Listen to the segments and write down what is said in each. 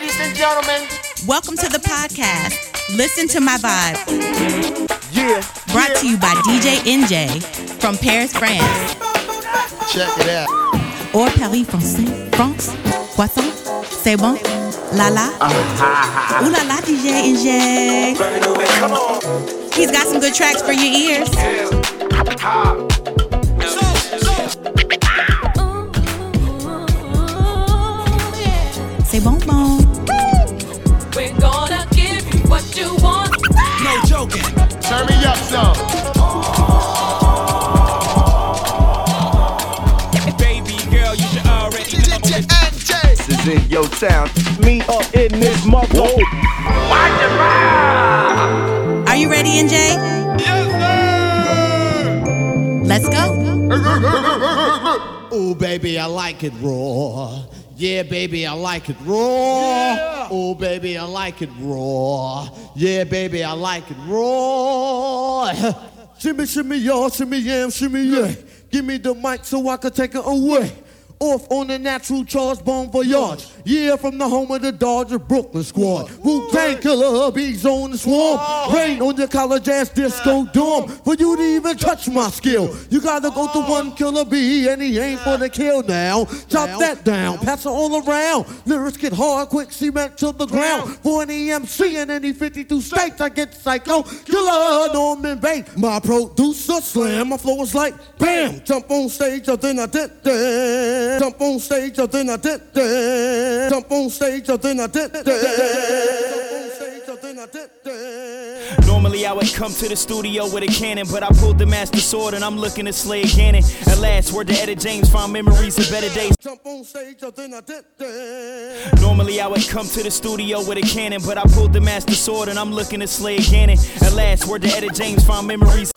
Ladies and gentlemen, Welcome to the podcast. Listen to my vibe. yeah. Brought yeah. to you by DJ NJ from Paris, France. Check it out. Or Paris, Français. France. Poisson. C'est bon. La la. Uh-huh. Ooh la la, DJ NJ. He's got some good tracks for your ears. C'est up some. Baby girl, you should already know this. This is in your town. Me up in this mother. Are you ready, NJ? Yes. sir. Let's go. Oh, baby, I like it raw. Yeah, baby, I like it raw. Oh, baby, I like it raw. Yeah, baby, I like it raw. shimmy, shimmy, y'all, shimmy, yam, shimmy, yeah. Give me the mic so I can take it away. Off on the natural charge, bon voyage. Yeah, from the home of the Dodger Brooklyn squad. Wu Tang Killer, bees on the swarm. Rain on your college ass disco dorm. For you to even touch my skill, you gotta go to one killer bee, and he ain't for the kill now. Chop that down, pass it all around. Lyrics get hard, quick cement to the ground. For an EMC in any 52 states, I get psycho killer Norman Bates. My producer slam, my flow is like bam. Jump on stage, I then I did that. Jump on stage, then I did that. Jump on stage, I then I did that. Normally I would come to the studio with a cannon, but I pulled the master sword and I'm looking to slay Ganon. At last, word to Eddie James, found memories of better days. Jump on stage, I did. Normally I would come to the studio with a cannon, but I pulled the master sword and I'm looking to slay. At last, word to Eddie James, found memories.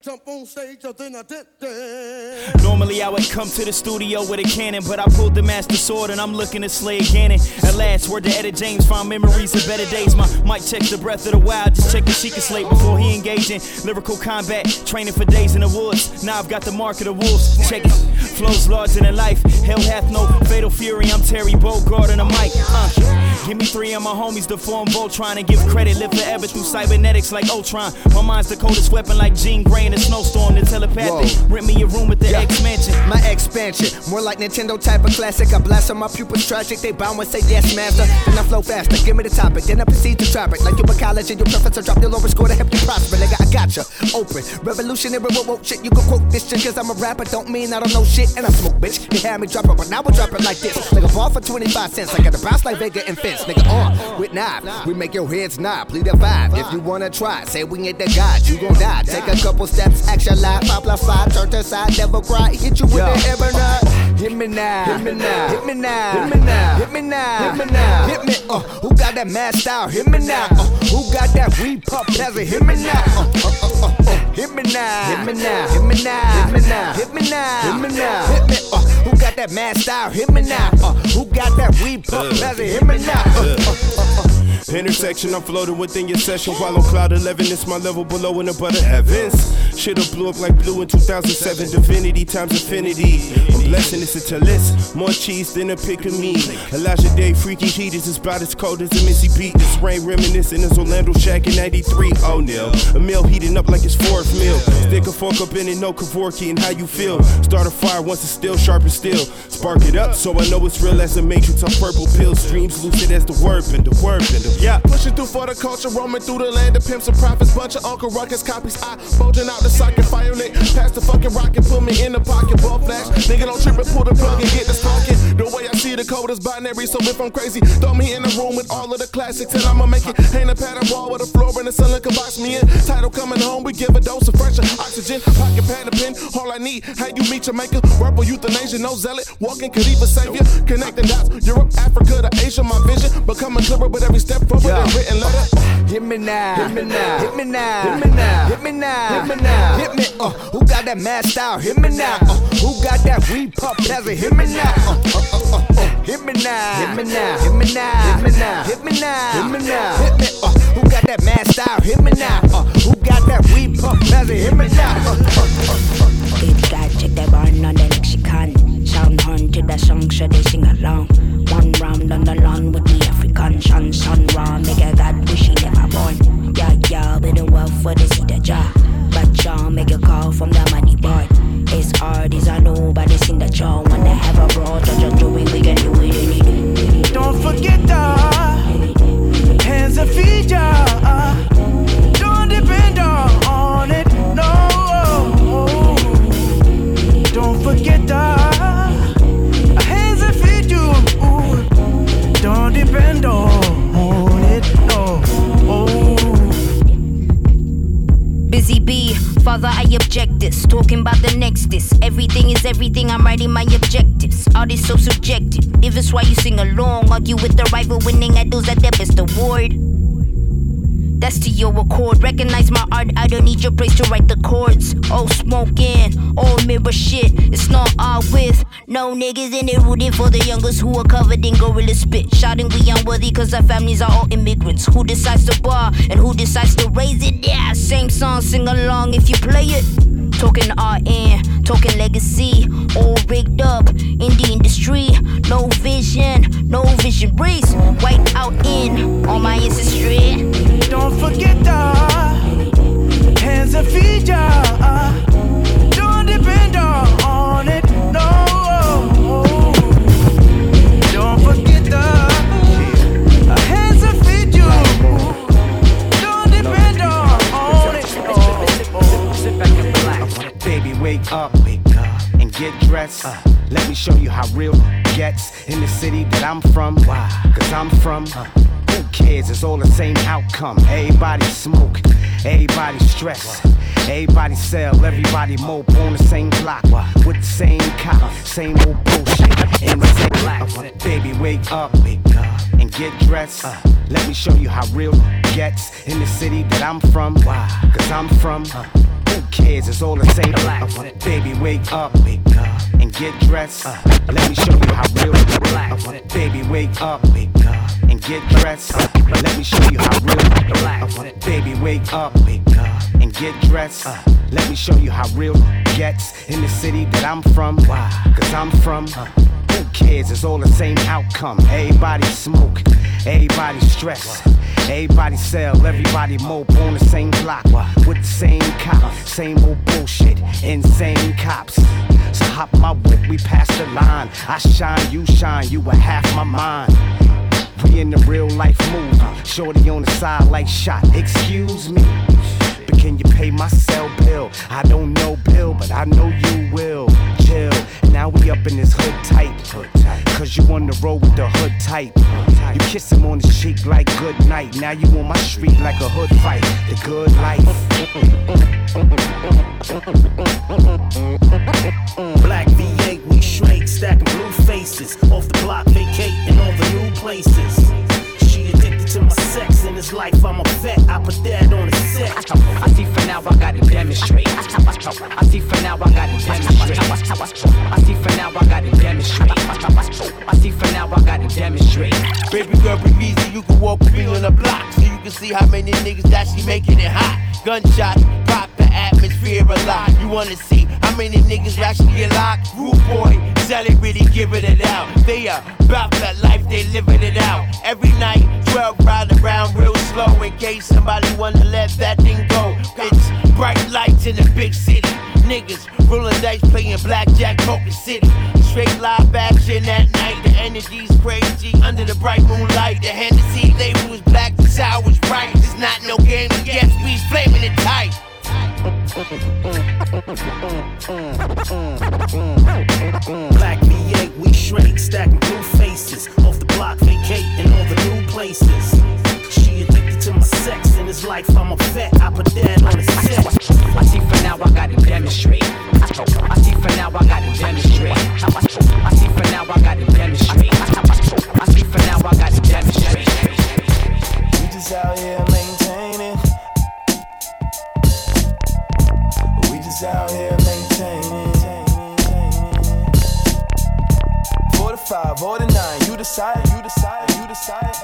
Jump on stage, then I did that. Normally I would come to the studio with a cannon, but I pulled the master sword and I'm looking to slay Ganon. At last, word to Eddie James, found memories of better days. My mic checks the breath of the wild, just check the Sheikah Slate before he engaged in lyrical combat. Training for days in the woods, now I've got the mark of the wolves. Check it, flows larger than life. Hell hath no fatal fury, I'm Terry Bogard on the mic. Uh, give me three of my homies to form Voltron and give credit, live forever through cybernetics like Ultron. My mind's the coldest weapon like Jean Grey in a snowstorm. The telepathic, rent me a room with the X Mansion. My expansion, more like Nintendo type of classic. I blast on my pupils tragic. They bound and say yes, master. Then I flow faster. Give me the topic. Then I proceed to trap it. Like you in college and your professor drop your lower score to help you prosper. Nigga, I gotcha. Open. Revolutionary, whoa, whoa, shit. You can quote this shit cause I'm a rapper. Don't mean I don't know shit. And I smoke, bitch. You had me drop it, but now I drop it like this. Nigga, ball for 25 cents. I got to bounce like Vega and Fence. Nigga, on with knife. We make your heads nod. Plead a five. If you wanna try, say we ain't the god. You gon' die. Take a couple steps, action la five, turn to side, never cry. Hit you with the ever. Hit me now. Hit me now. Hit me now. Hit me now. Hit me now. Hit me now. Hit me. Uh, who got that mad style? Hit me now. Uh, who got that weed pump pleasure? Hit me now. Uh, uh, uh, uh, uh. Hit me now. Hit me now. Hit me now. Hit me now. Hit me now. Hit me now. Hit me. Uh, who got that mad style? Hit me now. Uh, who got that weed pump pleasure? Hit me now. Uh, uh, uh, uh. Intersection, I'm floating within your session while on cloud 11. It's my level below in the butter heavens. Shit'll blew up like blue in 2007. Divinity times infinity. I'm blessing this into list. More cheese than a pick of me. Elijah Day, freaky heat is about as cold as a Missy beat. This rain reminiscent is Orlando Shaq in 93. Oh, nil. A meal heating up like it's fourth meal. Stick a fork up in it, no Kevorkian. and how you feel. Start a fire once it's still sharp as steel. Spark it up so I know it's real as a matrix on purple pills. Streams lucid as the word and the word and the yeah. Pushing through for the culture, roaming through the land of pimps and prophets. Bunch of Uncle Ruckus copies. I bulging out the socket, fire lit. Pass the fucking rocket, put me in the pocket, ball flash. Nigga don't trip and pull the plug and get this talking. The way I see the code is binary, so if I'm crazy, throw me in the room with all of the classics and I'ma make it. Hang a pattern wall with a floor and the sun can box me in. Title coming home, we give a dose of fresher oxygen. Pocket pad and pen, all I need. How you meet your maker? Rebel euthanasia, no zealot. Walking could even savior. Connecting dots, Europe, Africa to Asia, my vision. Becoming clearer with every step forward Yeah. and written letter. Hit me now. Hit me now. Hit me now. Hit me now. Hit me now. Hit me now. Hit me. Uh, who got that mad style? Hit me now. Uh, who got that weed pump pleasure? Hit me now. Uh, uh, uh, uh, uh. Hit me now. Hit me now. Hit me now. Hit me now. Hit me now. Hit me now. Hit me. Uh, who got that mad style? Hit me now. Uh, who got that weed pump pleasure? Hit me now. Uh, uh, uh, uh. Big guy, check that run on the next she can. Sound horn to the song so they sing along. It's why you sing along, argue with the rival winning at those at their best award. That's to your accord. Recognize my art, I don't need your praise to write the chords. Oh, smoking, oh, mirror shit. It's not our with. No niggas in it rooting for the youngest who are covered in gorilla spit. Shouting we unworthy cause our families are all immigrants. Who decides to bar and who decides to raise it? Yeah, same song, sing along if you play it. Talking RN, talking legacy, all rigged up in the industry. No vision, no vision breeze. White out in all my ancestry. Don't forget the hands and feet, yeah. Get dressed. Let me show you how real gets in the city that I'm from. Why? Cause I'm from. Uh, Who cares? It's all the same outcome. Everybody smoke, everybody stress. Everybody sell, everybody mope on the same block with the same cop, same old bullshit in the same black. Baby, wake up, wake up, and get dressed. Uh, Let me show you how real gets in the city that I'm from. Why? Cause I'm from. Who cares? It's all the same black. Baby, wake up, wake up, and get dressed. Let me show you how real black. Uh, baby, wake up, wake up, and get dressed. Let me show you how real black. Uh, baby, wake up, wake up, and get dressed. Let me show you how real gets in the city that I'm from. Why? Cause I'm from. Who cares? It's all the same outcome. Everybody smoke, everybody stress. Everybody sell, everybody mope on the same block with the same cop, same old bullshit, insane cops. So hop my whip, we pass the line. I shine, you shine, you a half my mind. We in the real life movie. Shorty on the side like shot. Excuse me. But can you pay my cell bill? I don't know Bill, but I know you will. Now we up in this hood tight. Cause you on the road with the hood tight. You kiss him on the cheek like good night. Now you on my street like a hood fight. The good life. Black V8, we straight, stacking blue faces. Off the block, vacating all the new places. She addicted to my sex in this life, I'm a vet. I put that on the set. I see for now, I gotta demonstrate. I see for now, I gotta demonstrate. I see for now, I gotta demonstrate. I see for now, I gotta demonstrate. Baby girl, breathe easy, you can walk with me on the block so you can see how many niggas that she making it hot. Gunshots pop the atmosphere a lot. You wanna see how many niggas actually get locked? Rude boy, Sally really giving it out. They are about that life, they living it out. Every night, 12 ride around real slow in case somebody wanna let that thing go. It's bright lights in the big city. Niggas rolling dice, playing blackjack, poker city. Straight live action at night. The energy's crazy under the bright moonlight. The Hennessy label is black, the sour is bright. It's not no game, yes, we flaming it tight. Black V8, we straight, stacking blue faces. Off the block, vacating all the new places. She addicted to my sex in this life, I'm a vet. I put that on the set. I see for now, I gotta demonstrate. I see for now, I gotta demonstrate. I see for now, I gotta demonstrate. I see for now, I gotta demonstrate. We just out here maintaining. Just out here maintaining. Four to five, or to nine, you decide, you decide, you decide.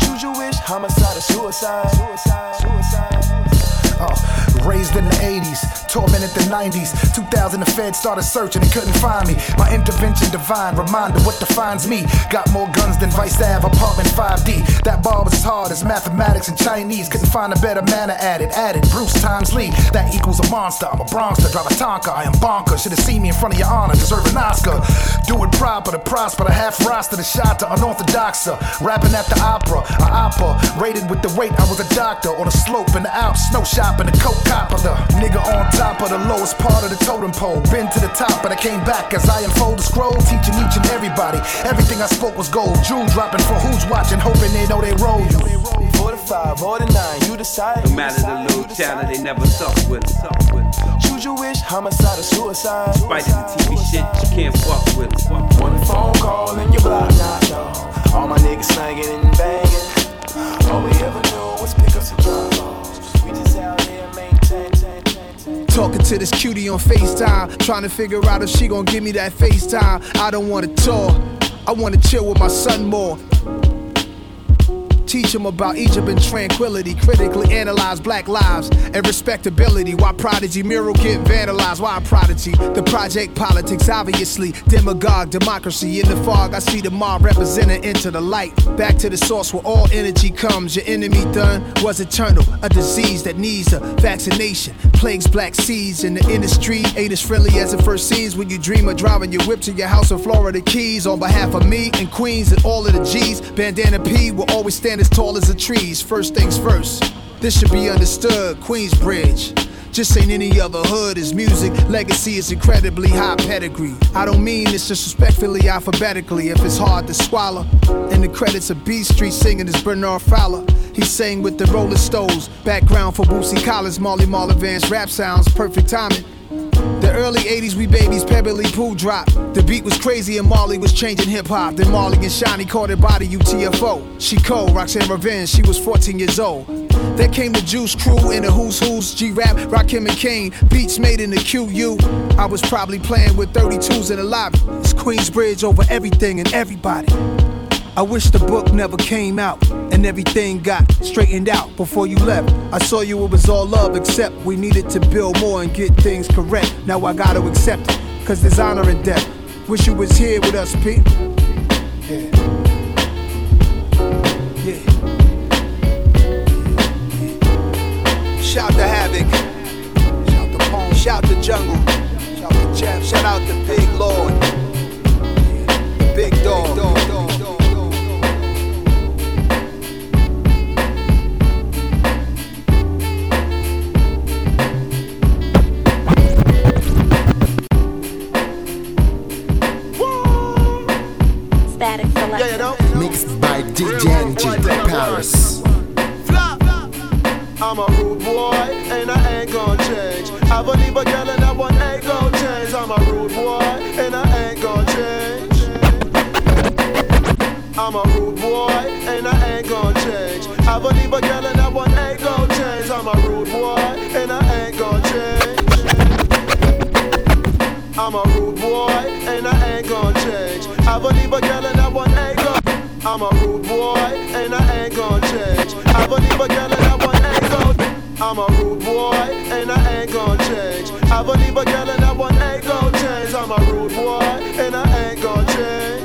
Choose your wish, homicide or suicide. Suicide, suicide. Uh, raised in the 80s, tormented the 90s. 2000, the Fed started searching and couldn't find me. My intervention divine, reminder what defines me. Got more guns than Vice Ave, apartment 5D. That bar was as hard as mathematics and Chinese. Couldn't find a better manner at it. Added Bruce times Lee. That equals a monster. I'm a Bronxter, drive a Tonka. I am bonkers. Should've seen me in front of your honor, deserve an Oscar. Do it proper to prosper, the half roster, the shot to unorthodoxer. Rapping at the opera, a opera. Rated with the weight, I was a doctor on a slope in the Alps, snow shop in the coke copper. The nigga on top of the lowest part of the totem pole. Been to the top, but I came back as I unfold the scroll, teaching each and everybody. Everything I spoke was gold. Jewel dropping for who's watching, hoping they know they roll you. Four to five, or to 9, you decide. No matter the little talent, they never suck with it. Suck with it. Choose your wish, homicide or suicide. Spite of the TV shit, you can't fuck with it. One phone call and your block knocked off. All my niggas slanging and banging. All we ever knew was pick up and drop Talking to this cutie on FaceTime, trying to figure out if she gon' give me that FaceTime. I don't wanna talk, I wanna chill with my son more. Teach him about Egypt and tranquility. Critically analyze black lives and respectability. Why Prodigy mural get vandalized? Why Prodigy? The project politics, obviously. Demagogue, democracy. In the fog, I see the mob representing into the light. Back to the source where all energy comes. Your enemy done was eternal. A disease that needs a vaccination. Plagues black seeds in the industry. Ain't as friendly as it first seems when you dream of driving your whip to your house in Florida Keys. On behalf of me and Queens and all of the G's, Bandana P will always stand as tall as the trees. First things first. This should be understood. Queensbridge. Just ain't any other hood. His music legacy is incredibly high pedigree. I don't mean this disrespectfully alphabetically. If it's hard to swallow, in the credits of Beat Street singing is Bernard Fowler. He sang with the Rolling Stones. Background for Bootsy Collins, Molly advanced rap sounds. Perfect timing. The early 80s, we babies, Pebblee Poo dropped. The beat was crazy and Marley was changing hip hop. Then Marley and Shiny caught it by the UTFO. She cold, Roxanne Revenge, she was 14 years old. Then came the Juice Crew and the Who's Who's, G Rap, Rakim and Kane. Beats made in the QU. I was probably playing with 32s in the lobby. It's Queensbridge over everything and everybody. I wish the book never came out and everything got straightened out before you left. I saw you, it was all love, except we needed to build more and get things correct. Now I gotta accept it, cause there's honor in death. Wish you was here with us, Pete. Yeah. Yeah. Shout to Havoc. Shout to Pone. Shout to Jungle. Shout to Jeff. Shout out to Big Lord. Big Dog. Big dog. Static Select. Yeah, you know? Mixed by DJ NG Paris. I'm a rude boy, and I ain't gonna change. I believe a girl and that one ain't gonna change. I'm a rude boy, and I ain't gonna change. I'm a rude boy, and I ain't gonna change. I believe a girl and that one ain't gonna change. I'm a rude boy, and I ain't gonna change. I'm a rude boy, and I ain't gonna change. I believe a girl and that one ain't gonna. I'm a rude boy, and I ain't gonna change. I believe a girl and that one ain't gonna. I'm a rude boy, and I ain't gonna change. I believe a girl and that one ain't gonna change. I'm a rude boy, and I ain't gonna change.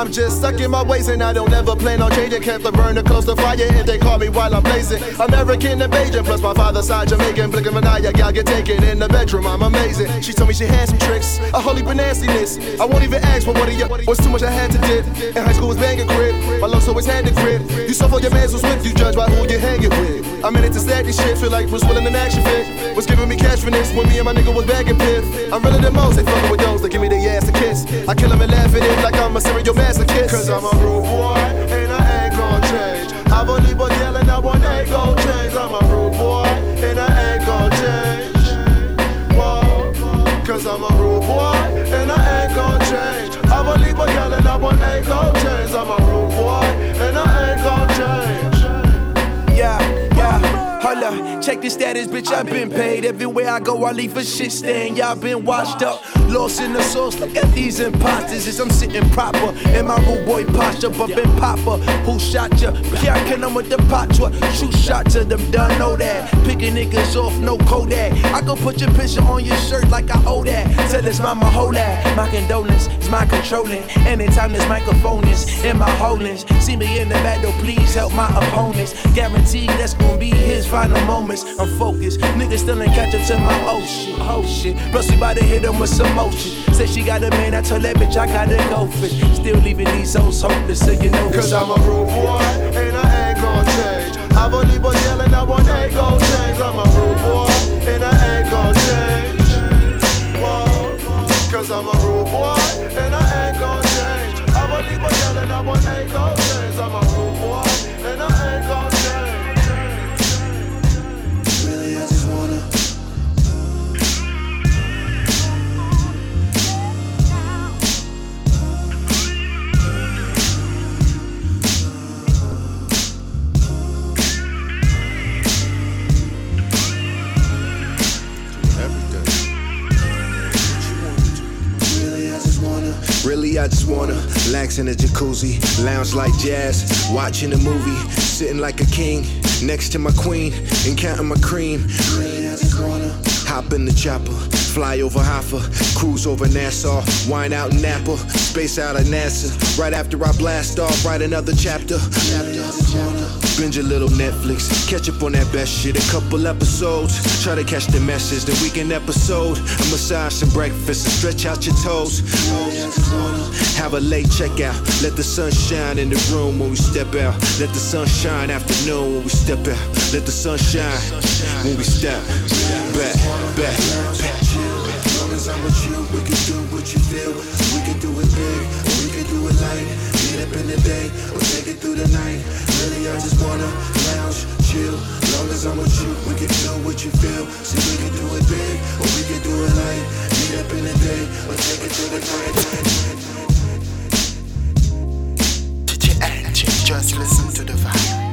I'm just stuck in my ways and I don't ever plan on changing. Kept the burner close to fire and they call me while I'm blazing. American Bajan, plus my father's side Jamaican. Blinking Manaya, gal get taken in the bedroom. I'm amazing. She told me she had some tricks, a holy nastiness. I won't even ask for what you was too much I had to did. In high school was banging crib, my love always had the grip. You suffer your mans was with you, judge by who you hanging with. I'm in it to stack this shit, feel like was willing an action fit. Was giving me cash for this when me and my nigga was bagging piff. I'm realer than most, they fucking with those that give me their ass a kiss. I kill them and laugh at it like I'm a serial masochist. Cause I'm a rude boy, and I ain't gonna change. I believe a girl and I one ain't gonna change. I'm a rude boy, and I ain't gonna change. Whoa. Cause I'm a rude boy, and I ain't gonna change. I believe a girl and I one ain't gonna change. I'm a rude boy, and I ain't Hold up, check the status, bitch. I've been paid. Everywhere I go, I leave a shit stain. Y'all been washed up, lost in the sauce. Look at these imposters as I'm sitting proper in my rude boy posture. Bumpin' Papa, who shot ya? Yeah, I can with the patra. Shoot shot to them, done know that. Picking niggas off, no Kodak. I go put your picture on your shirt like I owe that. Tell this mama, hold that. My condolence is my controlling. Anytime this microphone is in my holdings, see me in the battle, please help my opponents. Guarantee that's gonna be his final moments. I'm focused, niggas still ain't catch up to my oh shit, oh shit. Plus we bout to hit him with some motion. Say she got a man, I told that bitch I gotta go fish. Still leaving these hoes hopeless, so you know. Cause I'm a rude boy, and I ain't gonna change. I believe but yelling, I want ain't gon' change. I'm a rude boy, and I ain't gon' change. Whoa, cause I'm a rude boy, and I ain't gon' change. I believe but yelling, I want ain't gon' change. I just wanna relax in a jacuzzi, lounge like jazz, watching a movie, sitting like a king next to my queen and counting my cream. Really, I just wanna. Hop in the chopper, fly over Hoffa, cruise over Nassau, wine out in Napa, space out of NASA. Right after I blast off, write another chapter. Binge a little Netflix, catch up on that best shit. A couple episodes, try to catch the message. The weekend episode, a massage some breakfast and stretch out your toes. Have a late checkout, let the sun shine in the room when we step out. Let the sun shine afternoon when we step out. Let the sun shine when we step back, back. As long as I'm with you, we can do what you feel. We can do it big, or we can do it light. Meet up in the day, or take it through the night. Really, I just wanna lounge, chill. Long as I'm with you, we can do what you feel. See, we can do it big, or we can do it light. Meet up in the day, or take it through the night. Just listen to the vibe.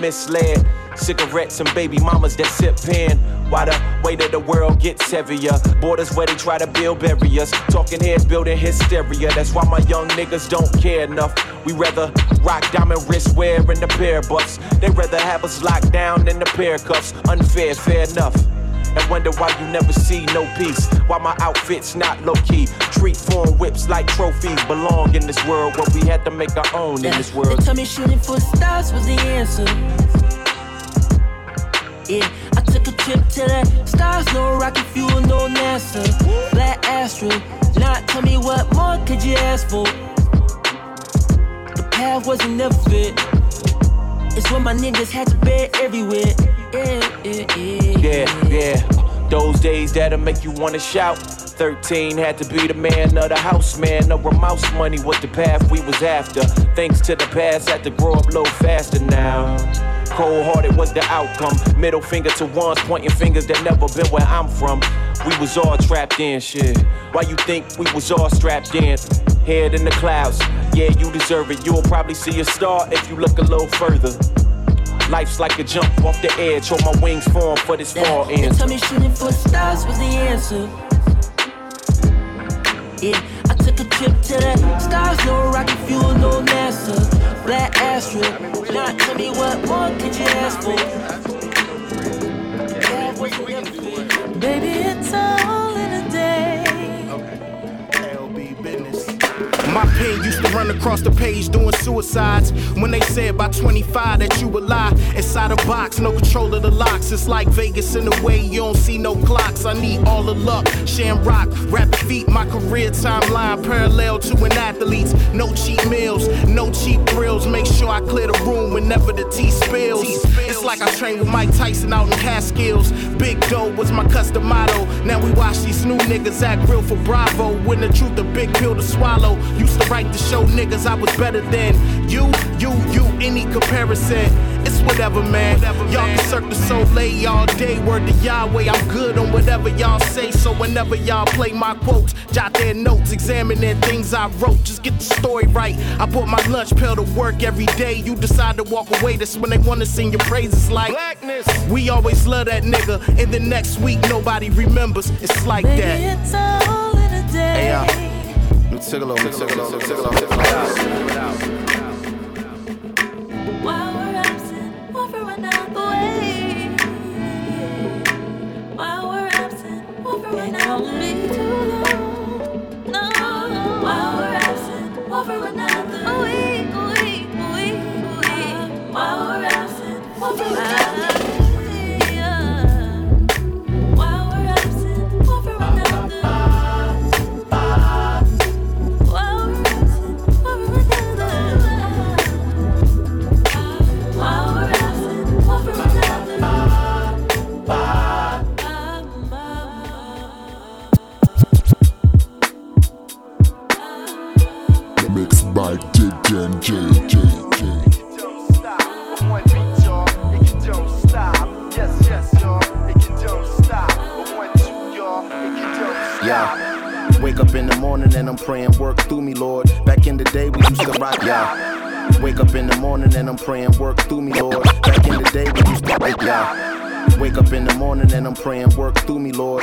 Misled. Cigarettes and baby mamas that sip pen. Why the weight of the world gets heavier? Borders where they try to build barriers. Talking heads building hysteria. That's why my young niggas don't care enough. We rather rock diamond wrist wearing the pair bucks. They rather have us locked down in the pair cuffs. Unfair, fair enough. And wonder why you never see no peace. Why my outfit's not low key. Foreign whips like trophies. Belong in this world where we had to make our own in this They world. tell me shooting for stars was the answer. Yeah, I took a trip to the stars, no rocket fuel, no NASA. Black Astro, now tell me what more could you ask for? The path wasn't never fit. It's when my niggas had to bed everywhere. Yeah, yeah, yeah. Yeah, yeah. Those days that'll make you wanna shout. 13 had to be the man of the house, man. No mouse money was the path we was after. Thanks to the past, had to grow up low faster now. Cold hearted was the outcome. Middle finger to ones, pointing fingers that never been where I'm from. We was all trapped in shit. Why you think we was all strapped in? Head in the clouds, yeah, you deserve it. You'll probably see a star if you look a little further. Life's like a jump off the edge, or my wings form for this fall They end. tell me shooting for stars was the answer. Yeah, I took a trip to the stars, no rocket fuel, no NASA. Black Astro, now tell me what more could you ask for? Baby, it's all My pen used to run across the page doing suicides. When they said by 25 that you would lie inside a box, no control of the locks. It's like Vegas in a way you don't see no clocks. I need all the luck. Shamrock, rapid feet, my career timeline parallel to an athlete's. No cheap meals, no cheap thrills. Make sure I clear the room whenever the tea spills. It's like I trained with Mike Tyson out in Catskills. Big dough was my custom motto. Now we watch these new niggas act real for Bravo. When the truth, a big pill to swallow. Used to write to show niggas I was better than you, you, you. Any comparison, it's whatever, man. Y'all can circle the soleil all day. Word to Yahweh, I'm good on whatever y'all say. So whenever y'all play my quotes, jot their notes, examining things I wrote. Just get the story right. I put my lunch pail to work every day. You decide to walk away. That's when they wanna sing your praises like blackness. We always love that nigga, and the next week nobody remembers. It's like Baby, that. it's all in a day. Hey, uh, Mitsugalo, Mitsugalo, Mitsugalo, Mitsugalo. While for another week, week. While we're absent, for another JJ. Yeah. Wake up in the morning and I'm praying, work through me, Lord. Back in the day, we used to rock, yeah. Wake up in the morning and I'm praying, work through me, Lord. Back in the day, we used to rock, yeah. Wake up in the morning and I'm praying, work through me, Lord.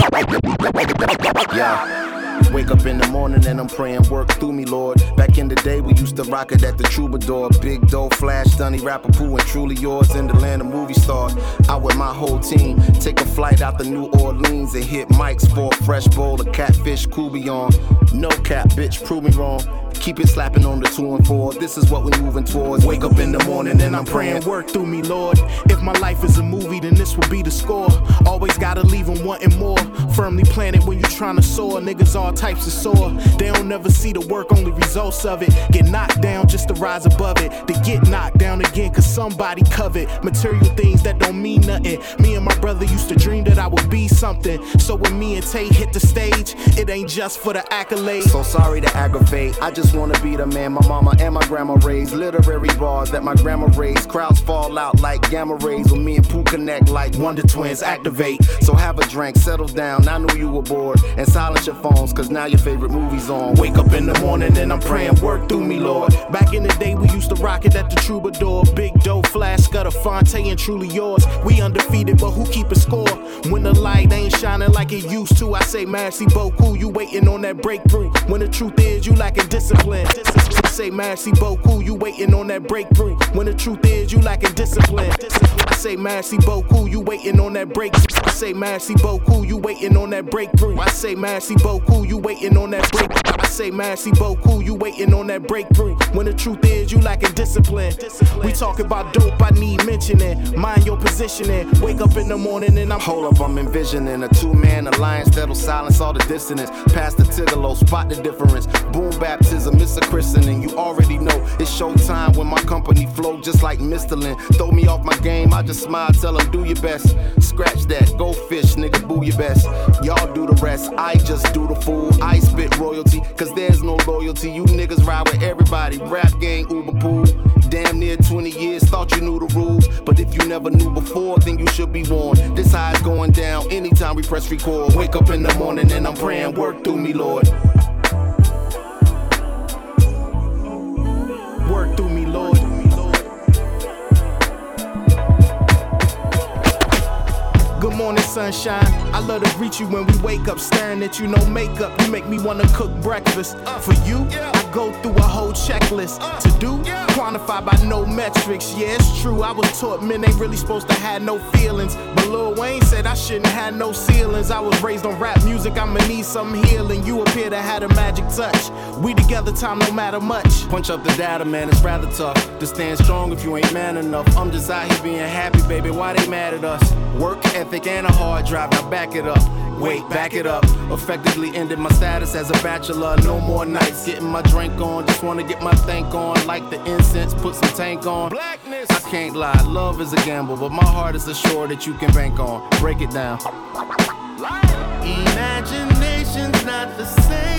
Yeah. Wake up in the morning and I'm praying, work through me, Lord. Back in the day, we used to rock it at the Troubadour. Big dough, Flash, Dunny, Rapper Pooh, and truly yours in the land of movie stars. Out with my whole team, take a flight out to New Orleans and hit Mike's for a fresh bowl of catfish couillon. No cap, bitch, prove me wrong. Keep it slapping on the two and four. This is what we're moving towards. Wake up in the morning and I'm praying, work through me, Lord. If my life is a movie, then this will be the score. Always gotta leave them wanting more. Firmly planted when you tryna soar. Niggas all types of sore. They don't never see the work, only results of it. Get knocked down just to rise above it. To get knocked down again, cause somebody covet material things that don't mean nothing. Me and my brother used to dream that I would be something. So when me and Tay hit the stage, it ain't just for the accolades. So sorry to aggravate. I just wanna be the man my mama and my grandma raised. Literary bars that my grandma raised. Crowds fall out like gamma rays when me and Pooh connect like Wonder Twins activate. So have a drink, settle down. I knew you were bored. And silence your phones, cause now your favorite movie's on. Wake up in the morning and I'm praying, work through me, Lord. Back in the day, we used to rock it at the Troubadour. Big dough, flash, gutter, Phonte, and truly yours. We undefeated, but who keep a score? When the light ain't shining like it used to, I say, Merci beaucoup, you waiting on that breakthrough. When the truth is, you lacking discipline. I say, Merci beaucoup, you waiting on that breakthrough. When the truth is, you lacking discipline. I say, Merci beaucoup, you waiting on that breakthrough. I say, Merci beaucoup, you waiting on that breakthrough. I say, Merci beaucoup, you waiting on that breakthrough. I say, Merci beaucoup, you waiting on that breakthrough. When the truth is, you lacking discipline. We talk about dope, I need mentioning. Mind your positioning. Wake up in the morning and I'm Hold up, I'm envisioning a two man alliance that'll silence all the dissonance. Past the Tigolo, spot the difference. Boom baptism, it's a christening. You already know it's showtime when my company flow just like Mistling. Throw me off my game, I just smile, tell them do your best. Scratch that, go fish, nigga, boo your best. Y'all do the rest, I just do the fool. I spit royalty, cause there's no loyalty. You niggas ride with everybody. Rap gang, Uber pool. Damn near 20 years, thought you knew the rules. But if you never knew before, then you should be warned. This high is going down anytime we press record. Wake up in the morning and I'm praying. Work through me, Lord. Sunshine. I love to greet you when we wake up, staring at you, no makeup. You make me wanna cook breakfast. For you, I go through a whole checklist. To do, quantify by no metrics. Yeah, it's true. I was taught men ain't really supposed to have no feelings. But Lil Wayne said I shouldn't have no ceilings. I was raised on rap music, I'ma need some healing. You appear to have a magic touch. We together, time no matter much. Punch up the data, man, it's rather tough to stand strong if you ain't man enough. I'm just out here being happy, baby. Why they mad at us? Work ethic and a hard drive, now back it up. Wait, back it up. Effectively ended my status as a bachelor. No more nights getting my drink on. Just wanna get my thank on. Like the incense, put some tank on. Blackness. I can't lie, love is a gamble, but my heart is a shore that you can bank on. Break it down. Imagination's not the same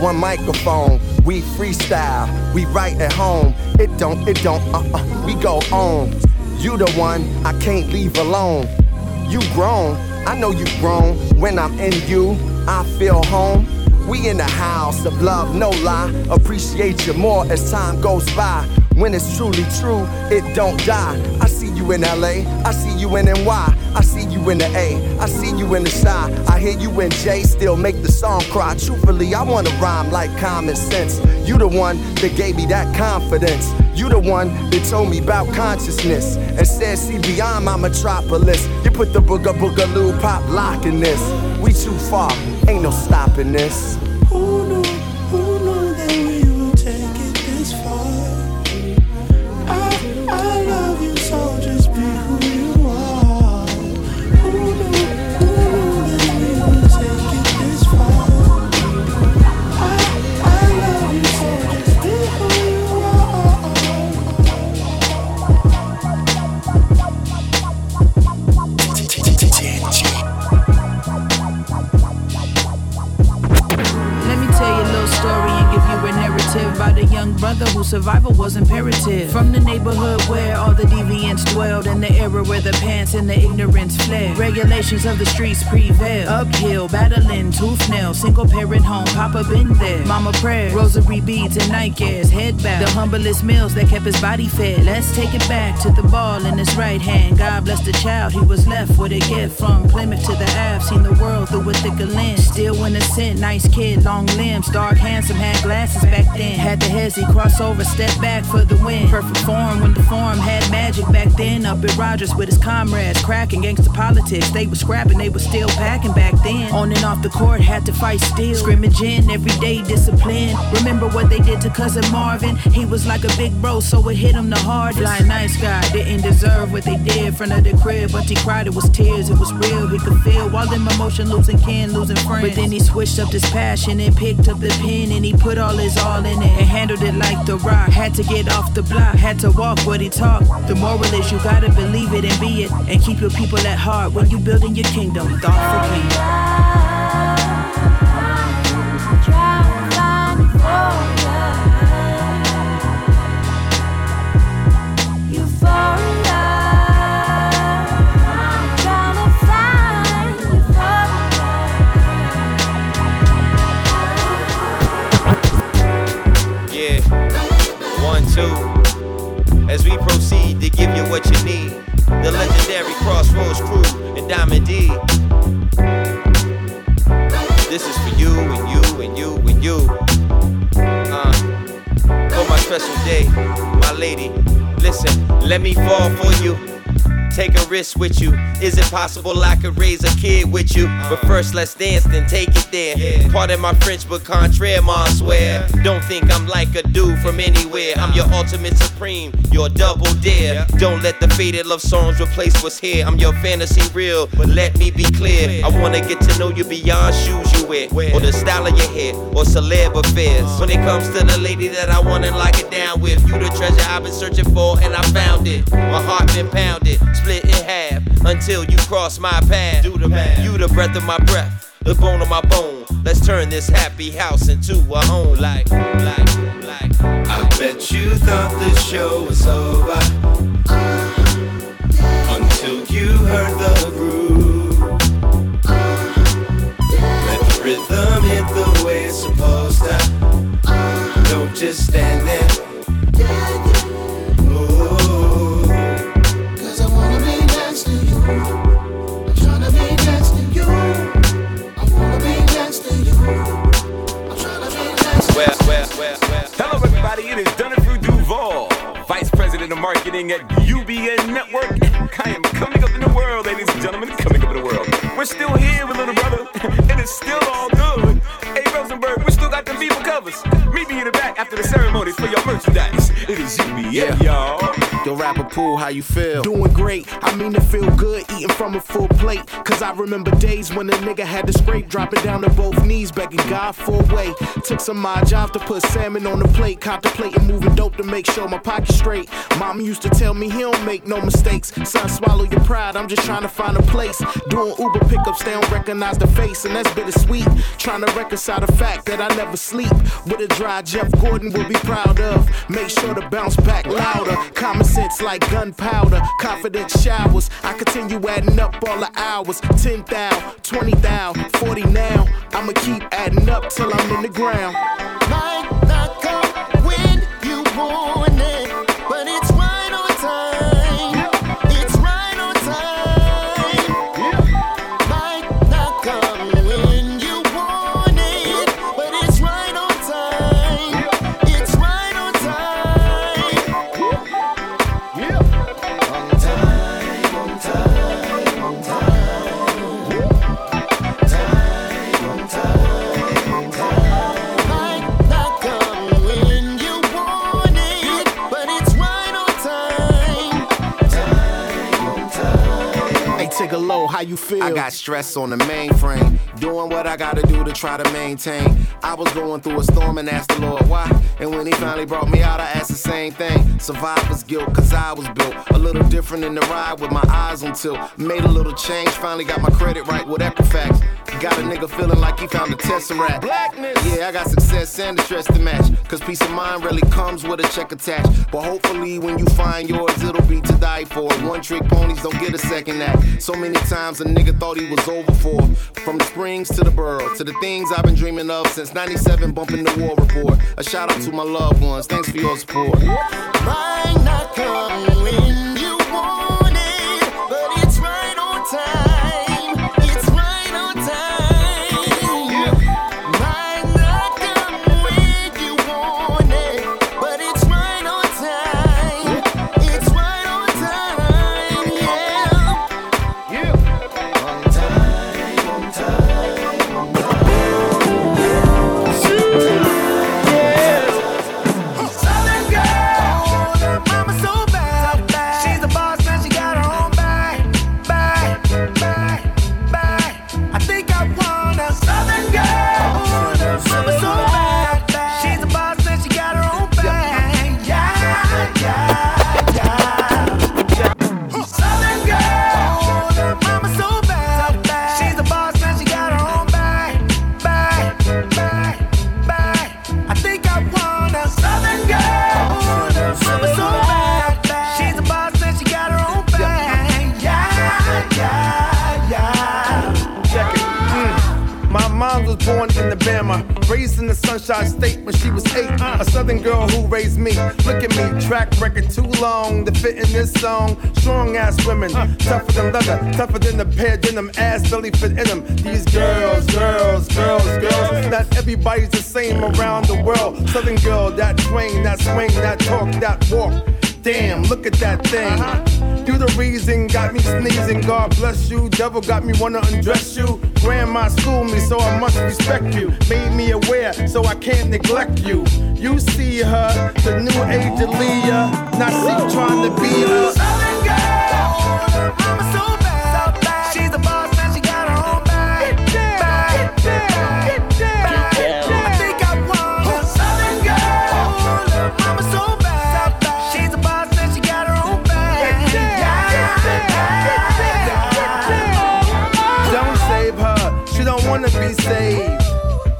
one microphone. We freestyle, we write at home. It don't, it don't, uh uh, we go on. You the one I can't leave alone. You grown, I know you grown. When I'm in you, I feel home. We in the house of love, no lie. Appreciate you more as time goes by. When it's truly true, it don't die. I see you in LA, I see you in NY, you in the A, I see you in the Chi. I hear you in J, still make the song cry. Truthfully, I wanna rhyme like common sense. You the one that gave me that confidence. You the one that told me about consciousness and said, see beyond my metropolis. You put the booga boogaloo pop lock in this. We too far, ain't no stopping this. Survival was imperative. From the neighborhood where all the deviants dwelled, in the era where the pants and the ignorance fled. Regulations of the streets prevail. Uphill, battling tooth nails, single parent home, Papa been there. Mama prayer, rosary beads and nightcares, head back. The humblest meals that kept his body fed. Let's take it back to the ball in his right hand. God bless the child, he was left with a gift from Plymouth to the Ave. Seen the world through a thicker lens. Still innocent, nice kid, long limbs, dark, handsome, had glasses back then. Had the hezzy cross over, step back for the win. Perfect form when the form had magic back then. Up at Rogers with his comrades, cracking gangster politics. They were scrapping, they were still packing back then. On and off the court, had to fight still. Scrimmaging, everyday discipline. Remember what they did to cousin Marvin? He was like a big bro, so it hit him the hardest. Fly nice guy, didn't deserve what they did. Front of the crib, but he cried, it was tears, it was real. He could feel all them emotion, losing kin, losing friends. But then he switched up his passion and picked up the pen and he put all his all in it and handled it like the rock. Had to get off the block, had to walk what he talked. The moral is you gotta believe it and be it and keep your people at heart when you building your kingdom. Thoughtful king. Give you what you need, The legendary Crossroads crew and Diamond D. This is for you and you and you and you. Uh, for my special day, my lady. Listen, let me fall for you. Take a risk with you. Is it possible I could raise a kid with you? But first, let's dance, then take it there. Pardon my French, but contrairement, I swear. Don't think I'm like a dude from anywhere. I'm your ultimate supreme, your double dare. Don't let the faded love songs replace what's here. I'm your fantasy real, but let me be clear. I wanna get to know you beyond shoes you wear, or the style of your hair, or celeb affairs. Uh-huh. When it comes to the lady that I wanna lock it down with, you the treasure I've been searching for, and I found it. My heart been pounded, split in half until you cross my path. Do the math. You the breath of my breath, the bone of my bone. Let's turn this happy house into a home. Like, like, like. I bet you thought the show was over until you heard the groove. Let the rhythm hit the way it's supposed to. Don't just stand there. It is Donald Duval, Vice President of Marketing at UBN Network. I am coming up in the world, ladies and gentlemen. Coming up in the world. We're still here with little brother, and it's still all good. Hey, Rosenberg, we still got the people covers. Meet me in the back after the ceremonies for your merchandise. It is UBN, y'all. Yo, Rapper Pooh, how you feel? Doing great, I mean to feel good, eating from a full plate. Cause I remember days when a nigga had to scrape, dropping down to both knees, begging God for a way. Took some my job to put salmon on the plate, contemplating moving dope to make sure my pocket straight. Mama used to tell me he don't make no mistakes. Son, swallow your pride, I'm just trying to find a place. Doing Uber pickups, they don't recognize the face, and that's bittersweet. Trying to reconcile the fact that I never sleep. With a dry Jeff Gordon will be proud of. Make sure to bounce back louder. Common sense like gunpowder. Confident showers. I continue adding up all the hours. 10 thou, 20 thou, 40 now. I'ma keep adding up till I'm in the ground. Not come when you want time. Take a low, how you feel? I got stress on the mainframe, doing what I gotta do to try to maintain. I was going through a storm and asked the Lord why. And when he finally brought me out, I asked the same thing. Survivor's guilt, cause I was built a little different in the ride with my eyes on tilt. Made a little change, finally got my credit right with Equifax. Got a nigga feeling like he found a tesseract. Blackness. Yeah, I got success and the stress to match. Cause peace of mind really comes with a check attached. But hopefully, when you find yours, it'll be to die for. One trick ponies don't get a second act. So many times a nigga thought he was over for. From the springs to the borough, to the things I've been dreaming of since 97, bumping the war report. A shout out to my loved ones, thanks for your support. Song. Strong ass women, tougher than leather, tougher than the pair denim, ass belly fit in them. These girls, girls, girls, girls. Not everybody's the same around the world. Southern girl, that twang, that swing, that talk, that walk. Damn, look at that thing. Uh-huh. You the reason got me sneezing. God bless you. Devil got me wanna undress you. Grandma schooled me, so I must respect you. Made me aware, so I can't neglect you. You see her, the new age of Leah. Now she trying to be her. Southern girl, mama so bad. Don't saved.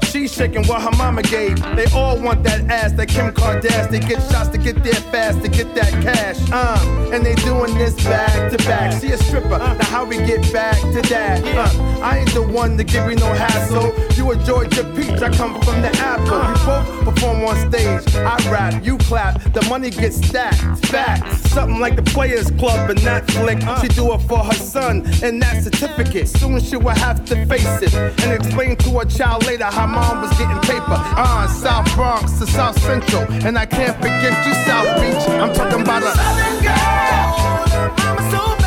She's shaking what her mama gave. They all want that ass, that Kim Kardashian. They get shots to get there fast, to get that cash. Uh, and they doing this back to back. She a stripper, now how we get back to that? Uh, I ain't the one to give you no hassle. You a Georgia peach, I come from the apple. We both perform on stage. I rap, you clap, the money gets stacked. Facts, something like the Players Club and that flick. She do it for her son and that certificate. Soon she will have to face it and explain to her child later how mom was getting paper. Uh, South Bronx to South Central, and I can't forget you, South Beach. I'm talking about a Southern girl. So bad.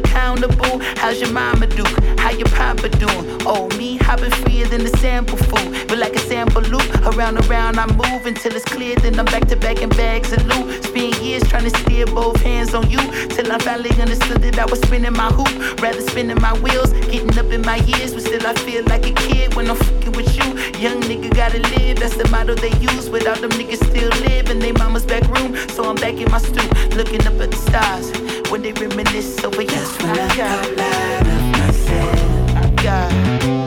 Accountable. How's your mama do? How your papa doing? Oh, me hopping freer than the sample food. But like a sample loop, around and around I move until it's clear. Then I'm back to back in bags of loot. Spend years trying to steer both hands on you. Till I finally understood that I was spinning my hoop. Rather spinning my wheels, getting up in my years. But still I feel like a kid when I'm fucking with you. Young nigga gotta live, that's the motto they use. Without them niggas still live in they mama's back room. So I'm back in my stoop, looking up at the stars. When they reminisce over you. That's when I got loud of myself. God.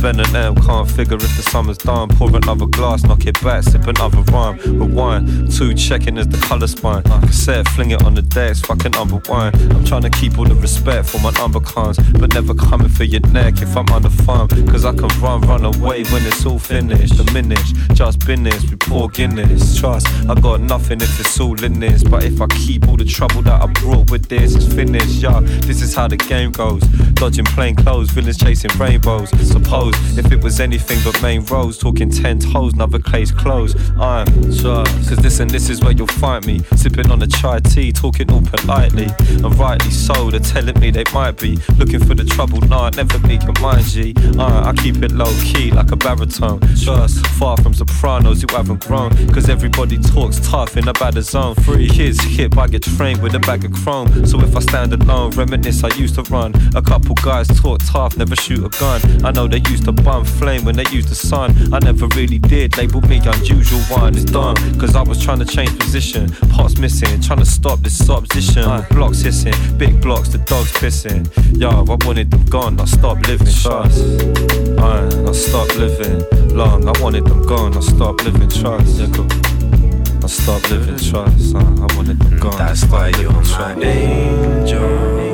Sun. And Ben and M can't figure if the summer's done. Pour another glass, knock it back, sip another rhyme. With wine, two checking as the colour spine. Cassette, fling it on the decks, fucking one. I'm trying to keep all the respect for my number cons, but never coming for your neck if I'm the farm. Cause I can run, run away when it's all finished. Diminish, just business, we pour Guinness. Trust, I got nothing if it's all in this. But if I keep all the trouble that I brought with this, it's finished, yeah. This is how the game goes. Dodging plain clothes, villains chasing rainbows. Suppose if it was anything but main roads, talking ten toes, another clay's clothes. I'm sure, cause this and this is where you'll find me. Sipping on a chai tea, talking all politely. And rightly so, they're telling me they might be looking for the trouble. Nah, never can mind G. Uh, I keep it low key like a baritone. Trust, far from sopranos who haven't grown. Cause everybody talks tough in a bad zone. Three kids hip, I get trained with a bag of chrome. So if I stand alone, reminisce I used to run. A couple guys talk tough, never shoot a gun. I know they used to bum flame when they used the sun. I never really did, label me unusual one. It's done, cause I was trying to change position. Parts missing, trying to stop this opposition. Blocks hissing, big blocks, the dogs pissing. Yo, I wanted them gone, I stopped living. Trust. I, I stopped living long. I wanted them gone, I stopped living. Trust. Yeah, cool. I stopped living trust. Uh, I wanted them gone. That's why you're my angel.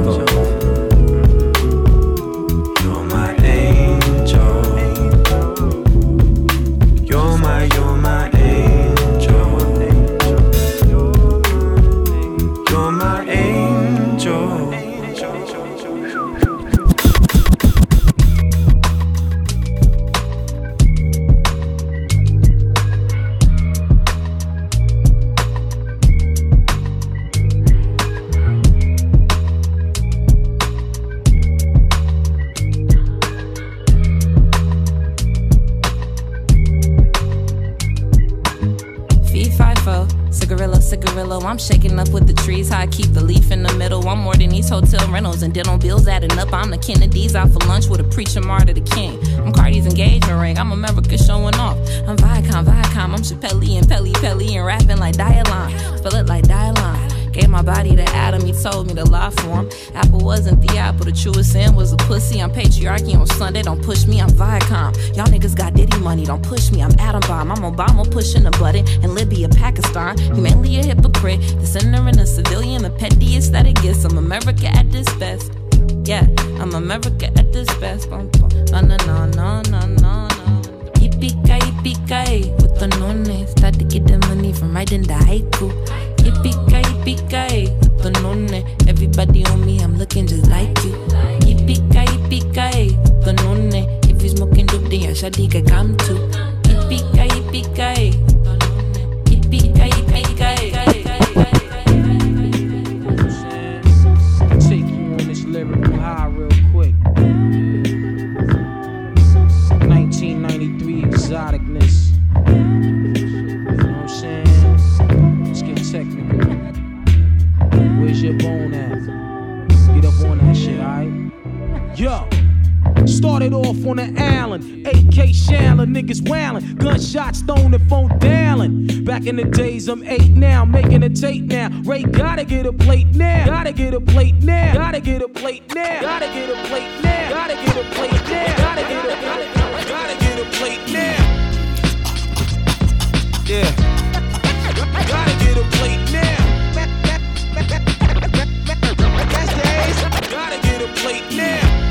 Cigarillo. I'm shaking up with the trees. How I keep the leaf in the middle. I'm more than these hotel rentals and dental bills adding up. I'm the Kennedys out for lunch with a preacher martyr the king. I'm Cardi's engagement ring. I'm America showing off. I'm Viacom, Viacom. I'm Chappelle and Pelly Pelly and rapping like Dialon. Spell it like Dialon. Gave my body to Adam, he told me to lie for him. Apple wasn't the apple, the truest sin was a pussy. I'm patriarchy on Sunday, don't push me, I'm Viacom. Y'all niggas got Diddy money, don't push me, I'm Atom Bomb. I'm Obama pushing the button in Libya, Pakistan. You mainly a hypocrite, the sinner and a civilian, the pettiest that it gets. I'm America at this best. Yeah, I'm America at this best. Bum, bum. No, no, no, no, no, no, no. Yippee-ki, yippee-ki, with the nonne. Start to get the money from writing the haiku. Yippee-ki, yippee-ki, with the nonne. Everybody on me, I'm looking just like you. Yippee-ki, yippee-ki, with the nonne. If you smoking dope, then your shawty can come too. Yippee-ki, yippee-ki, Started off on the Allen, AK Shallon, niggas wailing, gunshots thrown and phone dialing. Back in the days, I'm eight now, making a tape now. Ray gotta get a plate now, gotta get a plate now, gotta get a plate now, gotta get a plate now, gotta get a plate now, gotta get a plate now. Yeah, gotta get a plate now. Gotta get a plate now.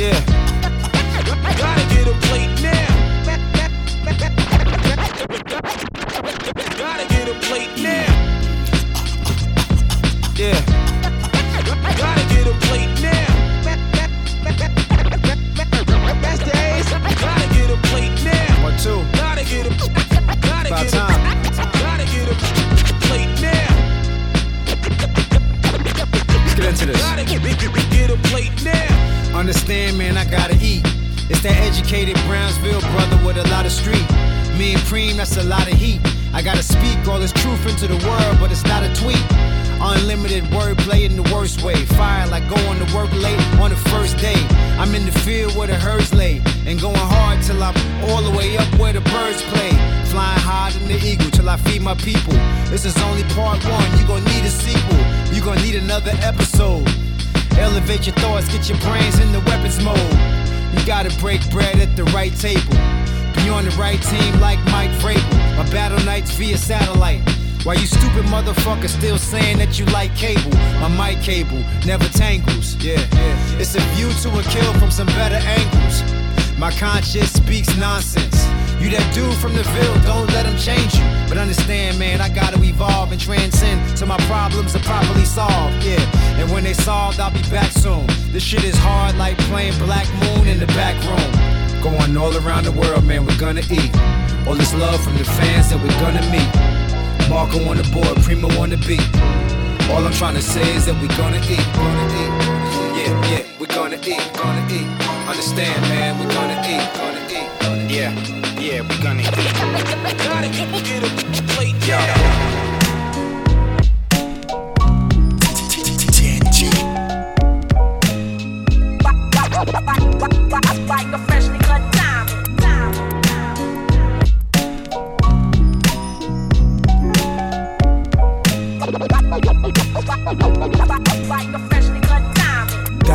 Yeah. Gotta get a plate now. Gotta get a plate now. Yeah. Gotta get a plate now. That's the ace. Gotta get a plate now. One, two. Gotta get a. Gotta About get a. time. Gotta get a plate now. Let's get into this. Gotta get, get, get a plate now. Understand, man, I gotta eat. It's that educated Brownsville brother with a lot of street. Me and Preem, that's a lot of heat. I gotta speak all this truth into the world, but it's not a tweet. Unlimited wordplay in the worst way. Fire like going to work late on the first day. I'm in the field where the herds lay. And going hard till I'm all the way up where the birds play. Flying higher than the eagle till I feed my people. This is only part one, you gon' need a sequel. You gon' need another episode. Elevate your thoughts, get your brains in the weapons mode. You gotta break bread at the right table. Be on the right team like Mike Vrabel. My battle nights via satellite. Why you stupid motherfuckers still saying that you like cable? My mic cable never tangles. Yeah, yeah. It's a view to a kill from some better angles. My conscience speaks nonsense. You that dude from the Ville, don't let them change you. But understand, man, I gotta evolve and transcend so my problems are properly solved. Yeah, and when they solved, I'll be back soon. This shit is hard like playing Black Moon in the back room. Going all around the world, man, we're gonna eat. All this love from the fans that we're gonna meet. Marco on the board, Primo on the beat. All I'm trying to say is that we're gonna eat, gonna eat. Yeah, yeah, we're gonna eat, gonna eat. Understand, man, we're gonna eat, gonna eat. Yeah, yeah, we're gonna eat. Gotta get a plate, yeah. Like a freshly cut diamond. Like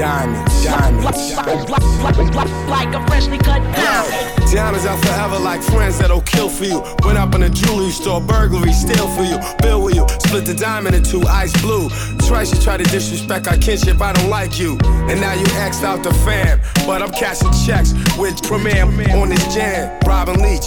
diamonds, diamonds. Like a freshly cut diamond. Diamonds are forever like friends that'll kill for you. Went up in a jewelry store, burglary, steal for you. Bill with you, split the diamond in two, ice blue. Twice you try to disrespect our kinship, I don't like you. And now you axed out the fam. But I'm cashing checks with Premier on this jam. Robin Leach,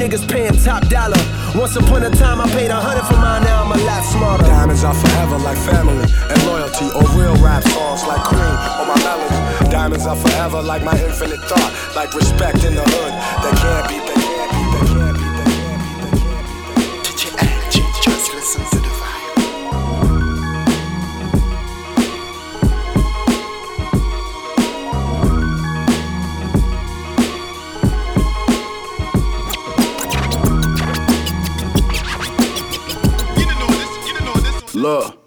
Niggas paying top dollar. Once upon a time, I paid a hundred for mine, now I'm a lot smarter. Diamonds are forever like family and loyalty, or real rap songs like cream or my melody. Diamonds are forever like my infinite thought, like respect in the hood that can't be, Look.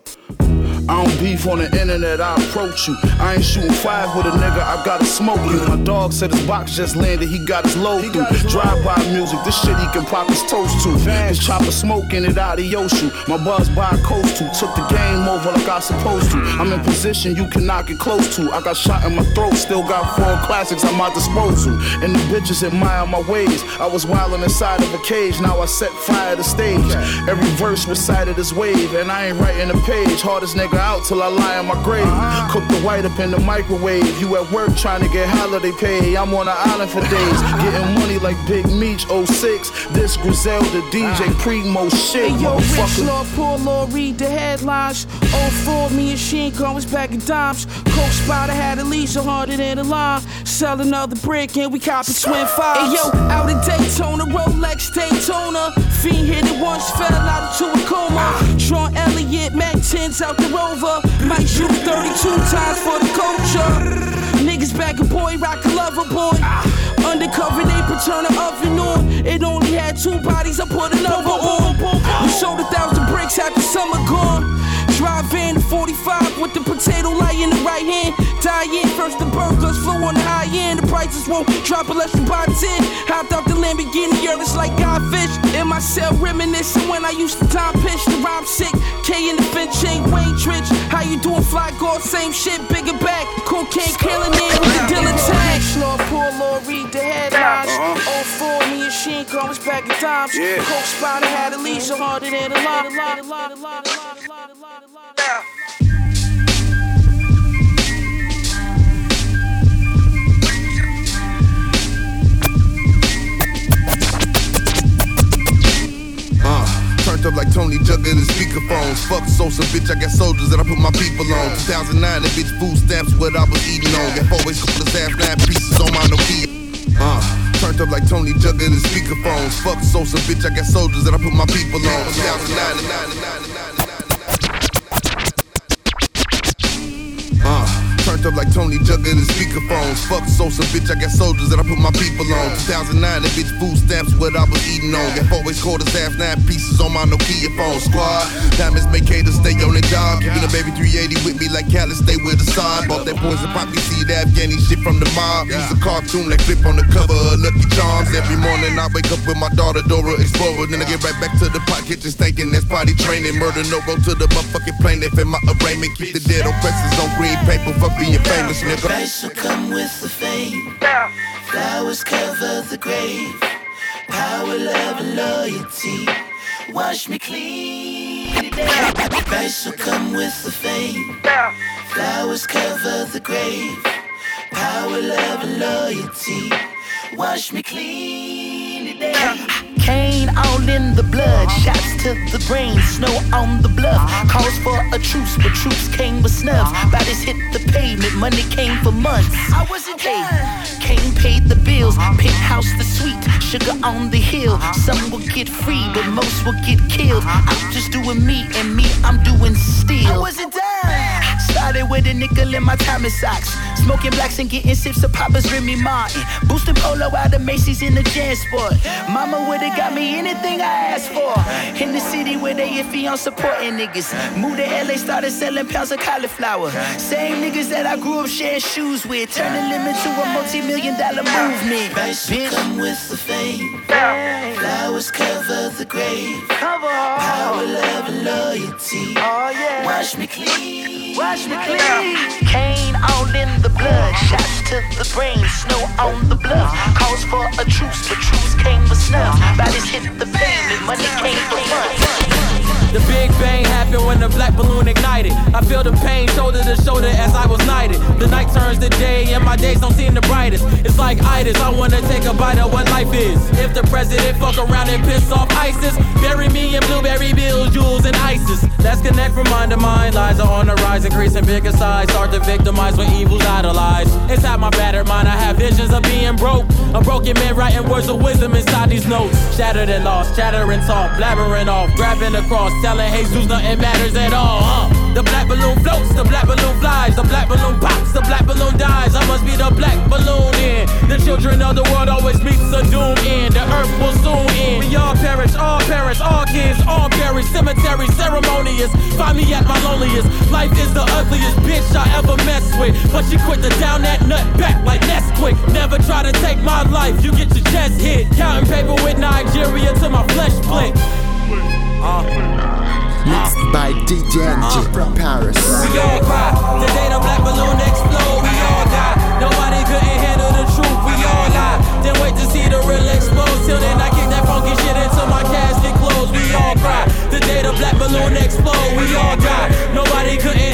I don't beef on the internet, I approach you. I ain't shooting five with a nigga, I gotta smoke you. My dog said his box just landed, he got his load through. Drive by music, this shit he can pop his toast to. His chopper smoking it out of Yoshu. My buzz by coast to, took the game over like I supposed to. I'm in position you cannot get close to. I got shot in my throat, still got four classics at my disposal. And the bitches admire my ways. I was wildin' inside of a cage, now I set fire to stage. Every verse recited as wave, and I ain't writing a page. Hardest nigga out till I lie in my grave. Cook the white up in the microwave. You at work trying to get holiday pay. I'm on the island for days, getting money like Big Meech 06. This Griselda DJ Primo shit, Hey yo, rich law, poor law, read the headlines. Oh, for me and Shinko was back in dimes. Coke Spider had a hundred in the line. Sell another brick and we cop a twin five. Hey yo, out in Daytona, Rolex Daytona. Fiend hit it once, fell out into a coma. guns out the rover. Might shoot 32 times for the culture. Niggas back a boy, rock a lover boy. Undercover, they put turn the oven on. It only had two bodies, I put another on. We sold a thousand bricks after summer gone. Drive in 45 with the potato light in the right hand. Die in first the burglars flew on the high end. The prices won't drop unless you buy 10. Hopped out the Lamborghini, girl, it's like Godfish. In my cell, reminiscing when I used to time pitch. The rhyme sick, K in the Finch, ain't Wayne Trich. How you doing, fly guard? Same shit, bigger back. Cocaine killing it with the dealer tag. Slow, poor Lord, read the headlines. Oh, four, me and Sheen comes back in times. Yeah. Coke Spider had a leash, harder than a lot, Uh, turned up like Tony Jugger the speakerphones. Fuck Sosa, bitch, I got soldiers that I put my people on. 2009, that bitch food stamps what I was eating on. Got always couple of half nine pieces on my Nokia. Uh, turned up like Tony Jugger the speakerphones. Fuck Sosa, bitch, I got soldiers that I put my people on. 2009, Up like Tony Jugger the speakerphones. Fuck Sosa, bitch, I got soldiers that I put my people on. 2009, that bitch food stamps what I was eating on. Got always quarters, half nine pieces on my Nokia phone. Squad, diamonds make haters stay on their job. Keeping a baby 380 with me like Cali, stay with the side. Bought that poison poppy seed, Afghani shit from the mob. Use a cartoon like flip on the cover of Lucky Charms. Every morning I wake up with my daughter Dora Explorer. Then I get right back to the pot kitchen stinking. That's potty training. Murder no go to the motherfucking plane. They fit my arraignment. Keep the dead oppressors on green paper for being famous, nigga. Price will come with the fame. Flowers cover the grave. Power, love, and loyalty. Wash me clean. Price will come with the fame. Flowers cover the grave. Power, love, and loyalty. Wash me clean today. Cane all in the blood, shots to the brain, snow on the bluff. Calls for a truce, but troops came with snubs. Bodies hit the pavement, money came for months. I wasn't there. Kane paid the bills, penthouse the suite, sugar on the hill. Some will get free, but most will get killed. I'm just doing me, and me, I'm doing still. I wasn't done. Started with a nickel in my Tommy socks. Smoking blacks and getting sips of Papa's Remy Martin. Boosting polo out of Macy's in the Jansport. Mama would've got me anything I asked for. In the city where they iffy on supporting niggas. Moved to LA, started selling pounds of cauliflower. Same niggas that I grew up sharing shoes with. Turning them into a multi-million dollar movement. Price will come with the fame. Flowers cover the grave. Power, love, and loyalty. Oh, Wash me clean. Wash me clean. Cane all in the blood, shots to the brain, snow on the bluff. Calls for a truce, but truce came for snuff. Bodies hit the pavement, money came for fun. The Big Bang happened when the black balloon ignited. I feel the pain shoulder to shoulder as I was knighted. The night turns to day and my days don't seem the brightest. It's like itis, I wanna take a bite of what life is. If the president fuck around and piss off ISIS, bury me in blueberry bills, jewels, and ISIS. Let's connect from mind to mind. Lies are on the rise, increasing bigger size. Start to victimize when evil's idolized. Inside my battered mind, I have visions of being broke. A broken man writing words of wisdom inside these notes. Shattered and lost, chattering talk, blabbering off, grabbing across, telling Jesus nothing matters at all. Huh? The black balloon floats, the black balloon flies, the black balloon pops, the black balloon dies. I must be the black balloon in. The children of the world always meets a doom end. The earth will soon end. We all perish, all parents, all kids, all buried. Cemetery ceremonious. Find me at my loneliest. Life is the ugliest bitch I ever messed with. But she quit to down that nut back like Nesquik. Never try to take my life, you get your chest hit. Counting paper with Nigeria till my flesh split. Uh. Mixed by DJ Angie uh. from Paris. We all cry. The day the black balloon explode, we all die. Nobody couldn't handle the truth, we all lie. Then wait to see the real explode. Till then, I kick that funky shit until my casket closed. We all cry. The day the black balloon explode, we all die. Nobody couldn't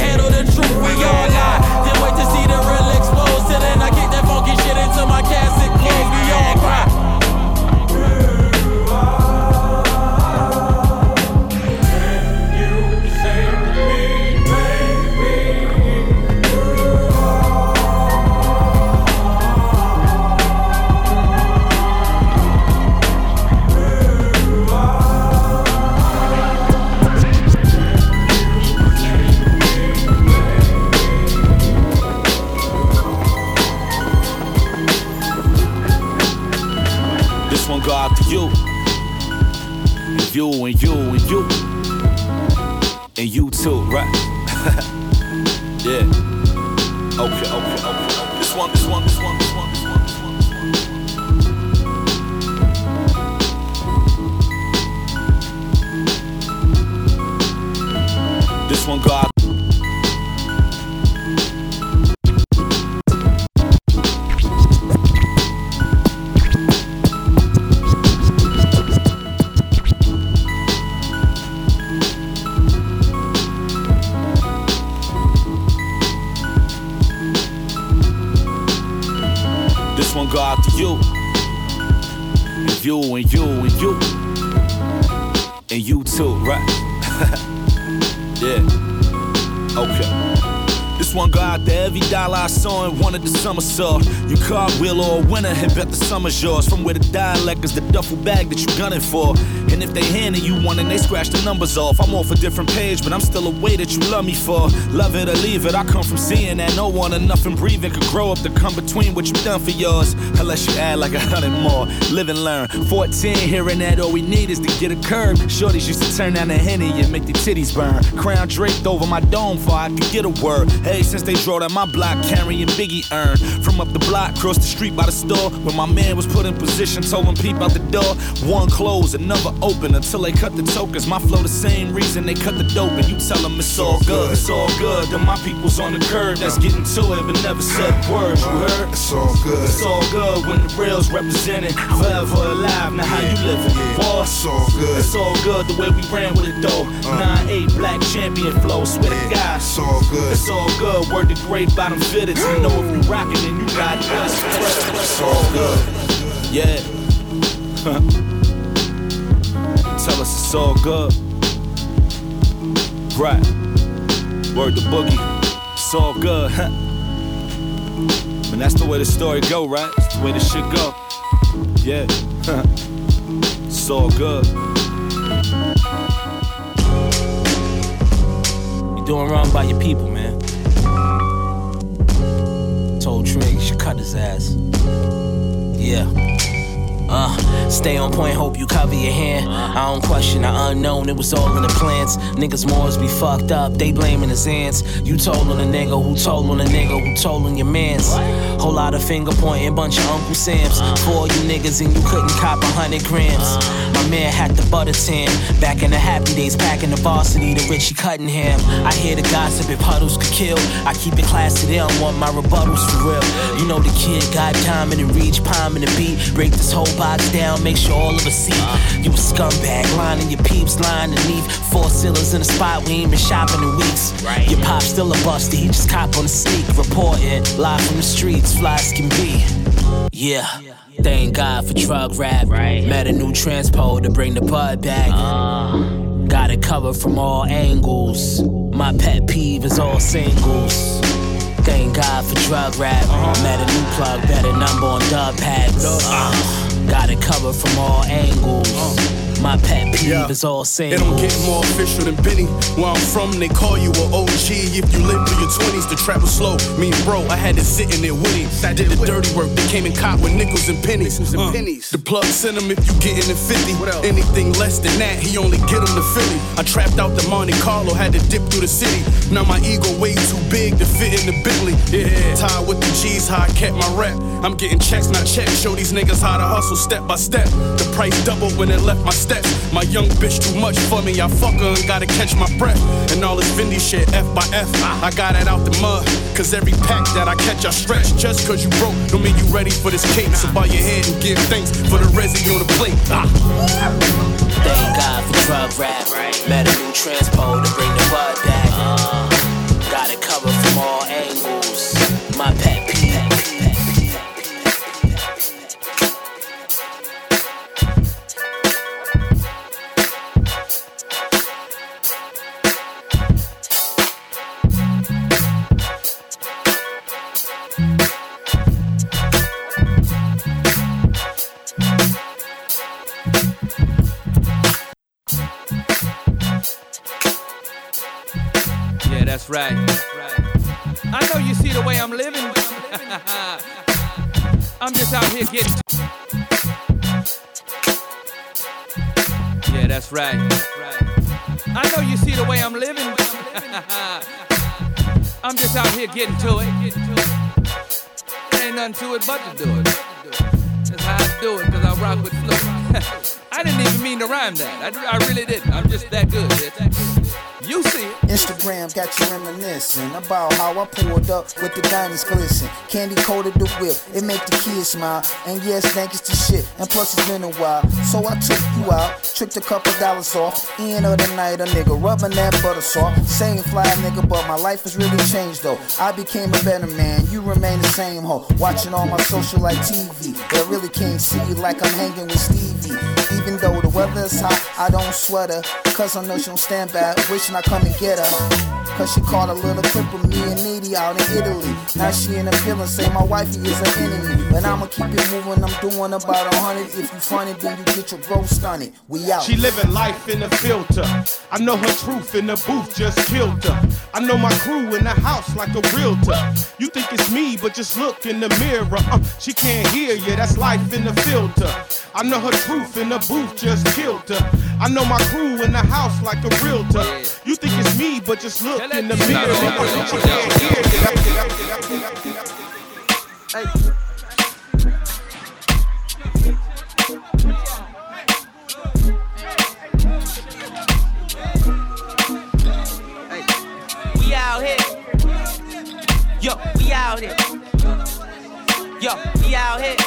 saw. Uh, you cartwheel or a winner and bet the summer's yours. From where the dialect is the duffel bag that you're gunning for. And if they handing you one and they scratch the numbers off, I'm off a different page, but I'm still a way that you love me for. Love it or leave it, I come from seeing that no one or nothing breathing could grow up to come between what you done for yours. Unless you add like a hundred more. Live and learn. 14, hearing that all we need is to get a curb. Shorties used to turn down the henny and make their titties burn. Crown draped over my dome for I could get a word. Hey, since they drove down my block carrying Biggie urn. From up the block, across the street by the store, when my man was put in position, told him peep out the door. One closed, another open until they cut the tokens. My flow the same reason they cut the dope, and you tell them it's all good, it's all good. Then my people's on the curb that's getting to it, but never said words. You heard? It's all good. It's all good when the real's represented. Forever alive, now how you living? Boy, It's all good. It's all good the way we ran with it though. Uh. 9-8 black champion flow, swear to God. It's all good. It's all good. Word to great bottom fitters. You know if you rockin', then you got us. It's all good. Yeah. Us it's all good. Right. Word to boogie. It's all good. Huh? And that's the way the story go, right? It's the way the shit go. Yeah. it's all good. You're doing wrong by your people, man. Told Trigg you should cut his ass. Yeah. Uh, stay on point, hope you cover your hand. I don't question the unknown, it was all in the plans. Niggas Moors be fucked up, they blaming his ants. You told on a nigga who told on a nigga who told on your mans. Whole lot of finger pointing, bunch of Uncle Sam's. For you niggas and you couldn't cop a hundred grams. My man had the butter tan. Back in the happy days, packing the varsity, the Richie Cunningham. I hear the gossip if puddles could kill. I keep it classy, they don't want my rebuttals for real. You know the kid got timing and reach, palming the beat. Break this whole box down, make sure all of us see. You a scumbag, lining your peeps, lying underneath. Four ceilings in a spot we ain't been shopping in weeks. Your pop still a buster, he just cop on the sneak. Reporting, live from the streets, flies can be. Yeah. Thank God for drug rap. Met a new transpo to bring the bud back. Got it covered from all angles. My pet peeve is all singles. Thank God for drug rap. Met a new plug, better number on dub pads. Uh, got it covered from all angles. My pet peeve is all It singles. don't get more official than Benny. Where I'm from, they call you a OG. If you live through your 20s, the trap was slow. Me and bro, I had to sit in there with him. I did the dirty work, they came and caught with nickels and pennies. and Uh, The plug sent him if you getting in 50. Anything less than that, he only get him to Philly. I trapped out the Monte Carlo, had to dip through the city. Now my ego way too big to fit in the Bentley. Yeah, tied with the G's, how I kept my rep. I'm getting checks, not checks. Show these niggas how to hustle step by step. The price doubled when it left my steps. My young bitch too much for me. I fuck her and gotta catch my breath. And all this Fendi shit, F by F. I got it out the mud. Cause every pack that I catch, I stretch. Just cause you broke, don't mean you ready for this cake. So bow your head and give thanks for the resi on the plate. Ah. Thank God for drug rap. New transpo to bring the bud back. Got right. I know you see the way I'm living. I'm just out here getting. Yeah, that's right. I know you see the way I'm living. I'm just out here getting to it. Ain't nothing to it but to do it. That's how I do it, because I rock with flow. I didn't even mean to rhyme that. I, I really didn't. I'm just that good. You see it. Instagram got you reminiscing about how I pulled up with the diamonds glisten. Candy coated the whip, it make the kids smile. And yes, thank it's the shit. And plus it's been a while. So I took you out, tricked a couple dollars off. End of the night, a nigga rubbing that butter soft. Same fly nigga, but my life has really changed though. I became a better man, you remain the same hoe. Watching all my social like TV. They really can't see you like I'm hanging with Stevie. Even though the weather is hot, I don't sweat her. Cause I know she don't stand bad, wishing I come and get her. Cause she caught a little clip of me and Needy out in Italy. Now she in the feeling, say my wifey is an enemy. But I'ma keep it moving, I'm doing about a hundred. If you funny, then you get your growth stunted. We out. She living life in a filter. I know her truth in the booth just killed her. I know my crew in the house like a realtor. You think it's me, but just look in the mirror. Uh, she can't hear you, that's life in the filter. I know her truth in the booth just killed her. I know my crew in the house like a realtor. You think it's me, but just look in the mirror. She can't hear you. Hey. We out here. Yo, we out here. Yo, we out here.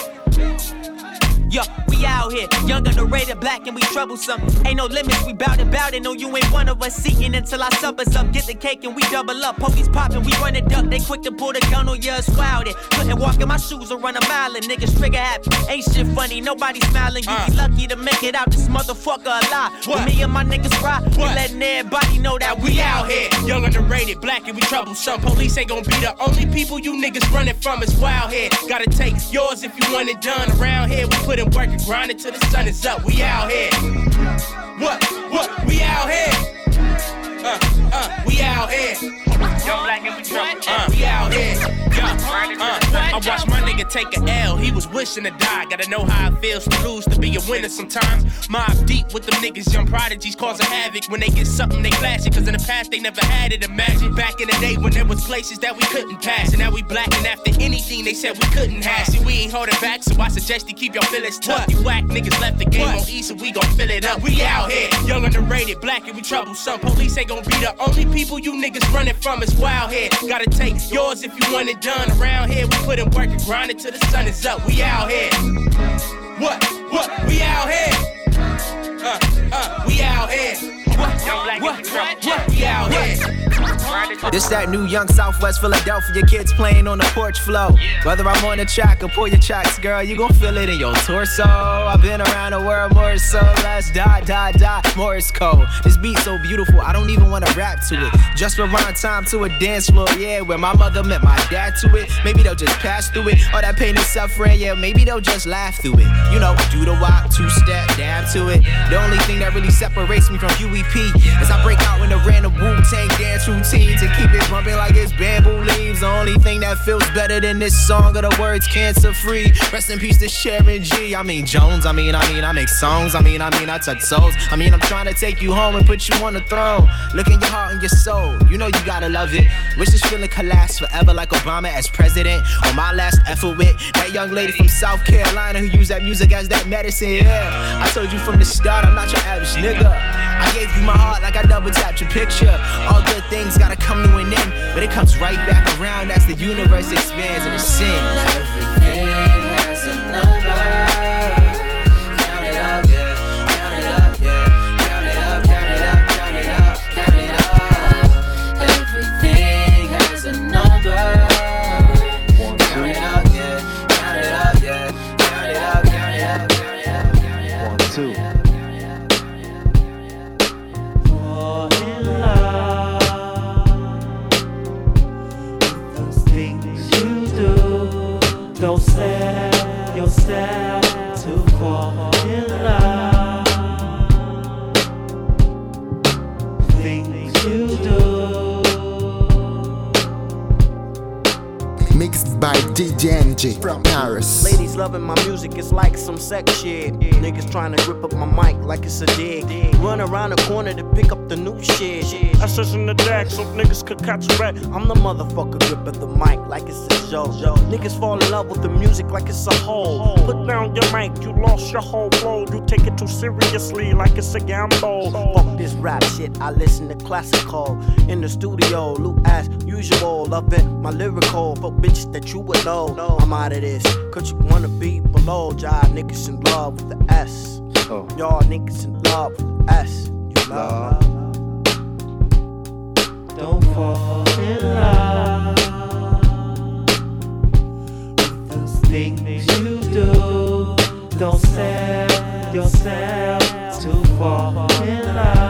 Yo, we out here. Young, underrated, black, and we troublesome. Ain't no limits, we bout it, bout it. No, you ain't one of us. Seeking until our supper's up. Get the cake and we double up. Police popping, we run it up. They quick to pull the gun on you, squad it. Couldn't walk in my shoes or run a mile, and niggas trigger happy. Ain't shit funny, nobody smiling. You be uh. lucky to make it out this motherfucker alive. When me and my niggas ride, we letting everybody know that we out here. Young, underrated, black, and we troublesome. Police ain't gonna be the only people you niggas running from. It's wild here. Gotta take yours if you want it done. Around here, we put in work and grind it till the sun is up. We out here. What? What? We out here. Uh, uh, we out here. Young black and we troublesome. Uh, we out here. Yeah. Uh, I watched my nigga take a L. He was wishing to die. Gotta know how it feels to lose to be a winner sometimes. Mobb Deep with them niggas, young prodigies causing havoc. When they get something, they flash it. Cause in the past, they never had it. Imagine back in the day when there was places that we couldn't pass. And now we blacking after anything they said we couldn't have. See, we ain't holding back, so I suggest you keep your feelings tough. You whack niggas left the game on E, so we gon' fill it up. We out here, young underrated, black and we troublesome. Police ain't gon' be the only people you niggas running from. It's wild here. Gotta take yours if you want it done. Around here, we put in work and grind it till the sun is up. We out here. What? What? We out here. Uh, uh, we out here. We. This that new young Southwest Philadelphia kids playing on the porch flow. Whether I'm on the track or pull your tracks, girl, you gon' feel it in your torso. I've been around the world more so. Let's die, die, die. Morris code. This beat so beautiful, I don't even wanna rap to it. Just rewind time to a dance floor, yeah, where my mother met my dad to it. Maybe they'll just pass through it. All that pain and suffering, yeah, maybe they'll just laugh through it. You know, do the wop, two step, dab to it. The only thing that really separates me from Is I break out in the random Wu Tang dance routines and keep it bumping like it's bamboo leaves. The only thing that feels better than this song are the words cancer free. Rest in peace to Sharon G. I mean Jones. I mean, I mean, I make songs. I mean, I mean, I touch souls. I mean, I'm trying to take you home and put you on the throne. Look in your heart and your soul. You know you gotta love it. Wish this feeling could last forever like Obama as president. On my last effort with that young lady from South Carolina who used that music as that medicine. Yeah, I told you from the start I'm not your average nigga. I gave you my heart like I double tapped your picture. All good things gotta come to an end, but it comes right back around as the universe expands and ascends. Everything sex shit. Niggas trying to grip up my mic like it's a dig. Run around the corner to pick up the new shit. I search in the deck so niggas could catch a rat. I'm the motherfucker gripping the mic like it's a show. Niggas fall in love with the music like it's a hole. Put down your mic, you lost your whole flow. You take it too seriously like it's a gamble. Fuck this rap shit, I listen to classical. In the studio, Luke as usual. Loving my lyrical. Fuck bitches that you would know. I'm out of this. Cause you wanna be below. Jive niggas in love with the S. Y'all niggas in love with the S. You love. Don't fall in love with those things you do. Don't sell yourself to fall in love.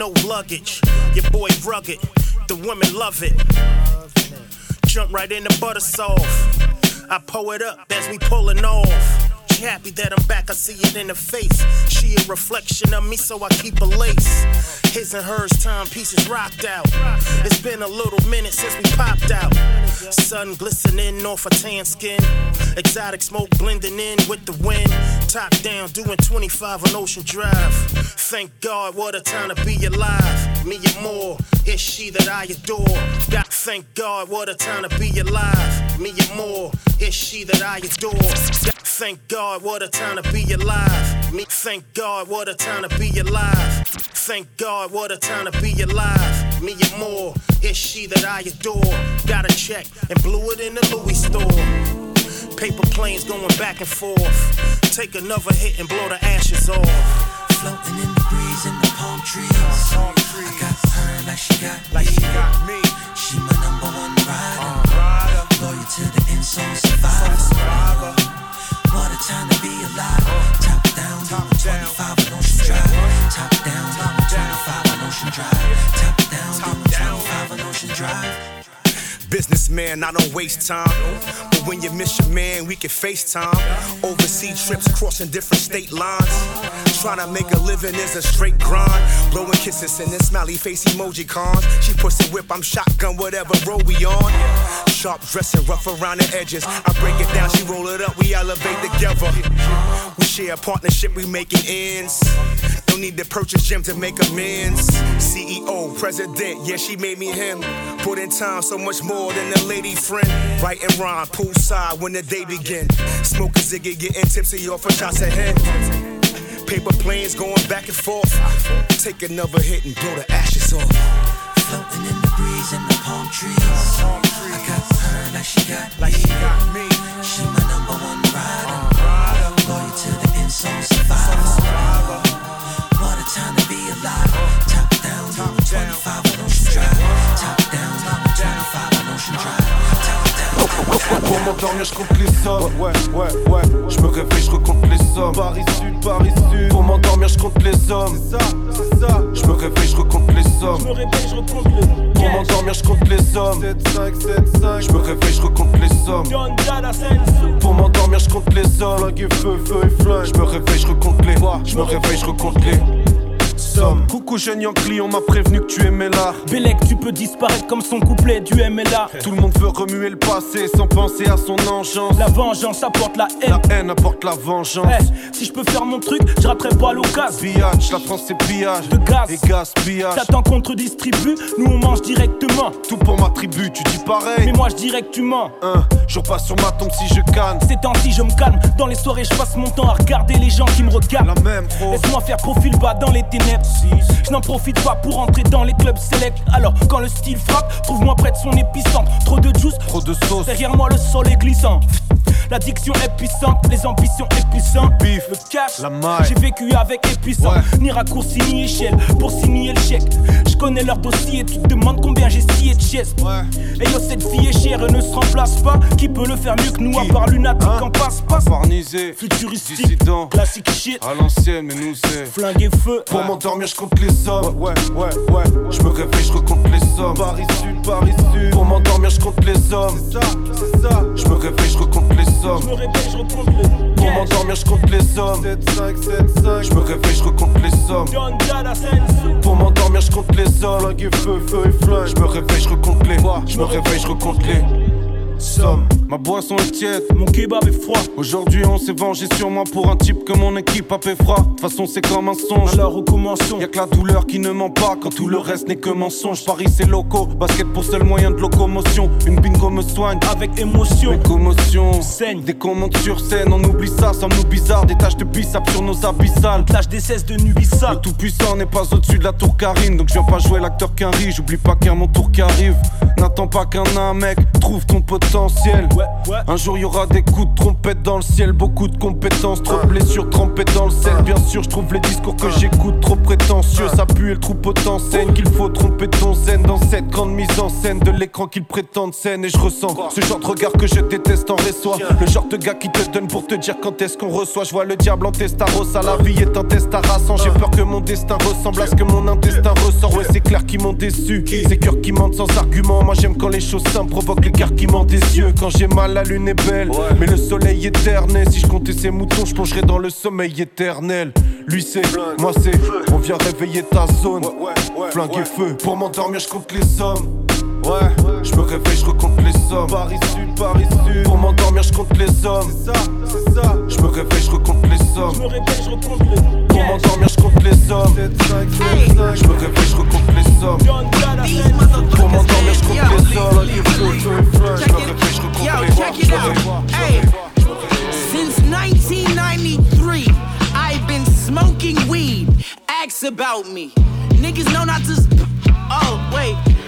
No luggage. Your boy rugged, the women love it. Jump right in the butter soft. I pull it up as we pulling off. Happy that I'm back, I see it in her face. She a reflection of me, so I keep a lace. His and hers timepieces rocked out. It's been a little minute since we popped out. Sun glistening off her tan skin. Exotic smoke blending in with the wind. Top down, doing 25 on Ocean Drive. Thank God, what a time to be alive. Me and more, it's she that I adore. God, thank God, what a time to be alive. Me and more, it's she that I adore. God, thank God, what a time to be alive. Me, thank God, what a time to be alive. Thank God, what a time to be alive. Me and more, it's she that I adore. Got a check and blew it in the Louis store. Paper planes going back and forth. Take another hit and blow the ashes off. Floating in the breeze in the palm trees. I got her like she got like me. She got me. She my number one rider. Uh, Loyal to the end, so survivor. What a time to be alive. Top down, doing 25 on Ocean Drive. Top down, doing 25 on Ocean Drive. Top down, doing 25 on Ocean Drive. Businessman, I don't waste time. But when you miss your man, we can FaceTime. Overseas trips crossing different state lines. Trying to make a living is a straight grind. Blowing kisses in this smiley face emoji cons. She pussy whip, I'm shotgun, whatever road we on. Sharp dressing, rough around the edges. I break it down, she roll it up, we elevate together. We share a partnership, we making ends. Don't need to purchase gym to make amends. CEO, president, yeah, she made me him. Put in time so much more than a lady friend. Write and rhyme, poolside when the day begin. Smoke a ziggy, getting tipsy off of shots ahead. Paper planes going back and forth. Take another hit and blow the ashes off. Floating in the breeze in the palm trees. I got her like she got like me. She, got me. she my number one rider. Uh, Loyal to the end, so survivor. 25 on Ocean Drive. Top down, doing 25 on Ocean Drive. Pour m'endormir, je compte les sommes. Ouais, ouais, ouais. Je me réveille, je recompte les sommes. Paris Sud, Paris Sud. Pour m'endormir, je compte les hommes. C'est ça, c'est ça. Je me réveille, je recompte les sommes. Je me réveille, je recompte les Pour m'endormir, je compte les hommes. 7, 5, 7, 5. Je me réveille, je recompte les sommes. Pour m'endormir, je compte les hommes. Flingue feu, feu et flingue. Je me réveille, je recompte les. Je me réveille, je recompte les. Coucou jeune Yankee, on m'a prévenu que tu aimais l'art. Bélec, tu peux disparaître comme son couplet du MLA. Tout le monde veut remuer le passé sans penser à son engeance. La vengeance apporte la haine. La haine apporte la vengeance. Eh, si je peux faire mon truc, je raterai pas l'occasion. Pillage, la France c'est pillage. De gaz. Et gaspillage. T'attends qu'on te distribue, nous on mange directement. Tout pour ma tribu, tu dis pareil. Mais moi je dirais que tu mens. Un jour pas sur ma tombe si je canne. Ces temps-ci je me calme. Dans les soirées, je passe mon temps à regarder les gens qui me regardent. La même, Laisse-moi faire profil bas dans les ténèbres. Je n'en profite pas pour entrer dans les clubs select. Alors, quand le style frappe, trouve-moi près de son épicentre. Trop de juice, trop de sauce. Derrière moi, le sol est glissant. L'addiction est puissante, les ambitions épuisantes. Bif, le cash, la maille. J'ai vécu avec épuisant, ni raccourci ni échelle pour signer le chèque. Je connais leur dossier, tu te demandes combien j'ai scié de chest. Et yo, cette vie est chère et ne se remplace pas. Qui peut le faire mieux que nous, à part lunatique Hein en passe-passe? Farnisé, Futuristique, dissident, classique shit. à l'ancienne, mais nous c'est Flingue et feu. Pour m'endormir, je compte les sommes. Ouais, ouais, ouais. Je me réveille, je recompte les sommes. Paris Sud, Paris Sud. Pour m'endormir, je compte les sommes. C'est ça, c'est ça. Je me réveille, je recompte les sommes. Je me réveille, je recompte le Pour m'endormir, je compte les sommes. 7, 5, 7, 5. Je me réveille, je recompte les Sensu. Pour m'endormir, je compte les sommes. Flingue feu, feu et flingue. Je me réveille, je recompte les. Je me réveille, je recompte les. Somme, ma boisson est tiède, mon kebab est froid. Aujourd'hui on s'est vengé sur moi pour un type que mon équipe a fait froid. De toute façon c'est comme un songe. Alors recommençons. Y'a que la douleur qui ne ment pas quand tout le reste n'est que mensonge. Paris c'est loco, basket pour seul moyen de locomotion. Une bingo me soigne avec émotion. Une commotion saigne. Dès qu'on monte sur scène, on oublie ça, sommes-nous bizarres. Des taches de biceps sur nos abyssales. Tâche des cesses de Nubissal. Le tout puissant n'est pas au-dessus de la tour Karine. Donc je viens pas jouer l'acteur qu'un riz. J'oublie pas qu'il y a mon tour qui arrive. N'attends pas qu'un un mec trouve ton Un jour y aura des coups de trompette dans le ciel, beaucoup de compétences, trop de blessures trempées dans le sel. Bien sûr, je trouve les discours que j'écoute trop prétentieux. Ça pue et le troupeau t'enseigne qu'il faut tromper ton zen dans cette grande mise en scène de l'écran qu'ils prétendent scène. Et je ressens ce genre de regard que je déteste en reçoit. Le genre de gars qui te donne pour te dire quand est-ce qu'on reçoit. Je vois le diable en testarossa, la vie est un test harassant. J'ai peur que mon destin ressemble à ce que mon intestin ressort. Ouais, c'est clair qu'ils m'ont déçu. Ces cœurs qui mentent sans argument. Moi j'aime quand les choses simples provoquent l'écarquillement des yeux. Quand j'ai mal, la lune est belle, mais le soleil éternel. Si je comptais ces moutons, je plongerais dans le sommeil éternel. Lui c'est, moi c'est, on vient réveiller ta zone. Flingue et feu, pour m'endormir, je compte les sommes. Ouais, je me réveille, je recompte les sommes. Paris Sud, Paris Sud. Pour m'endormir, je compte les sommes. C'est ça, c'est ça. Je me réveille, je recompte les sommes. Je me réveille, je recompte les Pour m'endormir, je compte les sommes. 7, 5, 7, 5. Je me réveille, je recompte les sommes. Pour m'endormir, je compte les sommes. Je me réveille, je recompte les since 1993, I've been smoking weed. Ask about me. Niggas know not to. Oh, wait.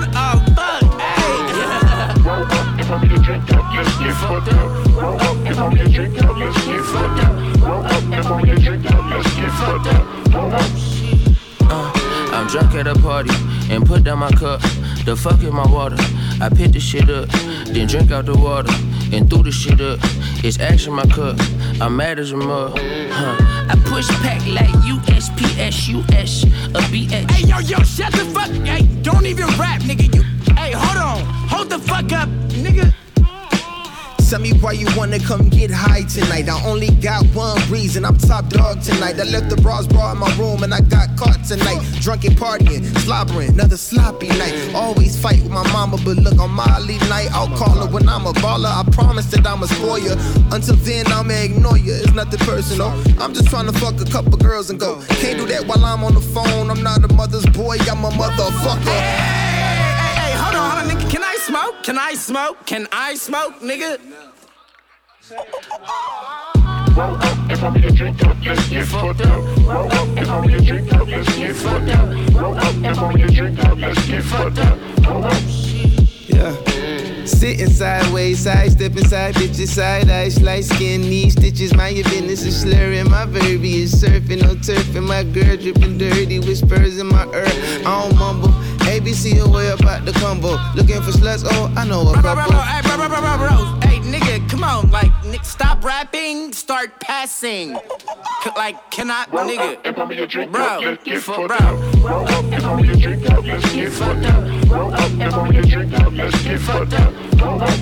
Know. Oh, fuck. Hey. Roll up, if I'm your drink up, let's get fucked up. Roll up, if I'm your drink up, let's get fucked up. Roll up, if I'm your drink up, let's get fucked up. Roll up. I'm drunk at a party and put down my cup. The fuck in my water. I pick the shit up, then drink out the water and threw the shit up. It's action my cup. I'm mad as a mug. Huh. I push pack like USPS, US, a BX. Hey, yo, yo, shut the fuck. Hey, don't even rap, nigga. You. Hey, hold on. Hold the fuck up, nigga. Tell me why you wanna come get high tonight. I only got one reason, I'm top dog tonight. I left the bras bra in my room and I got caught tonight. Drunken partying, slobbering, another sloppy night. Always fight with my mama, but look on my night. I'll call her when I'm a baller. I promise that I'ma spoil you. Until then, I'ma ignore you. It's nothing personal. I'm just trying to fuck a couple girls and go. Can't do that while I'm on the phone. I'm not a mother's boy, I'm a motherfucker. Hey, hey, hold on, hold on, nigga. Can I smoke? Can I smoke? Can I smoke, nigga? Roll up, if I'm your drink up, let's get fucked up. Roll up, if I'm your drink up, let's get fucked up. Roll up, if I'm your drink up, let's get fucked up. Roll up. Yeah. Sitting sideways, side step inside, bitches, side eyes, light skin, knee stitches. Mind your business is slurring. My verbiage surfing, no turfing. My girl dripping dirty, whispers in my ear. I don't mumble. ABC away about the combo. Looking for sluts, oh, I know a Bro, bro, bro, couple. hey, bro, bro, bro, bro, bro. Hey, nigga, come on. Like, Nick, stop rapping, start passing. C- like, can I, nigga? Uh, bro, Get fu- fucked bro. up. Roll up, if I'm your drink up, let's get fucked up. Roll up, if I'm your drink uh, let's get fucked up. Roll up.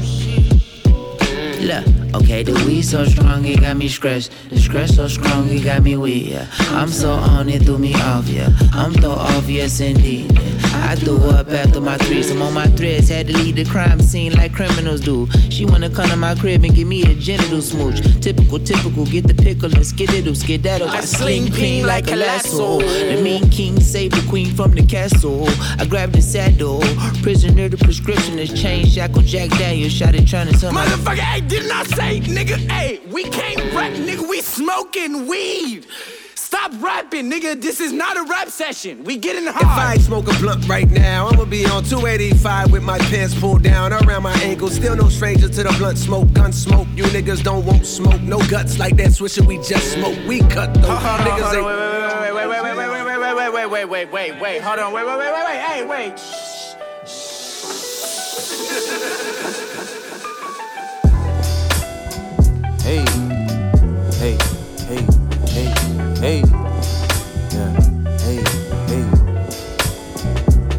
Look, okay, the weed so strong, it got me scratched. The scratch so strong, it got me weak, yeah. I'm so on it, threw me off, yeah. I'm so yes indeed. yeah. I threw up after my threesome on my threads, had to leave the crime scene like criminals do. She wanna come to my crib and give me a genital smooch. Typical, typical, get the pickle and skididdle, skedaddle. I sling ping like a lasso. The mean king saved the queen from the castle. I grabbed the saddle. Prisoner, the prescription is changed. Shackle Jack Daniel, shot it trying to tell Motherfucker, hey, didn't I say, nigga, hey, we can't rap, nigga, we smoking weed. Stop rapping, nigga. This is not a rap session. We getting hard. If I smoke a blunt right now, I'ma be on 285 with my pants pulled down around my ankles. Still no stranger to the blunt smoke, gun smoke. You niggas don't want smoke, no guts like that swisher we just smoke. We cut those niggas ain't. Wait, wait, wait, wait, wait, wait, wait, wait, wait, wait, wait, wait, wait. Hold on, wait, wait, wait, wait, wait. Hey, wait. Hey, yeah, hey, hey.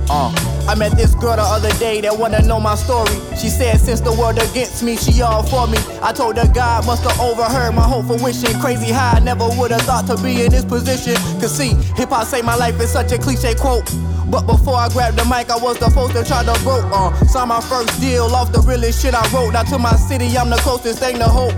Uh, I met this girl the other day that wanna know my story. She said since the world against me, she all for me. I told her God must have overheard my hope for. Crazy how I never would have thought to be in this position. Cause see, hip hop saved my life is such a cliche quote. But before I grabbed the mic, I was the poster child to broke. Uh, signed my first deal off the realest shit I wrote. Now to my city, I'm the closest thing to hope.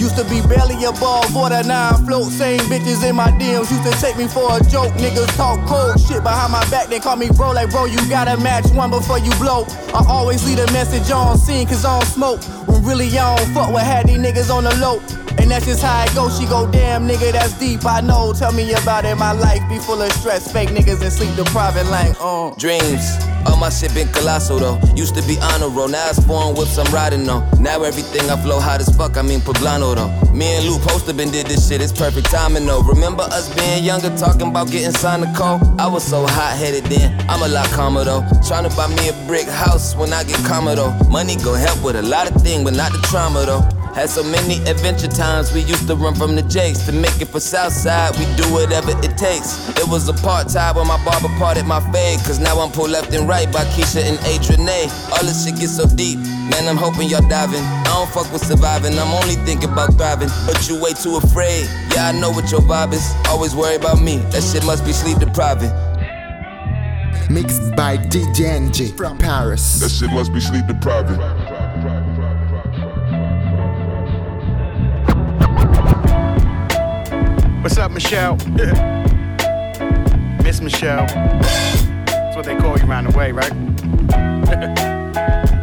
Used to be barely above water, now I float. Same bitches in my DMs used to take me for a joke. Niggas talk cold shit behind my back, they call me bro. Like, bro, you gotta match one before you blow. I always leave a message on scene, cause I don't smoke. When really I don't fuck with had these niggas on the low. And that's just how it goes. She go, damn nigga, that's deep. I know. Tell me about it. My life be full of stress, fake niggas and sleep deprived like, uh. Dreams. All my shit been colossal though. Used to be honor roll, now it's foreign whips I'm riding on. Now everything I flow hot as fuck, I mean poblano though. Me and Lou Poster been did this shit, it's perfect timing though. Remember us being younger, talking about getting signed to call? I was so hot headed then, I'm a lot calmer though. Trying to buy me a brick house when I get calmer though. Money go help with a lot of things, but not the trauma though. Had so many adventure times, we used to run from the jakes. To make it for Southside, we do whatever it takes. It was a part time when my barber parted my fade. Cause now I'm pulled left and right by Keisha and Adrian All this shit gets so deep, man, I'm hoping y'all diving. I don't fuck with surviving, I'm only thinking about thriving. But you way too afraid, yeah, I know what your vibe is. Always worry about me, that shit must be sleep depriving. Mixed by DJ NG from Paris. That shit must be sleep depriving. What's up, Michelle? Miss Michelle. That's what they call you around the way, right?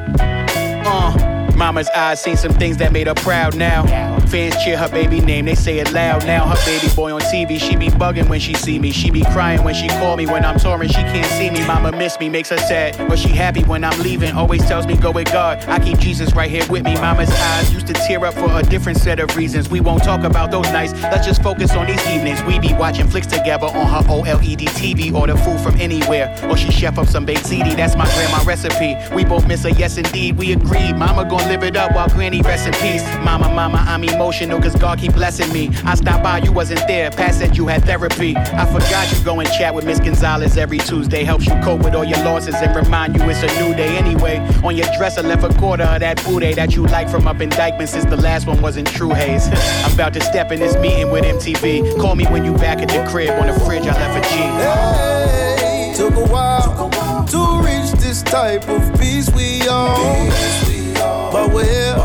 Mama's eyes seen some things that made her proud now. Fans cheer her baby name, they say it loud now. Her baby boy on TV, she be bugging when she see me. She be crying when she call me. When I'm touring, she can't see me. Mama miss me, makes her sad, but she happy when I'm leaving. Always tells me go with God. I keep Jesus right here with me. Mama's eyes used to tear up for a different set of reasons. We won't talk about those nights. Let's just focus on these evenings. We be watching flicks together on her OLED TV. Order food from anywhere, or she chef up some baked ziti. That's my grandma recipe. We both miss her, yes indeed. We agreed. Mama gon' live it up while granny rest in peace. Mama, mama, I'm emotional cause God keep blessing me. I stopped by, you wasn't there. Pat said you had therapy. I forgot you go and chat with Miss Gonzalez every Tuesday. Helps you cope with all your losses and remind you it's a new day anyway. On your dresser, left a quarter of that booty that you like from up in Dyckman since the last one wasn't true haze. I'm about to step in this meeting with MTV. Call me when you back at the crib on the fridge, I left a G. Hey, took a while to reach this type of peace we are. But we're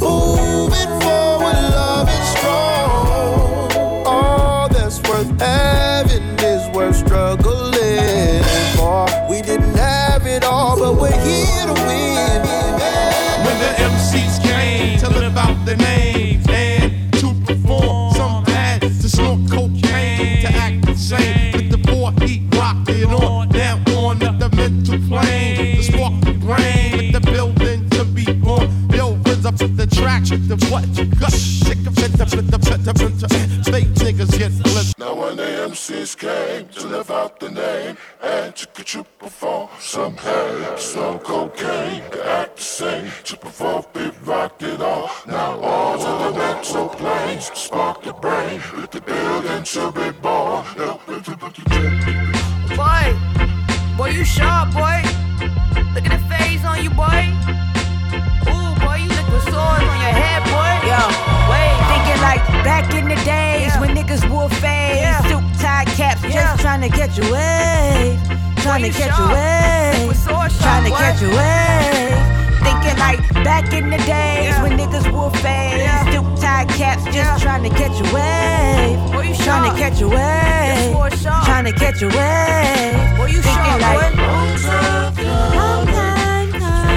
moving forward, love is strong. All that's worth having rhythm to the what you got. Sick of it, the the the the fake niggas get flipped. Now when the MCs came to live out the name and to get you perform, some had some cocaine to act the same. To perform, be rocked it all. Now all to the mental planes, spark the brain with the building to be born. Boy, boy, you sharp, boy. Look at the face on you, boy. Ooh, boy, you look with swords on your head, boy. Yo, wait, thinking like back in the days when niggas wore fades, suit tie caps, just trying to catch a wave, trying to you sharp. wave, With trying to sharp, catch a boy. wave. Thinking like back in the days when niggas wore fades, suit tie caps, just trying to catch a wave, trying to catch a wave, trying to catch a wave. Thinking sharp, like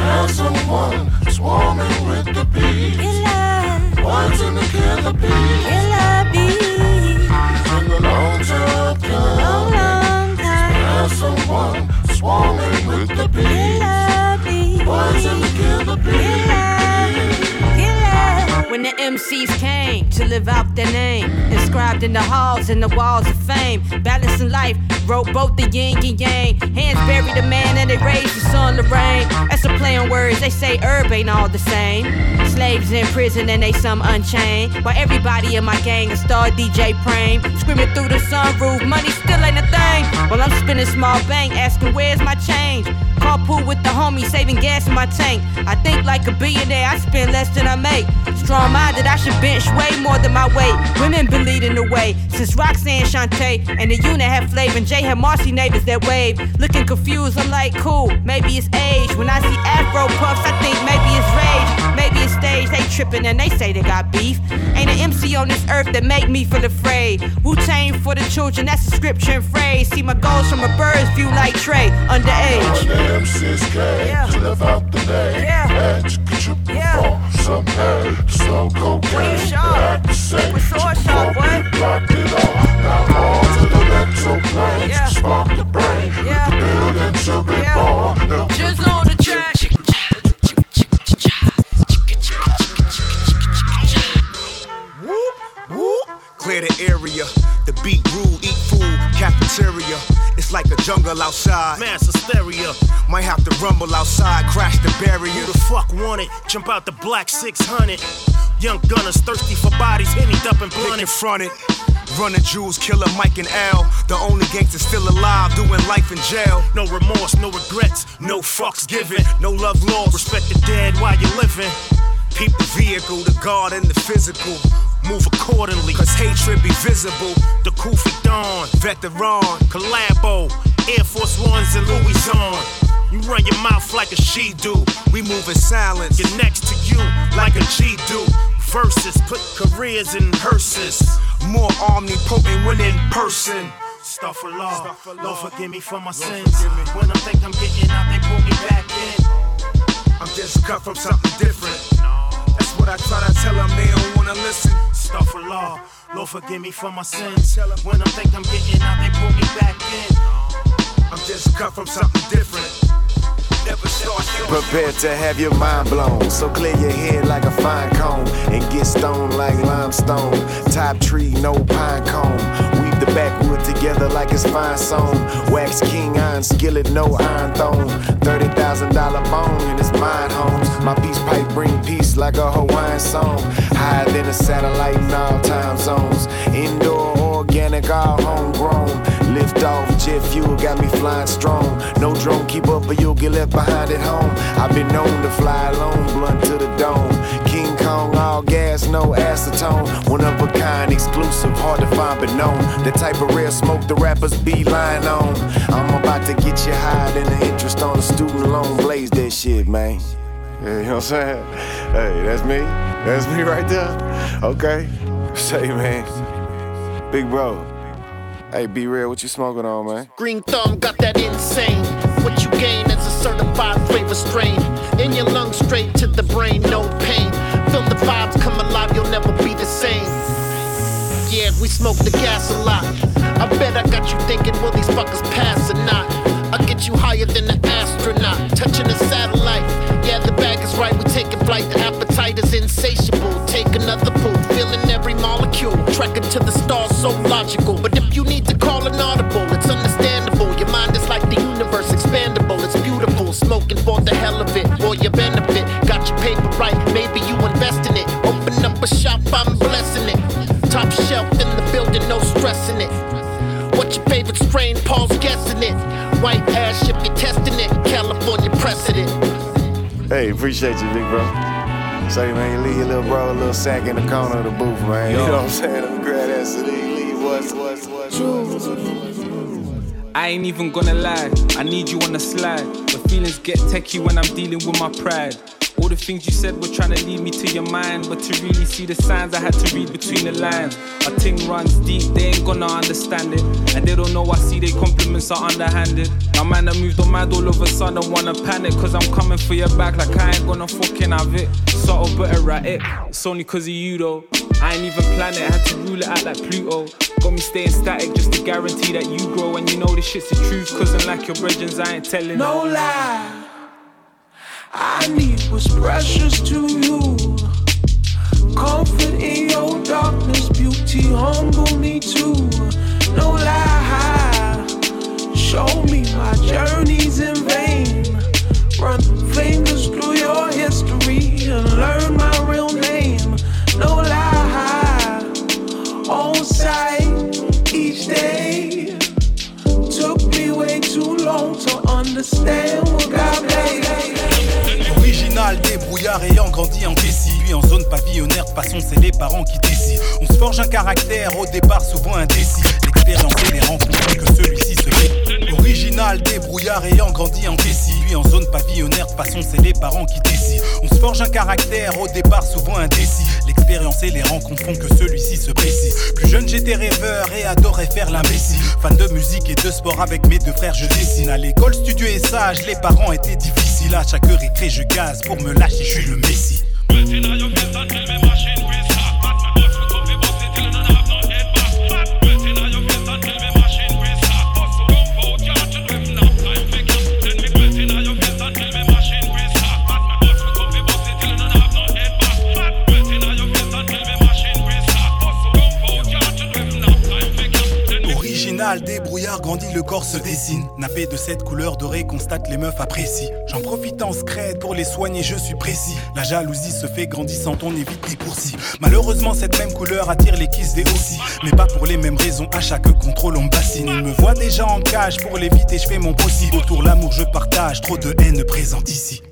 Have someone swarming with the bees. One Poison to kill the bees. Killer bees. In the long time, Long, long time. Someone swarming with the bees. Killer bees. To kill the bees. Killer. When the MCs came to live out their name, inscribed in the halls and the walls of fame, balancing life, wrote both the yin and yang. Hands buried the man and they raised the sun to rain. That's a play on words, they say herb ain't all the same. Slaves in prison and they some unchained. While everybody in my gang a star DJ Prame, screaming through the sunroof, money still ain't a thing. While I'm spinning small bank, asking where's my change. Carpool with the homie, saving gas in my tank. I think like a billionaire, I spend less than I make. Strong minded, I should bench way more than my weight. Women been leading the way since Roxanne Shante and the unit had flavor. And Jay had Marcy neighbors that wave. Looking confused, I'm like, cool, maybe it's age. When I see Afro puffs, I think maybe it's rage. Maybe it's stage, they tripping and they say they got beef. Ain't an MC on this earth that make me feel afraid. Wu Tang for the children, that's a scripture and phrase. See my goals from a bird's view like Trey, underage. When the MCs came to live out the name. Yeah. And you could perform some some cocaine. Sword shop, what? Rocked it all. Now on to the mental plane. Yeah. Spark the brain. Yeah. The building to be born. Now Just on the track. Clear the area, the beat rule, eat food, cafeteria. It's like a jungle outside. Mass hysteria. Might have to rumble outside, crash the barrier. Who the fuck want it? Jump out the black 600. Young gunners thirsty for bodies, hennied up and blunted. in fronted. Running Jews, killer Mike and Al. The only gangster still alive, doing life in jail. No remorse, no regrets, no fucks given. No love lost. Respect the dead while you're living. Peep the vehicle, the guard and the physical. Move accordingly. Cause hatred be visible. The Kufi Dawn, Veteran, Collabo, Air Force Ones and Louis on. You run your mouth like a she do. we move in silence. Get next to you like a G do. Verses, put careers in hearses. More omnipotent when in person. Stuff for law. Lord forgive me for my sins. When I think I'm getting out, they pull me back in. I'm just cut from something different. What I try to tell them, they don't wanna listen. Stuff for law. Lord forgive me for my sins. When I think I'm getting out, they pull me back in. I'm just cut from something different. Prepare to have your mind blown. So clear your head like a fine comb and get stoned like limestone. Top tree, no pine cone. The backwood together like it's fine sewn. Wax king iron skillet, no iron thong. Thirty thousand dollar bone in his mind homes. My peace pipe bring peace like a Hawaiian song. Higher than a satellite in all time zones. Indoor organic, all homegrown. Lift off, jet fuel got me flying strong. No drone keep up, or you'll get left behind at home. I've been known to fly alone, blunt to the dome. King Kong, all gas, no acetone. One of a kind, exclusive, hard to find but known. The type of rare smoke the rappers be lying on. I'm about to get you higher than the interest on a student loan. Blaze that shit, man. Yeah, you know what I'm saying? Hey, that's me. That's me right there. Okay. Say, man. Big bro. Hey, be real. What you smoking on, man? Green thumb got that insane. What you gain is a certified flavor strain. In your lungs, straight to the brain, no pain. Feel the vibes come alive, you'll never be the same. Yeah, we smoke the gas a lot. I bet I got you thinking, will these fuckers pass or not? I'll get you higher than an astronaut, touching a satellite. Yeah, the bag is right, we taking flight. The appetite is insatiable. Take another pull, feeling every molecule. Trekking to the stars, so logical. But if you need to call an audible, it's understandable. Your mind is like the universe, expandable. It's beautiful, smoking for the hell of it, for your Top shelf in the building, no stressing it. What's your favorite strain? Paul's guessing it. White ash if you're testing it. California precedent. Hey, appreciate you, big bro. Say, man, you leave your little bro a little sack in the corner of the booth, man. You know what I'm saying? I'm glad that's it. Leave what's, what's, what's. I ain't even gonna lie, I need you on the slide. The feelings get techie when I'm dealing with my pride. All the things you said were trying to lead me to your mind, but to really see the signs, I had to read between the lines. A thing runs deep, they ain't gonna understand it, and they don't know I see their compliments are underhanded. My man that moved on mad all of a sudden wanna panic, cause I'm coming for your back like I ain't gonna fucking have it. Subtle but erratic, it's only cause of you though. I ain't even plan it, had to rule it out like Pluto. Got me staying static just to guarantee that you grow, and you know this shit's the truth, cause unlike your brethren, I ain't telling No lie. I need what's precious to you. Comfort in your darkness, beauty humble me too. No lie. Show me my journey's in vain. Run fingers through your history and learn my real name. No lie. On sight each day. Took me way too long to understand. Original, débrouillard ayant grandi en Tessie Puis en zone pavillonnaire, de façon c'est les parents qui décident. On se forge un caractère, au départ souvent indécis. L'expérience et les rencontres que celui-ci se fait Original, débrouillard ayant grandi en Tessie Puis en zone pavillonnaire, de façon c'est les parents qui décident. On se forge un caractère, au départ souvent indécis Et les rencontres font que celui-ci se précise. Plus jeune j'étais rêveur et adorais faire l'imbécile Fan de musique et de sport avec mes deux frères je dessine. À l'école, studio et sage, les parents étaient difficiles. À chaque récré je gaz pour me lâcher, je suis le messie Grandit, le corps se dessine. Nappé de cette couleur dorée, constate les meufs apprécient. J'en profite en scred pour les soigner, je suis précis. La jalousie se fait grandissant, on évite les coursis. Malheureusement, cette même couleur attire les kisses des aussi. Mais pas pour les mêmes raisons, à chaque contrôle on bassine. Il me voit déjà en cage, pour l'éviter, je fais mon possible. Autour l'amour, je partage, trop de haine présente ici.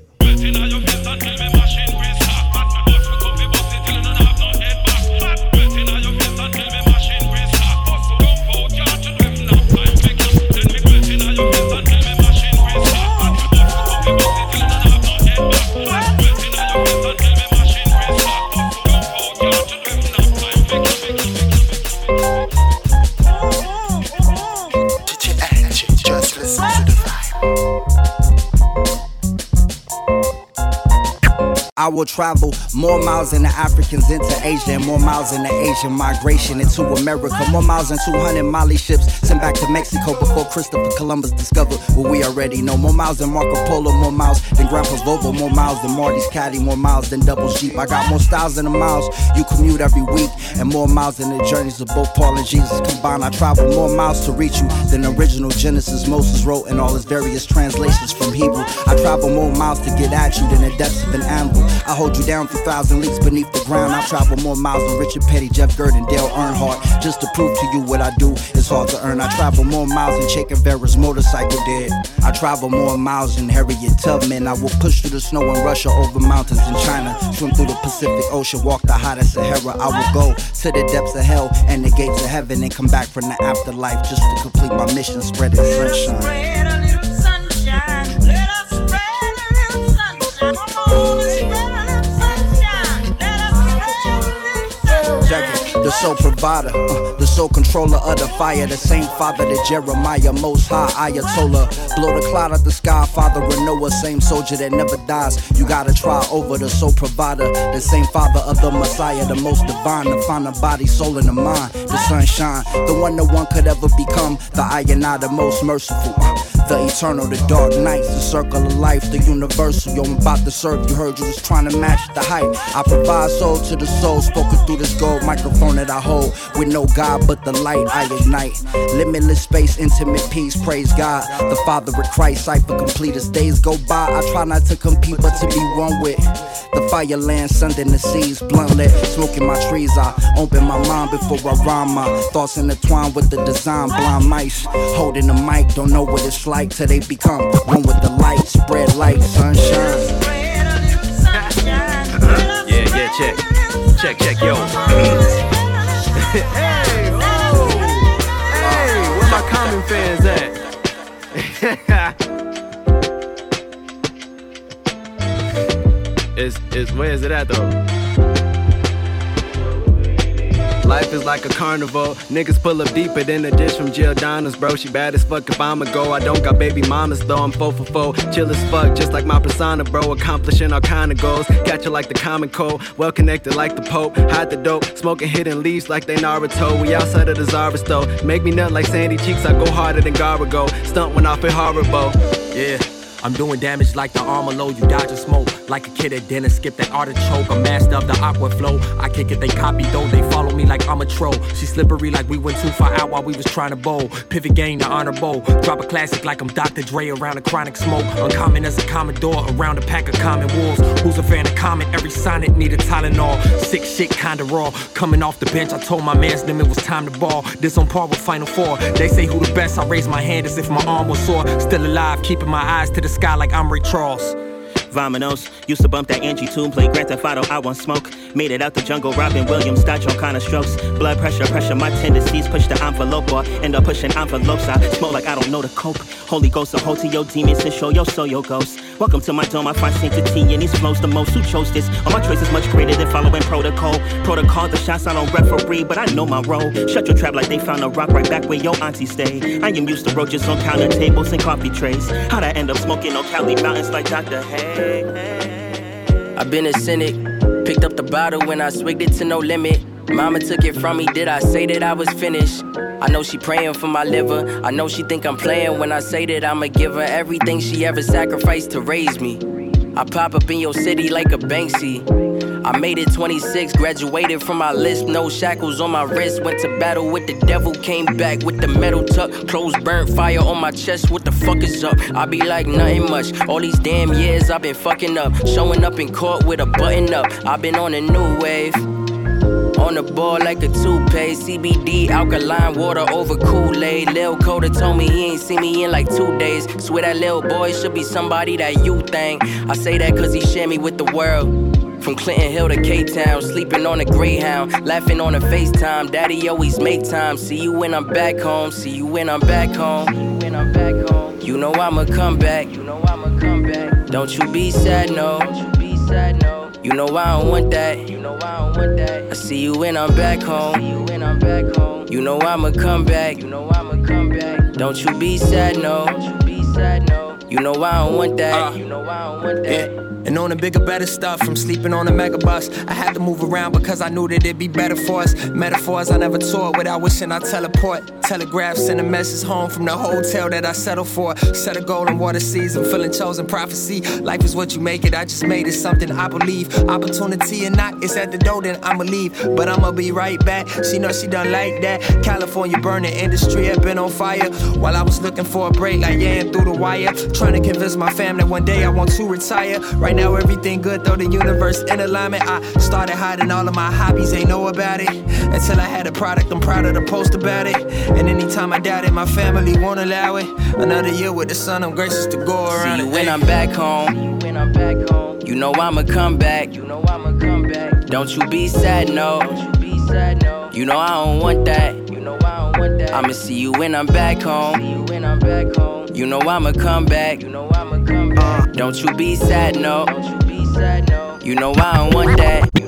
I will travel more miles than the Africans into Asia, and more miles than the Asian migration into America. More miles than 200 Mali ships sent back to Mexico before Christopher Columbus discovered what we already know. More miles than Marco Polo, more miles than Grandpa's Volvo, more miles than Marty's Caddy, more miles than Double Jeep. I got more styles than the miles you commute every week, and more miles than the journeys of both Paul and Jesus combined. I travel more miles to reach you than the original Genesis Moses wrote in all his various translations from Hebrew. I travel more miles to get at you than the depths of an anvil. I hold you down through thousand leagues beneath the ground. I travel more miles than Richard Petty, Jeff Gordon, Dale Earnhardt. Just to prove to you what I do is hard to earn. I travel more miles than Che Guevara's motorcycle did. I travel more miles than Harriet Tubman. I will push through the snow in Russia, over mountains in China, swim through the Pacific Ocean, walk the hottest Sahara. I will go to the depths of hell and the gates of heaven and come back from the afterlife just to complete my mission, spreading sunshine. The sole provider, uh, the sole controller of the fire, the same father that Jeremiah, most high Ayatollah. Blow the cloud out the sky, father of Noah, same soldier that never dies. You gotta try over the sole provider, the same father of the Messiah, the most divine, the body, soul, and the mind. The sunshine, the one no one could ever become. The I and I, the most merciful. uh, the eternal, the dark nights, the circle of life, the universal. Yo, I'm about to serve. You heard you was trying to match the hype. I provide soul to the soul, spoken through this gold microphone that I hold. With no God but the light I ignite. Limitless space, intimate peace. Praise God, the Father of Christ. Cipher complete as days go by. I try not to compete, but to be one with the fire land, sending the seas, blunt lit, smoking my trees. I open my mind before I rhyme. My thoughts intertwine with the design. Blind mice holding the mic, don't know what it's like till they become one with the light. Spread light, sunshine. Yeah, yeah, check. Check, check, yo. hey, oh, hey, where my common fans at? it's, it's where is it at though? Life is like a carnival. Niggas pull up deeper than a dish from Giordano's, bro. She bad as fuck if I'ma go. I don't got baby mamas though. I'm four for four. Chill as fuck, just like my persona, bro. Accomplishing all kind of goals. Catch her like the common cold. Well connected like the Pope. Hide the dope. Smoking hidden leaves like they Naruto. We outside of the Zara though. Make me nut like Sandy Cheeks. I go harder than Garago. Stunt when I feel horrible. Yeah. I'm doing damage like the armor load, you dodge a smoke. Like a kid at dinner, skip that artichoke. I'm master of the aqua flow. I kick it, they copy though. They follow me like I'm a troll. She slippery like we went too far out while we was trying to bowl. Pivot game, the honor bowl. Drop a classic like I'm Dr. Dre around a chronic smoke. Uncommon as a Commodore around a pack of common wolves. Who's a fan of common? Every sonnet need a Tylenol. Sick shit, kinda raw. Coming off the bench, I told my mans them it was time to ball. This on par with Final Four. They say who the best, I raise my hand as if my arm was sore. Still alive, keeping my eyes to the sky like I'm Ray Charles. Vominos. Used to bump that Angie tune, play Grand Theft Auto, I want smoke. Made it out the jungle, Robin Williams, dodge all kind of strokes. Blood pressure, pressure, my tendencies push the envelope or end up pushing envelopes. I smoke like I don't know the cope. Holy Ghost, so hold to your demons and show your soul your ghost. Welcome to my dome, I find sanctity in these flows the most. Who chose this? All my choices much greater than following protocol. Protocol, the shots I don't referee, but I know my role. Shut your trap like they found a rock right back where your auntie stay. I am used to roaches on counter tables and coffee trays. How'd I end up smoking on Cali mountains like Dr. Hay? I've been a cynic. Picked up the bottle when I swigged it to no limit. Mama took it from me, did I say that I was finished? I know she praying for my liver. I know she think I'm playing when I say that I'ma give her everything she ever sacrificed to raise me. I pop up in your city like a Banksy. I made it 26, graduated from my list, no shackles on my wrist. Went to battle with the devil, came back with the metal tuck. Clothes burnt, fire on my chest. What the fuck is up? I be like nothing much. All these damn years I've been fucking up, showing up in court with a button up. I've been on a new wave. On the ball like a toupee. CBD, alkaline water over Kool Aid. Lil Coda told me he ain't seen me in like two days. Swear that little boy should be somebody that you think. I say that cause he share me with the world. From Clinton Hill to K Town, sleeping on a Greyhound, laughing on a FaceTime. Daddy always make time. See you when I'm back home. See you when I'm back home. When I'm back home. You know I'ma come back. You know I'ma come back. Don't you be sad, no. Don't you be sad, no. You know I don't want that. You know I don't want that. I see you when I'm back home. See you when I'm back home. You know I'ma come back. You know I'ma come back. Don't you be sad, no. Don't you be sad, no. You know I don't want that. Uh, you know I don't want that. And on the bigger, better stuff, from sleeping on a megabus, I had to move around because I knew that it'd be better for us. Metaphors I never taught without wishing I teleport. Telegraph send a message home from the hotel that I settled for. Set a goal and water season, feeling chosen prophecy. Life is what you make it, I just made it something I believe. Opportunity or not, it's at the door, then I'ma leave. But I'ma be right back. She know she done like that. California burning industry had been on fire. While I was looking for a break, like yeah, through the wire. Trying to convince my fam that one day I want to retire. Right now everything good, though the universe in alignment. I started hiding all of my hobbies, ain't know about it. Until I had a product, I'm proud of the post about it. And anytime I doubt it, my family won't allow it. Another year with the sun, I'm gracious to go around See you when I'm back home. You when I'm back home. You know I'ma come back. You know I'ma come back. Don't you be sad, no. Don't you be sad, no. You know I don't want that. You know I don't want that. I'ma see you when I'm back home. See you when I'm back home. You know I'ma come back. You know I'ma come back. Don't you be sad, no. Don't you be sad, no. You know I don't want that.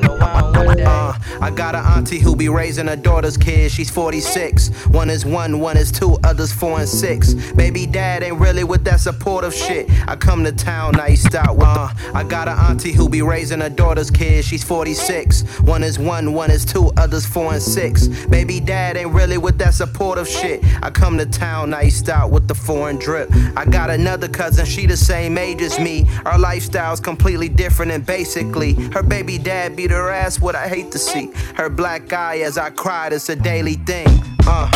Uh, I got an auntie who be raising her daughter's kids. She's 46. One is one, one is two, others four and six. Baby dad ain't really with that supportive shit. I come to town iced out with uh, I got an auntie who be raising her daughter's kids. She's 46. One is one, one is two, others four and six. Baby dad ain't really with that supportive shit. I come to town iced out with the foreign drip. I got another cousin, she the same age as me. Our lifestyle's completely different and basically her baby dad beat her ass, what I hate to see. Her black eye as I cried, it's a daily thing. Uh.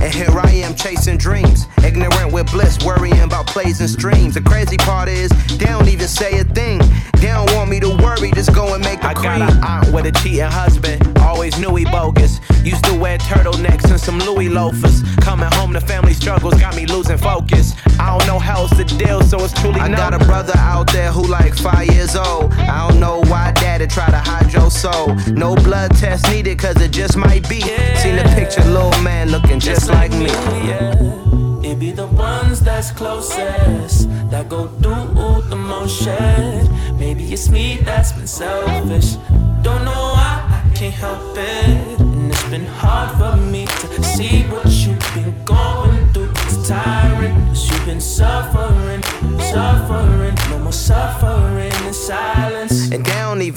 And here I am chasing dreams, ignorant with bliss, worrying about plays and streams. The crazy part is, they don't even say a thing. They don't want me to worry, just go and make a I cream. got an aunt with a cheating husband, always knew he bogus. Used to wear turtlenecks and some Louis loafers. Coming home, the family struggles got me losing focus. I don't know how else to deal, so it's truly I no. got a brother out there who like five years old. I don't know why daddy try to hide your soul. No blood test needed, cause it just might be. Seen a picture, little man looking just like me. Yeah, It be the ones that's closest that go through the motion. Maybe it's me that's been selfish. Don't know why I can't help it. And it's been hard for me to see what you've been going through. It's tiring, cause you've been suffering, suffering, no more suffering in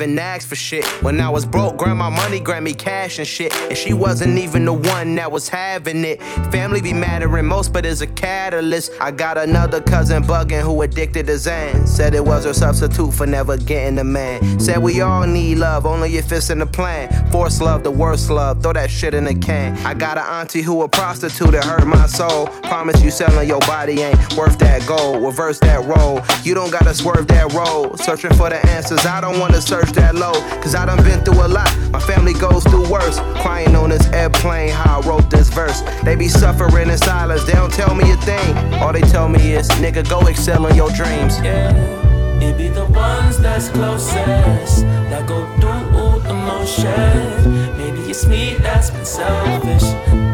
even ask for shit. When I was broke, grandma money grabbed me cash and shit. And she wasn't even the one that was having it. Family be mattering most, but it's a catalyst. I got another cousin bugging who addicted to Zan. Said it was her substitute for never getting a man. Said we all need love, only if it's in the plan. Force love, the worst love, throw that shit in a can. I got an auntie who a prostitute that hurt my soul. Promise you selling your body ain't worth that gold. Reverse that role. You don't gotta swerve that road. Searching for the answers, I don't wanna search that low. Cause I done been through a lot. My family goes through worse. Crying on this airplane, how I wrote this verse. They be suffering in silence, they don't tell me a thing. All they tell me is, nigga, go excel in your dreams. Yeah, it be the ones that's closest that go through all the motion. Maybe it's me that's been selfish.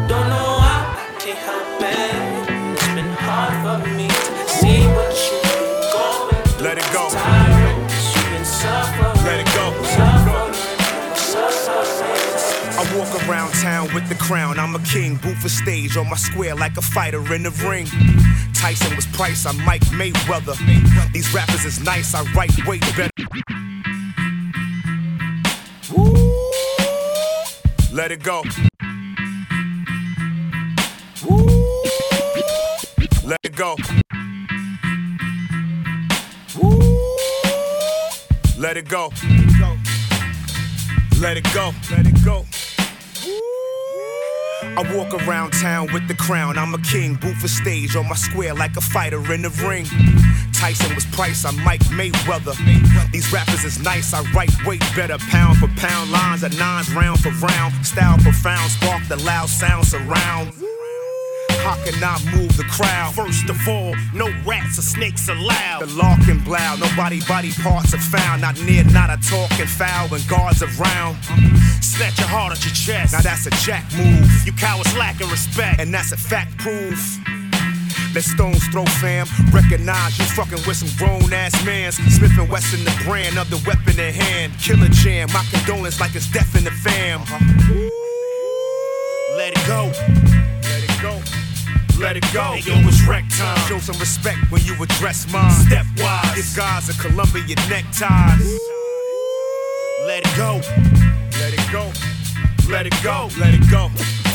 Don't know why I can't help it. It's been hard for me to see what around town with the crown. I'm a king, Booth for stage on my square like a fighter in the ring. Tyson was Price, I'm Mike Mayweather. These rappers is nice, I write way better. Woo. Let it go. Woo, Let it go. Let it go. Let it go. Let it go. I walk around town with the crown. I'm a king, booth for stage on my square like a fighter in the ring. Tyson was Price, I'm Mike Mayweather. These rappers is nice, I write way better. Pound for pound, lines at nines, round for round. Style profound, spark the loud sound surround. How can I move the crowd? First of all, no rats or snakes allowed. The lock and blow, nobody body parts are found. Not near, not a talking foul when guards around. Snatch your heart at your chest. Now that's a jack move, You cowards lacking respect. and that's a fact proof. Let stones throw fam. Recognize you fucking with some grown ass mans. Smith and Wesson, the brand of the weapon in hand. Killer jam, my condolence like it's death in the fam. Go. Let it go. Let it go. Yo, it's wreck time. Show some respect when you address mine. Stepwise. This guy's a Columbia neckties. Let it go. Let it go. Let it go. Let it go.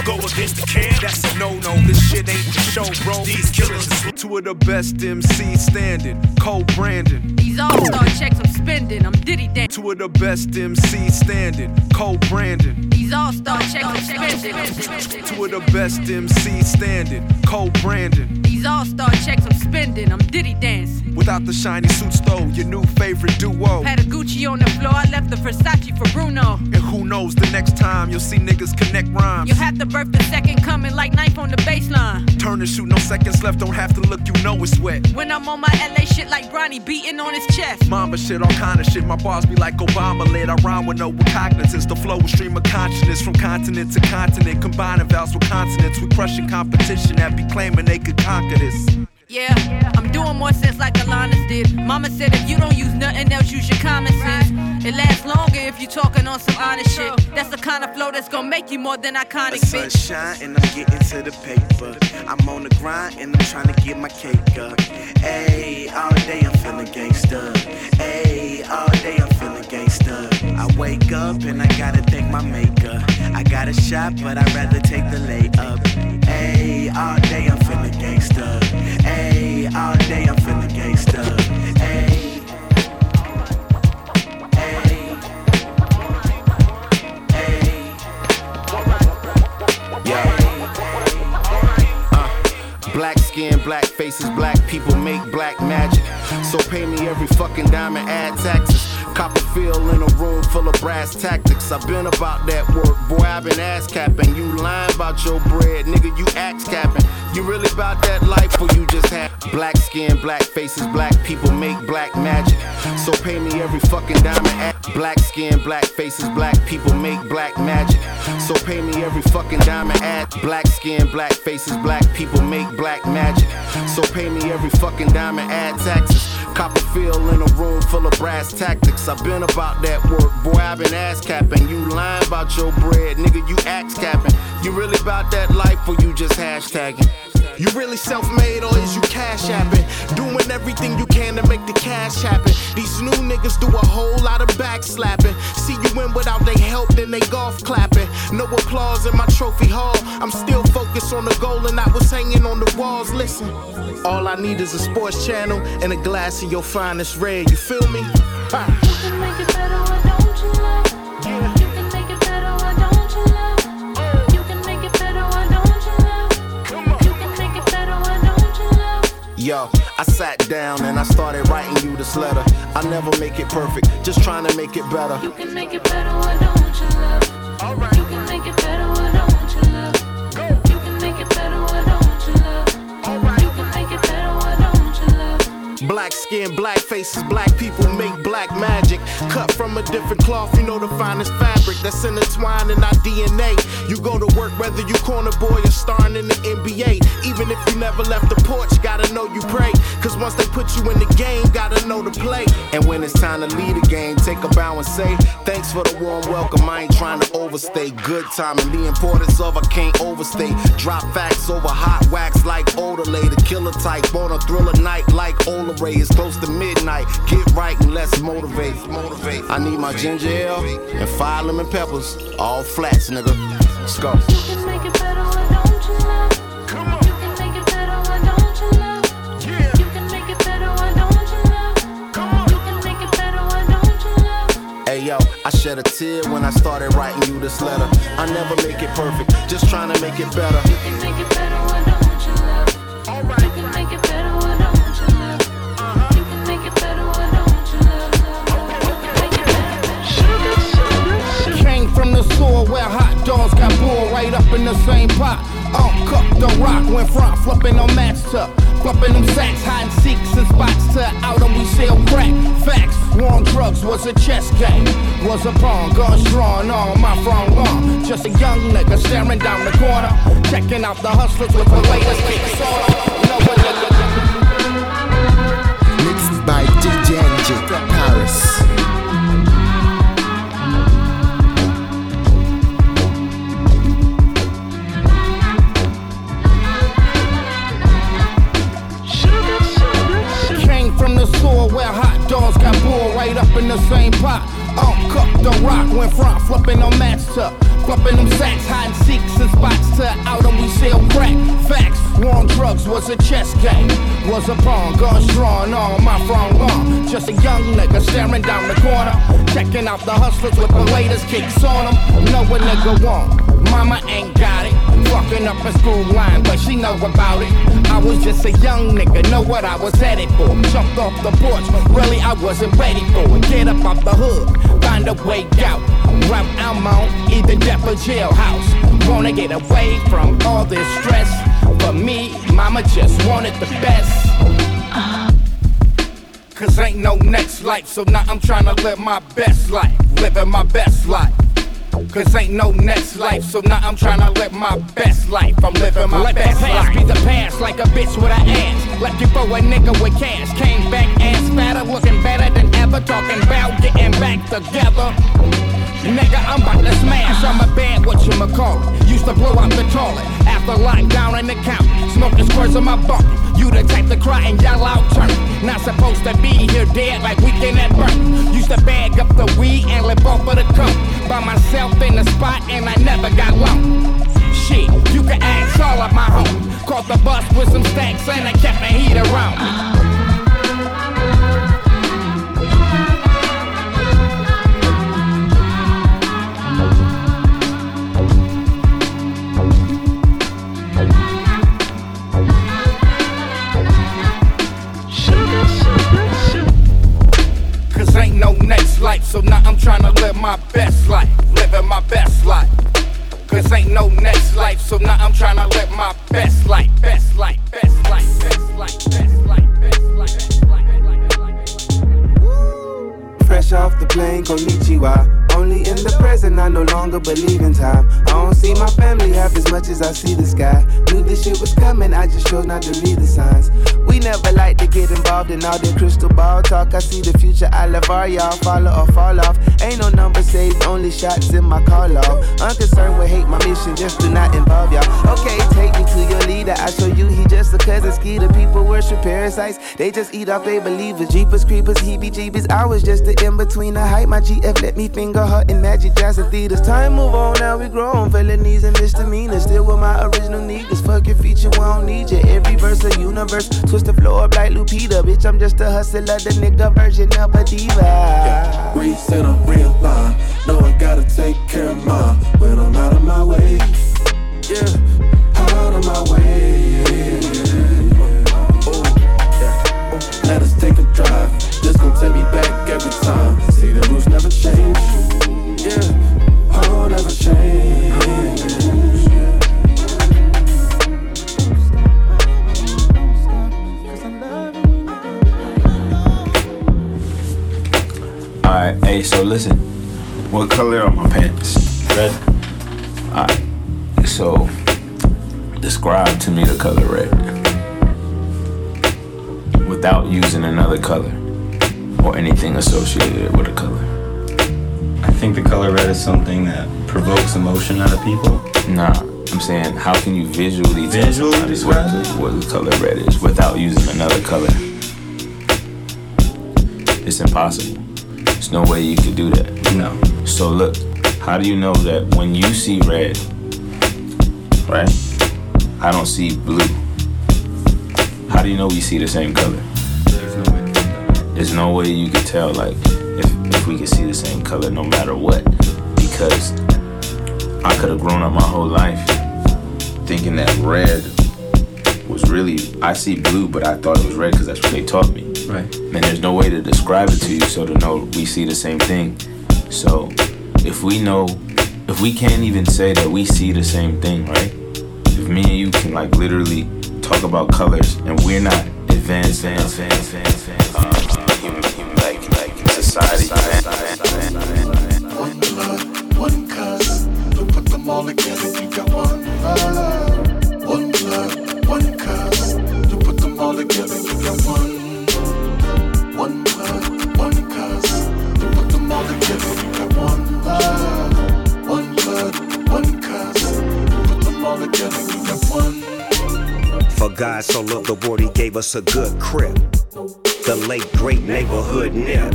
Go against the can. That's a no-no. This shit ain't the show, bro. These killers is two of the best MCs standing. Cole Brandon. These all-star checks I'm spending, I'm Diddy Dan. Two of the best MCs standing. Cole Brandon. These all-star checks I'm spending. Two of the best MCs standing. Cole Brandon. These all-star checks I'm spending, I'm Diddy dancing. Without the shiny suits though, your new favorite duo. Had a Gucci on the floor, I left the Versace for Bruno. And who knows the next time you'll see niggas connect rhymes. You'll have to birth the second coming like knife on the baseline. Turn and shoot, no seconds left, don't have to look, you know it's wet. When I'm on my LA shit like Bronny beating on his chest. Mama shit, all kind of shit. My bars be like Obama lit. I rhyme with no recognizance. The flow is stream of consciousness from continent to continent. Combining vowels with consonants. We crushing competition that be claiming they could conquer this. Yeah, I'm doing more sense like Alanis did. Mama said if you don't use nothing else, use your common sense. It lasts longer if you talking on some honest shit. That's the kind of flow that's gonna make you more than iconic, The bitch. sunshine and I'm getting to the paper. I'm on the grind and I'm trying to get my cake up. Ayy, all day I'm feeling gangsta. Ayy, all day I'm feeling gangsta. I wake up and I gotta thank my maker. I got a shot, but I'd rather take the layup. Ayy, all day I'm feeling gangsta. Ayy, all day I'm feeling Black skin, black faces, black people make black magic. So pay me every fucking dime and add taxes. Cop a feel in a room full of brass tactics. I've been about that work, boy. I've been ass capping. You lying about your bread, nigga. You axe capping. You really about that life, or you just have black skin, black faces, black people make black magic. So pay me every fucking diamond at black skin, black faces, black people make black magic. So pay me every fucking diamond at black skin, black faces, black people make black magic. So pay me every fucking diamond add taxes. Copper feel in a room full of brass tactics. I've been about that work, boy. I've been ass capping. You lying about your bread, nigga. You axe capping. You really about that life or you just hashtagging? You really self made or is you cash apping? Doing everything you can to make the cash happen. These new niggas do a whole lot of backslapping. See you win without they help, then they golf clapping. No applause in my trophy hall. I'm still focused on the goal and I was hanging on the walls. Listen, all I need is a sports channel and a glass of your finest red. You feel me? Ha. Yo, I sat down and I started writing you this letter. I never make it perfect, just trying to make it better. You can make it better, why don't you love? Alright. You can make it better, Black skin, black faces, black people make black magic. Cut from a different cloth, you know the finest fabric that's intertwined in our DNA. You go to work whether you corner boy or starring in the NBA. Even if you never left the porch, gotta know you pray. Cause once they put you in the game, gotta know to play. And when it's time to lead a game, take a bow and say, Thanks for the warm welcome. I ain't trying to overstay. Good timing, the importance of I can't overstate. Drop facts over hot wax like Odelay. The killer type on a thriller night like Ola Ray. It's close to midnight. Get right and let's motivate. Motivate. I need my ginger ale and five lemon peppers. All flats, nigga. Let's go. You can make it better, why don't you love? Come on. You can make it better, why don't you love? Yeah. You can make it better, why don't you love? Come on. You can make it better, why don't you love? Hey yo, I shed a tear when I started writing you this letter. I never make it perfect, just trying to make it better. Sewer where hot dogs got boiled right up in the same pot. Uncooked the rock, went front, flipping on match tuck. Flipping them sacks, hide and seeks and spots to out and we sell crack. Facts, war on drugs was a chess game. Was a pawn, guns drawn on my front lawn. Just a young nigga staring down the corner. Checking out the hustlers with the latest kicks on Mixed by DJ Paris. The sewer where hot dogs got boiled right up in the same pot. Uncooked the rock, went front, flipping on match tuck. Flipping them sacks, hide and seeks and spots to out and we sell crack. Facts, war on drugs was a chess game. Was a pawn, guns drawn on my front lawn. Just a young nigga staring down the corner. Checking out the hustlers with the latest kicks on them. Know what nigga want. Mama ain't got it. Fucking up a school line, but she know about it. I was just a young nigga, know what I was headed for. Jumped off the porch, really I wasn't ready for it. Get up off the hood, find a way out. Route I'm on, either death or jailhouse. Wanna get away from all this stress. For me, mama just wanted the best. Cause ain't no next life, so now I'm trying to live my best life. Living my best life. Cause ain't no next life, so now I'm trying to live my best life. I'm living my Let best the past life. be the past, like a bitch with an ass. Left you for a nigga with cash. Came back ass fatter, looking better than ever. Talking about getting back together. Nigga, I'm about to smash. I'm a bad what you call it. Used to blow out the toilet after lockdown in the count. Smoking squares on my bunk. You the type to cry and yell out turn. Not supposed to be here dead like weekend at work. Used to bag up the weed and live off of the coke. By myself in the spot and I never got low. Shit, you can ask all of my homies. Caught the bus with some stacks and I kept the heat around life, so now I'm trying to live my best life. Living my best life. Cause ain't no next life, so now I'm trying to live my best life. Best life, best life, best life, best life, best life, best life. playing Konnichiwa. Only in the present, I no longer believe in time. I don't see my family half as much as I see the sky. Knew this shit was coming, I just chose not to read the signs. We never like to get involved in all the crystal ball talk. I see the future, I love all y'all. Follow or fall off. Ain't no number saved, only shots in my call off. Unconcerned with hate, my mission just do not involve y'all. Okay, take me to your leader. I show you he just a cousin ski. The people worship parasites. They just eat off they believers. Jeepers, creepers, heebie jeebies. I was just the in between the hype. My GF let me finger her in magic and theaters. Time move on, now we grown. Felonies and misdemeanors. Still with my original niggas. Fuck your feature, we don't need you. Every verse a universe. Twist the floor up like Lupita. Bitch, I'm just a hustler, the nigga version of a diva. Yeah, we said I'm real line. Know I gotta take care of mine when I'm out of my way. Yeah, out of my way. Let us take a drive. This gon' take me back every time. See the roots never change. Yeah, oh never change. Alright, hey, so listen. What color are my pants? Red. Alright, so describe to me the color red without using another color or anything associated with a color. I think the color red is something that provokes emotion out of people. Nah, I'm saying how can you visually tell Visually somebody what what the color red is without using another color? It's impossible. There's no way you could do that. No. So look, how do you know that when you see red, right? I don't see blue. How do you know we see the same color? There's no way. There's no way you could tell like if if we could see the same color no matter what. Because I could have grown up my whole life thinking that red was really I see blue, but I thought it was red because that's what they taught me. Right. And there's no way to describe it to you so to know we see the same thing. So if we know if we can't even say that we see the same thing, right? If me and you can like literally talk about colors and we're not advanced, advanced, advanced, advanced, uh, human, human, like, like society, One blood, one cuz. Put them all together, you got one blood. One blood, one cuz. Put them all together, you got one. One blood, one cuz. Put them all together, you got one blood. One blood, one cuz. Put them all together. For God so loved the world, he gave us a good crib. The late great neighborhood nip.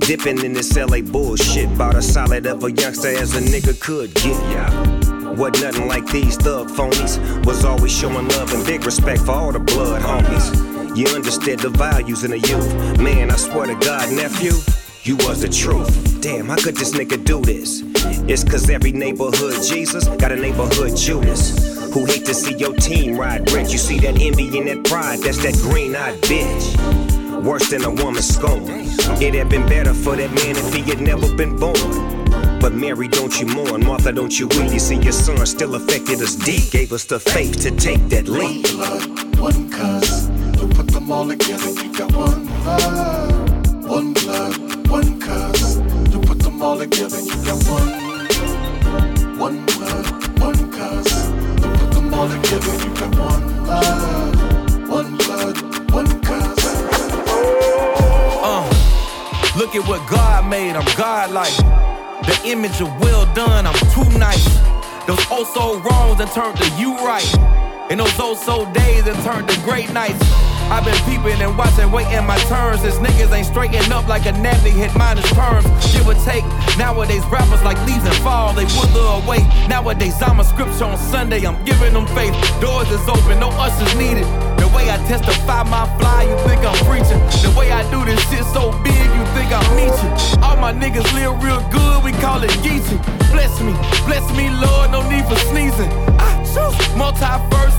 Dipping in this LA bullshit. Bought a solid of a youngster as a nigga could get. Yeah. What nothing like these thug phonies. Was always showing love and big respect for all the blood homies. You understood the values in the youth. Man, I swear to God, nephew. You was the truth. Damn, how could this nigga do this? It's cause every neighborhood Jesus got a neighborhood Judas who hate to see your team ride rich. You see that envy and that pride, that's that green eyed bitch. Worse than a woman's scorn. It had been better for that man if he had never been born. But Mary, don't you mourn. Martha, don't you weep. You see, your son still affected us deep. Gave us the faith to take that leap. One blood, one cuz. You put them all together, you got one blood. One blood, one cuz. You put them all together, you got one. One them all together, you got one blood. One blood, one. Uh, look at what God made, I'm God-like. The image of well done, I'm too nice. Those oh so wrongs that turned to you right. And those oh so days that turned to great nights. I've been peeping and watching, waiting my turns. These niggas ain't straightened up like a nappy hit minus terms. Give or take, nowadays rappers like leaves and fall, they wither away. Nowadays I'm a scripture on Sunday, I'm giving them faith. Doors is open, no ushers needed. The way I testify my fly, you think I'm preaching. The way I do this shit so big, you think I'm meeting. All my niggas live real good, we call it geeking. Bless me, bless me, Lord, no need for sneezing. I choose multi-verse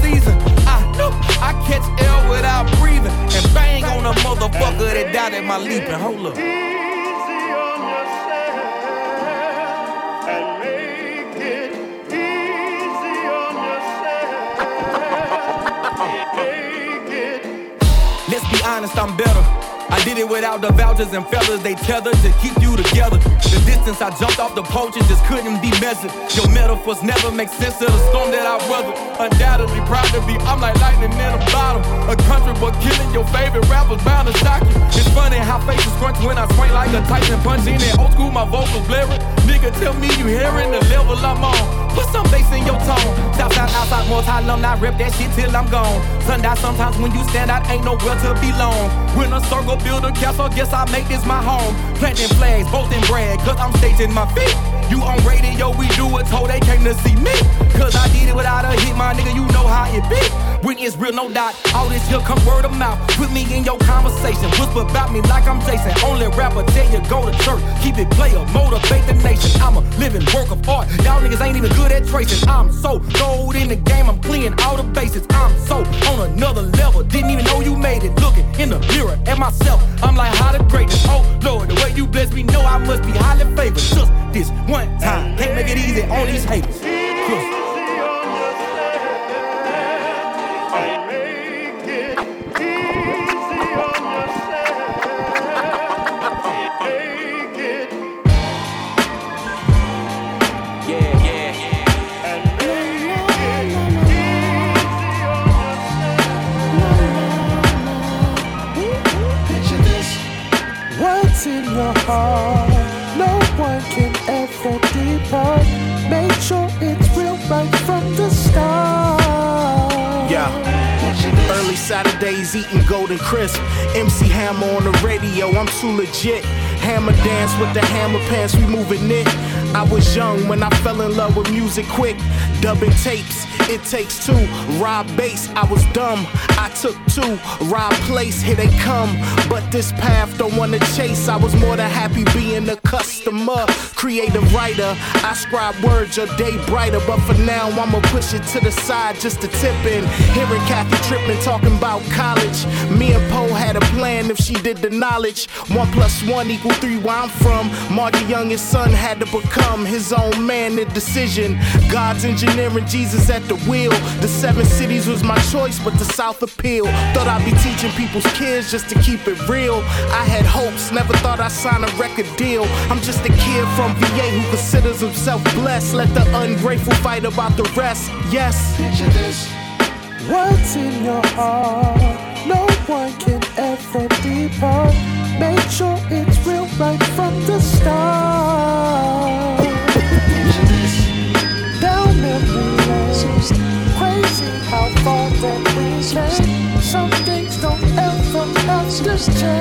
season. I know I catch air without breathing and bang on a motherfucker that my leaping. Hold up. let's be honest, I'm better. I did it without the vouchers and feathers they tethered to keep you together. The distance I jumped off the poaches just couldn't be measured. Your metaphors never make sense of the storm that I weathered. Undoubtedly proud to be, I'm like lightning in a bottle. A country boy killing your favorite rappers bound to shock you. It's funny how faces crunch when I swing like a Tyson punch in that old school, my vocals blaring. Nigga, tell me you hearing the level I'm on. Put some bass in your tone. Southside, outside, multi alumni, rip that shit till I'm gone. Sundown, sometimes when you stand out, ain't nowhere to belong. When a circle build a castle, guess I make this my home. Planting flags, both in brag, cause I'm staging my feet. You on radio, we do it, told they came to see me. Cause I did it without a hit, my nigga, you know how it be. When it's real, no doubt, all this here come word of mouth. Put me in your conversation, whisper about me like I'm Jason. Only rapper tell you go to church, keep it player, motivate the nation. I'm a living work of art. Y'all niggas ain't even good at tracing. I'm so gold in the game, I'm clearing all the bases. I'm so on another level, didn't even know you made it. Looking in the mirror at myself, I'm like, how the greatest. Oh Lord, the way you bless me, know I must be highly favored. Just this one time, can't make it easy on these haters. Cause Saturdays eating golden crisp. MC Hammer on the radio, I'm too legit. Hammer dance with the hammer pants, we moving it. I was young when I fell in love with music quick. Dubbing tapes, it takes two. Rob Base, I was dumb. I took two. Rob place, here they come. But this path don't wanna chase. I was more than happy being a customer. Creative writer, I scribe words your day brighter. But for now, I'ma push it to the side just to tip in. Hearing Kathy tripping, talking about college. Me and Poe had a plan if she did the knowledge. One plus one equal three where I'm from. Margie youngest son had to become his own man, the decision. God's engineering Jesus at the wheel. The seven cities was my choice, but the South appeal. Thought I'd be teaching people's kids just to keep it real. I had hopes, never thought I'd sign a record deal. I'm just a kid from VA who considers himself blessed. Let the ungrateful fight about the rest. Yes. What's in your heart? No one can ever depart. Make sure it's real right from the start. That we came. Some things don't ever understand.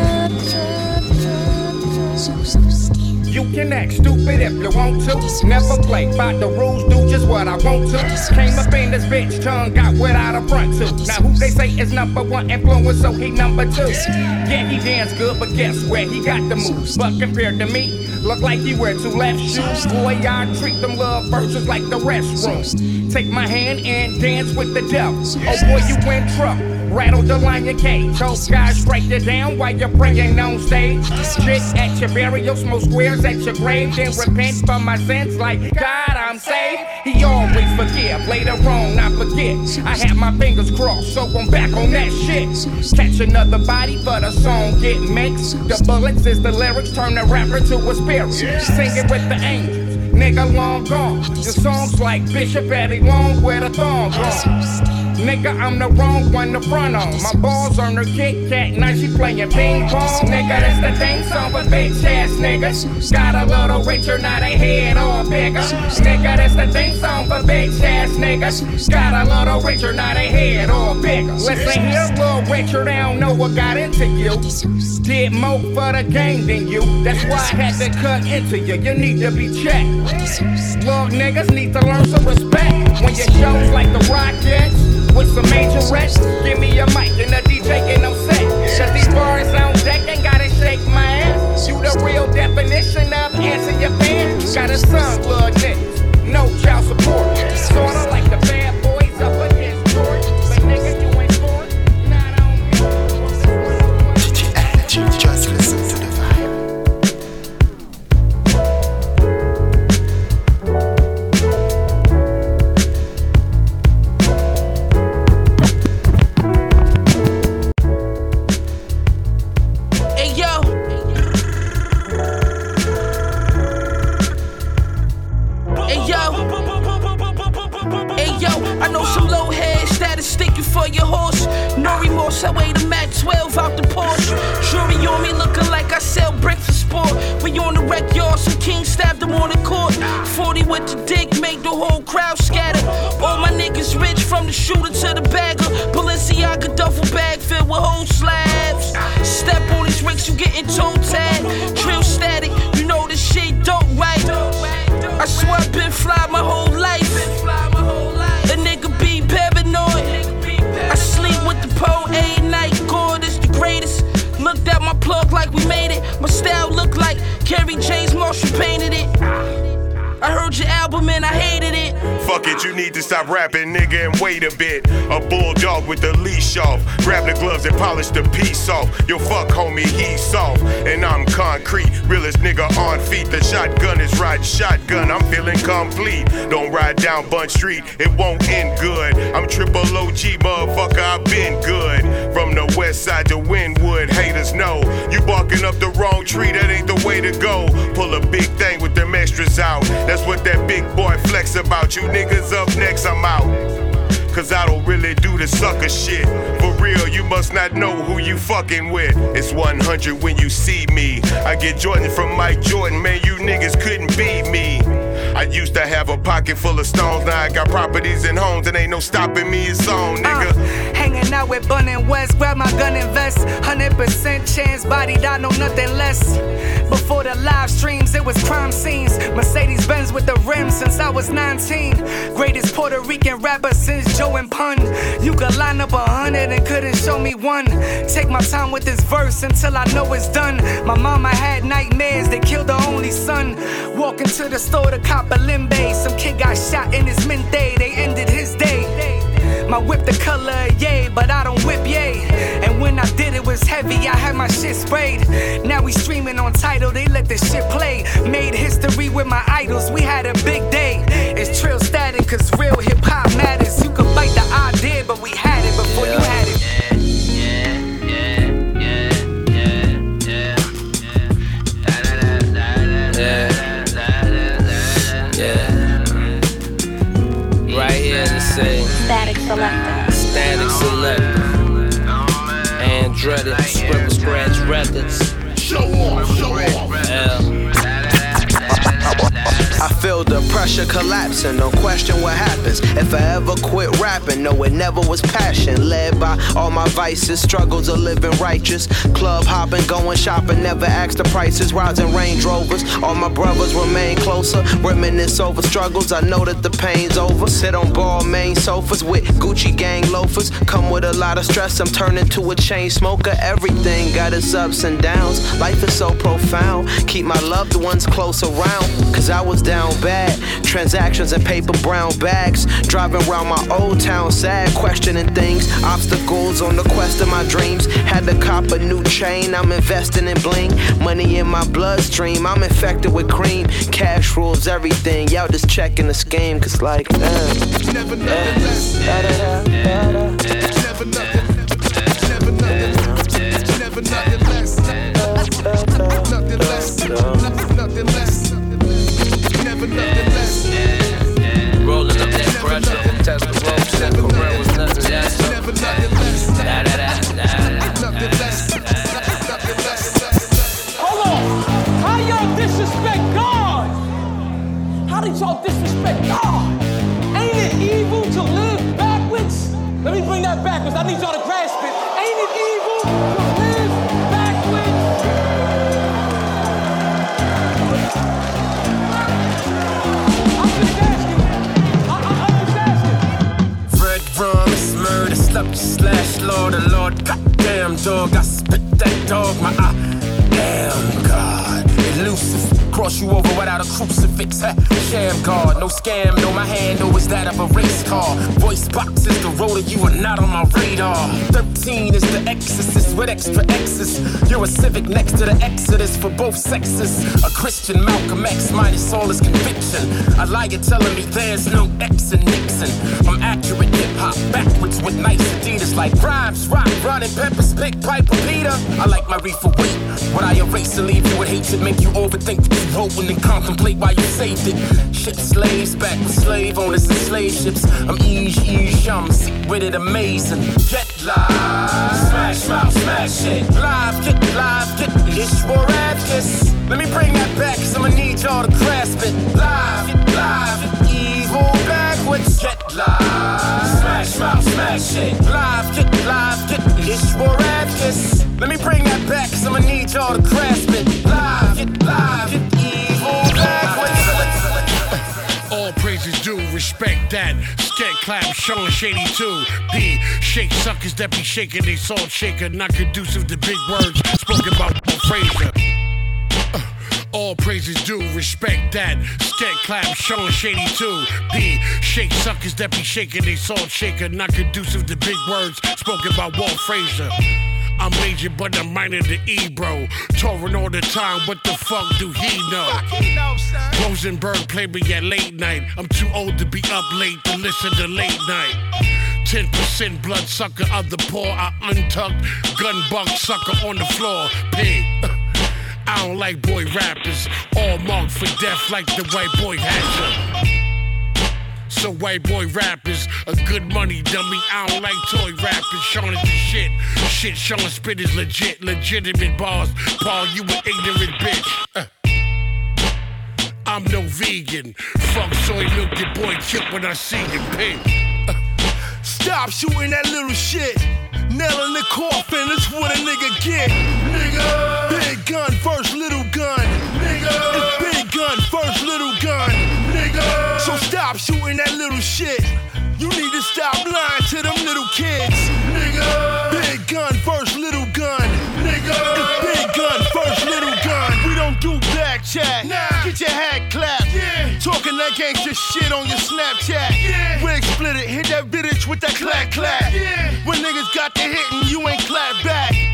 You can act stupid if you want to. Never play by the rules, do just what I want to. Came up in this bitch, tongue out without a front to. Now who they say is number one influence, so he number two. Yeah, he dance good, but guess where he got the moves? But compared to me, look like he wear two left shoes. Boy, I treat them love verses like the restroom. Take my hand and dance with the devil. Oh boy, you in trouble. Rattle the lion cage. Those guys strike you down while you're praying on stage. Shit at your burial, smoke squares at your grave. Then repent for my sins like God, I'm saved. He always forgive. Later on, I forget. I have my fingers crossed, so I'm back on that shit. Catch another body, but a song get mixed. The bullets is the lyrics, turn the rapper to a spirit. Sing it with the angels. Nigga long gone. Your songs like Bishop Eddie Long with a thong on. Nigga, I'm the wrong one to front on. My balls on her Kit Kat, now she playing ping pong. Nigga, that's the thing song for bitch ass niggas. Got a little richer, now they head all bigger. Nigga, that's the thing song for bitch ass niggas. Got a little richer, now they head all bigger. Listen here, little richer, they don't know what got into you. Did more for the game than you. That's why I had to cut into you. You need to be checked. Little niggas need to learn some respect. When your shows like the Rockets with some major rest. Give me a mic and a DJ get no set. Cause these bars on deck ain't gotta shake my ass. You the real definition of answer your pants. Got a son, little niggas. No child support. From the shooter to the bagger. Balenciaga duffel bag filled with whole slabs. Step on these ricks, you getting toe tag. TrillStatik, you know this shit dope, right? I swear I've been fly my whole life. A nigga be paranoid. I sleep with the pole a night. God is the greatest. Looked at my plug like we made it. My style look like Kerry James Marshall painted it. I heard your album and I hated it. Fuck it, you need to stop rapping, nigga, and wait a bit. A bulldog with the leash off. Grab the gloves and polish the piece off. Yo, fuck, homie, he's soft. And I'm concrete. Realest nigga on feet. The shotgun is riding shotgun. I'm feeling complete. Don't ride down Bun Street, it won't end good. I'm triple OG, motherfucker, I've been good. From the west side to Wynwood, haters know. You barking up the wrong tree, that ain't the way to go. Pull a big thing with them extras out. That's what that big boy flex about. You niggas up next, I'm out. Cause I don't really do the sucker shit. For real, you must not know who you fucking with. It's 100 when you see me. I get Jordan from Mike Jordan, man, you niggas couldn't beat me. I used to have a pocket full of stones, now I got properties and homes, and ain't no stopping me, it's on, uh, nigga. Hanging out with Bun and West, grab my gun and vest. 100% chance, body I know nothing less. Before the live streams, it was crime scenes. Mercedes Benz with the rims since I was 19. Greatest Puerto Rican rapper since Joe and Pun. You could line up a hundred and couldn't show me one. Take my time with this verse until I know it's done. My mama had nightmares, they killed her only son. Walking to the store to cop Some kid got shot in his mint day, they ended his day. My whip the color of yay, but I don't whip yay. And when I did, it was heavy, I had my shit sprayed. Now we streaming on Tidal, they let the shit play. Made history with my idols, we had a big day. It's TrillStatik, cause real hip hop matters. You could bite the idea, but we had it before you had Selektah. Statik Selektah. Andretti, Scribble Scratch Records. Show off, show off. L. I feel the pressure collapsing, don't question what happens. If I ever quit rapping, no, it never was passion. Led by all my vices, struggles of living righteous. Club hopping, going shopping, never ask the prices. Rising Range Rovers, all my brothers remain closer. Reminisce over struggles, I know that the pain's over. Sit on Balmain sofas with Gucci gang loafers. Come with a lot of stress, I'm turning to a chain smoker. Everything got its ups and downs. Life is so profound. Keep my loved ones close around, cause I was down bad. Transactions and paper brown bags. Driving around my old town sad, questioning things. Obstacles on the quest of my dreams. Had to cop a new chain, I'm investing in bling. Money in my bloodstream, I'm infected with cream. Cash rules everything, y'all just checking the scheme, cause like, uh, Never nothing Test the ropes. That career was nothing less. Da, da, da. Hold on. How y'all disrespect God? How did y'all disrespect God? Ain't it evil to live backwards? Let me bring that backwards. I need y'all to grasp slept, slash, Lord, and Lord, goddamn dog, I spit that dog, my eye, damn God, cross you over without a crucifix, huh? sham guard, no scam, no my handle is that of a race car, voice box is the roller, you are not on my radar, 13 is the exorcist with extra X's, you're a civic next to the exodus for both sexes, a Christian Malcolm X minus all his conviction, a liar telling me there's no X in Nixon, I'm accurate hip hop backwards with nice Adidas like rhymes, rock, running peppers, big piper, Peter. I like my reefer weight. When I erase and leave you with hatred, make you overthink. what you wrote and contemplate why you saved it. Ship slaves back with slave owners and slave ships. I'm easy, easy, I'm sick with it, amazing. Jet lag, smash mouth, smash it. Live, get live, get it's Boratkis. Let me bring that back, cause I'ma need y'all to grasp it. Live, live, evil backwards, that. Skank clap, Sean Shady too. P, shake suckers that be shaking they salt shaker, not conducive to big words spoken by Frazier. Uh, All praises due, respect that. Skank clap, Sean Shady too. P, shake suckers that be shaking they salt shaker, not conducive to big words spoken by Walt Frazier. I'm major, but I'm minor to E, bro. Touring all the time, what the fuck do he know? Rosenberg played me at late night. I'm too old to be up late to listen to late night. 10% blood sucker of the poor. I untucked, gun buck sucker on the floor. Pig. I don't like boy rappers, all marked for death like the white boy Hatcher. So white boy rappers, a good money dummy. I don't like toy rappers. Sean is the shit. Shit, Sean spit is legit, legitimate bars. Paul, you an ignorant bitch. Uh. I'm no vegan. Fuck soy milk, your boy killed when I see him pig. Stop shooting that little shit. Nail in the coffin, that's what a nigga get. Nigga. Big gun first, little gun. Nigga. It's big gun first. So stop shooting that little shit. You need to stop lying to them little kids. Nigga. Big gun first, little gun. Nigga. It's big gun first, little gun. We don't do back chat. Nah. Get your hat clapped. Yeah. Talking that gangster shit on your Snapchat. Yeah. Wig split it, hit that bitch with that clap clap. Yeah. When niggas got the hit and you ain't clap back.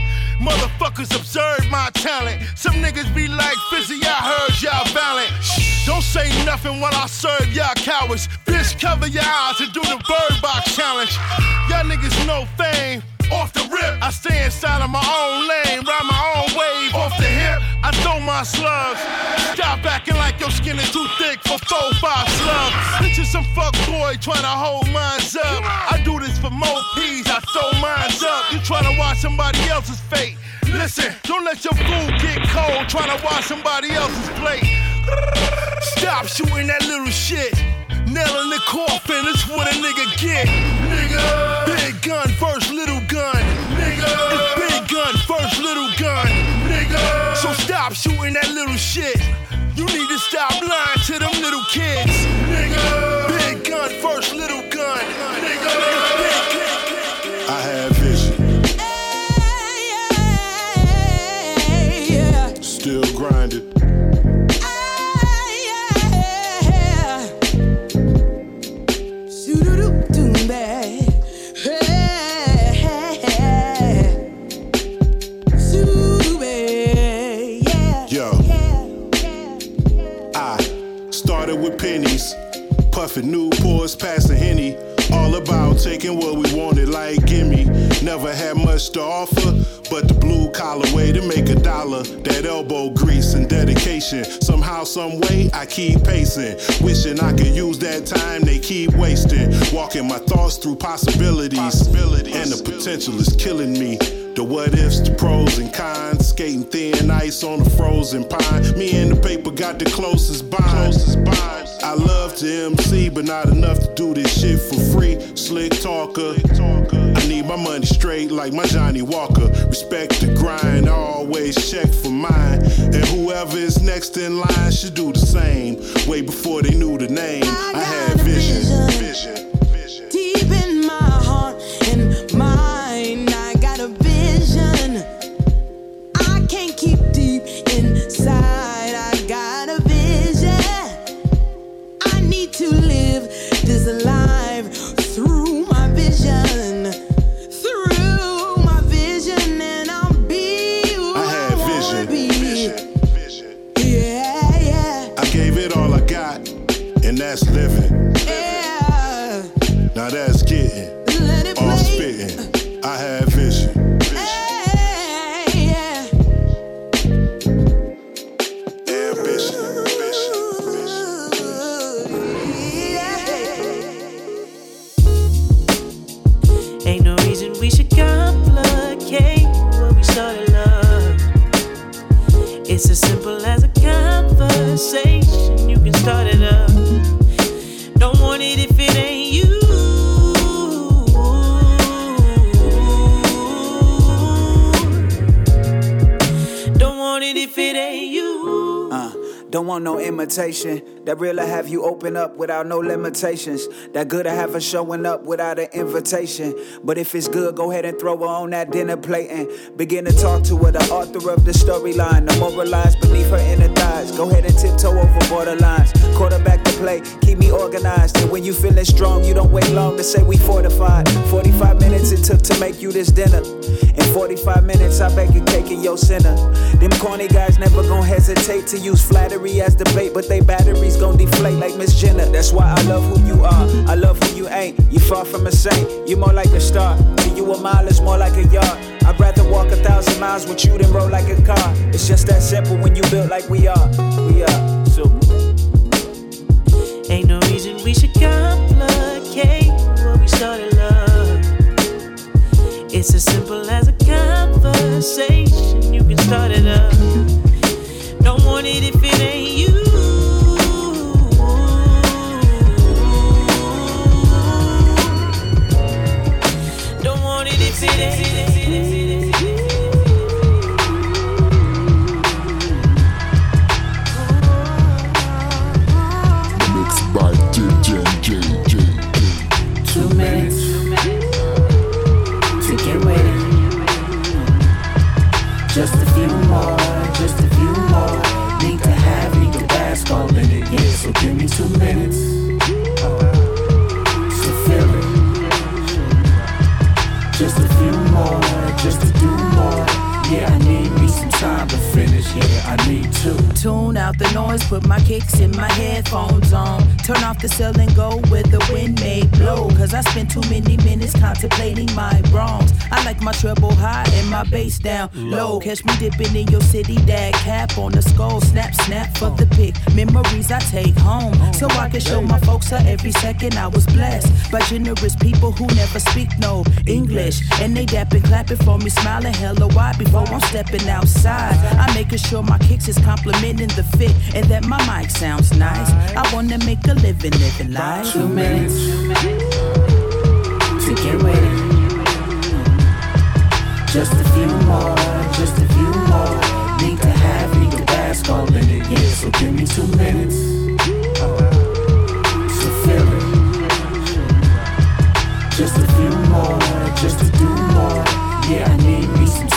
Motherfuckers observe my talent. Some niggas be like, Fizzy, I heard y'all valiant. Shh, Don't say nothing when I serve y'all cowards. Bitch, cover your eyes and do the bird box challenge. Y'all niggas know fame. Off the rip, I stay inside of my own lane, ride my own wave off the hip. I throw my slugs. Stop acting like your skin is too thick for four, five slugs. Bitch is some fuck boy trying to hold mines up. I do this for more peas, I throw mines up. You trying to watch somebody else's fate. Listen, don't let your food get cold trying to watch somebody else's plate. Stop shooting that little shit. Nail in the coffin, that's what a nigga get. Nigga. Big gun first, little gun. Nigga. It's big gun first, little gun. Nigga. So stop shooting that little shit. Puffing new pours, passing henny. All about taking what we wanted, like gimme. Never had much to offer, but the blue collar way to make a dollar. That elbow grease and dedication. Somehow, some way, I keep pacing. Wishing I could use that time they keep wasting. Walking my thoughts through possibilities. And the potential is killing me. The what ifs, the pros and cons. Skating thin ice on a frozen pine. Me and the paper got the closest bond. I love to MC, but not enough to do this shit for free. Slick talker. I need my money straight like my Johnnie Walker. Respect the grind, I always check for mine. And whoever is next in line should do the same. Way before they knew the name. I had vision. Vision. That's living. Want no imitation. That real'll have you open up without no limitations. That good to have her showing up without an invitation. But if it's good, go ahead and throw her on that dinner plate and begin to talk to her. The author of the storyline, the moral moralize beneath her inner thighs. Go ahead and tiptoe over borderlines. Quarterback the play, keep me organized. And when you feeling strong, you don't wait long to say we fortified. 45 minutes it took to make you this dinner. In 45 minutes, I bake a cake in your center. Them corny guys never gonna hesitate to use flattery as the bait, but they batteries gon' deflate like Miss Jenner. That's why I love who you are. I love who you ain't. You far from a saint. You more like a star. To you a mile is more like a yard. I'd rather walk a thousand miles with you than roll like a car. It's just that simple when you built like we are. We are super. Ain't no reason we should complicate what we started love. It's as simple as a conversation. You can start it up. Don't want it if Tune out the noise, put my kicks in my headphones on. Turn off the cell and go where the wind may blow. Cause I spent too many minutes contemplating my wrongs. I like my treble high and my bass down low. Catch me dipping in your city, dad cap on the skull. Snap, snap for the pic. Memories I take home. So I can show my folks how every second I was blessed by generous people who never speak no English. And they dapping, clapping for me, smiling hella wide before I'm stepping outside. I'm making sure my kicks is complimenting the fit and that my mic sounds nice. I wanna make a living, living life. Two minutes to get ready. Just a few more, just a few more. Need to have, need to bask all in it. Yeah, so give me two minutes.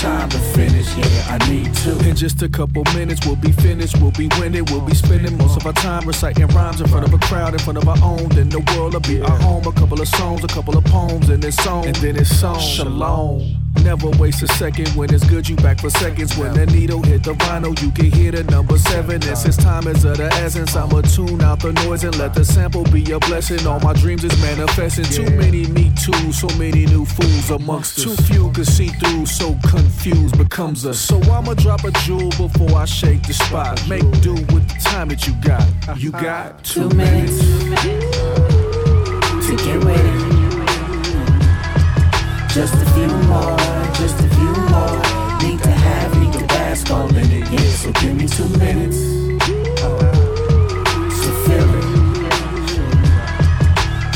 Time to finish. Yeah, I need to. In just a couple minutes, we'll be finished, we'll be winning, we'll be spending most of our time reciting rhymes in front of a crowd, in front of our own. Then the world will be our home. A couple of songs, a couple of poems, and it's song, and then it's song. Shalom. Never waste a second when it's good, you back for seconds. When the needle hit the vinyl, you can hear the number seven. And since time is of the essence, I'ma tune out the noise and let the sample be a blessing. All my dreams is manifesting. Too many me too, so many new fools amongst us. Too few can see through, so confused becomes us. So I'ma drop a jewel before I shake the spot. Make do with the time that you got. You got two minutes to get ready. Just a few more, just a few more. Need to have, need to bask all in it. Yeah, so give me two minutes. So feel it.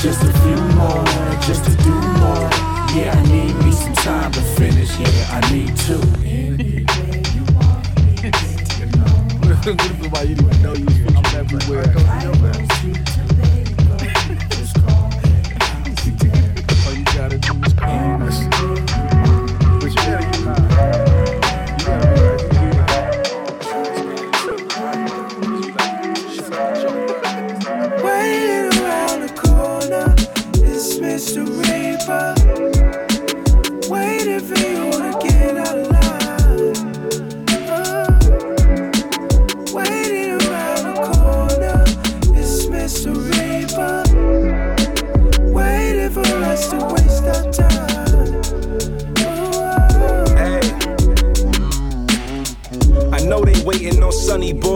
Just a few more, just to do more. Yeah, I need me some time to finish. Yeah, I need to. Why you didn't know you was featured everywhere?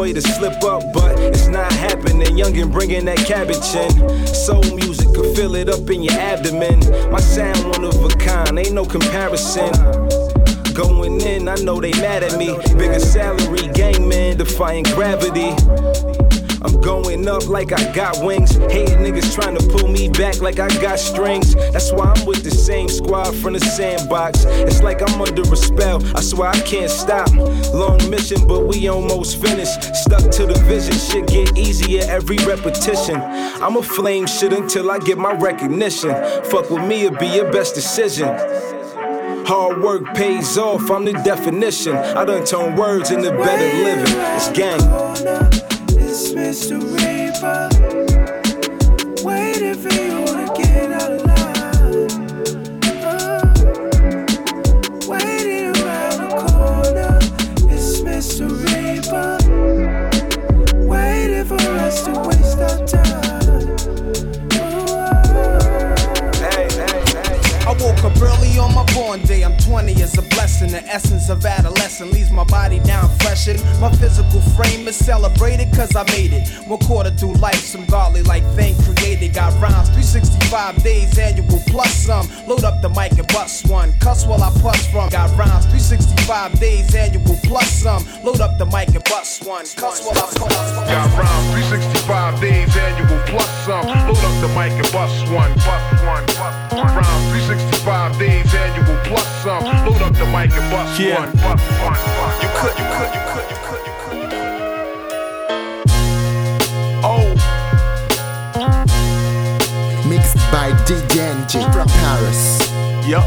Boy to slip up, but it's not happening. Youngin' bringing that cabbage in. Soul music could fill it up in your abdomen. My sound one of a kind, ain't no comparison. Going in, I know they mad at me. Bigger salary, gang man, defying gravity. I'm up like I got wings. Hating niggas trying to pull me back like I got strings. That's why I'm with the same squad from the sandbox. It's like I'm under a spell. I swear I can't stop. Long mission, but we almost finished. Stuck to the vision, shit get easier every repetition. I'ma flame shit until I get my recognition. Fuck with me, it'll be your best decision. Hard work pays off, I'm the definition. I done turned words into better living. It's gang. Waiting for you to get out. Uh, waiting around the corner. Mr. Reaper. Waiting for us to waste our time. I woke up early on my born day. I'm 20 is a blessing. The essence of adolescent leaves my body down freshened. My physical frame is celebrated cause I made it. One quarter through life, some godly like thing created. Got rhymes 365 days annual plus some. Load up the mic and bust one. Cuss while I puss from. Got rhymes 365 days annual plus some. Load up the mic and bust one. Cuss while I puss. Got round 365 days annual plus some. Load up the mic and bust one, bust one, bust one. Round 365 days annual plus some. Load up the mic and bust Yeah. one, bust one, bust You could, you could, you could, you could, you could. Oh, Mixed by DJ NG from Paris. yup.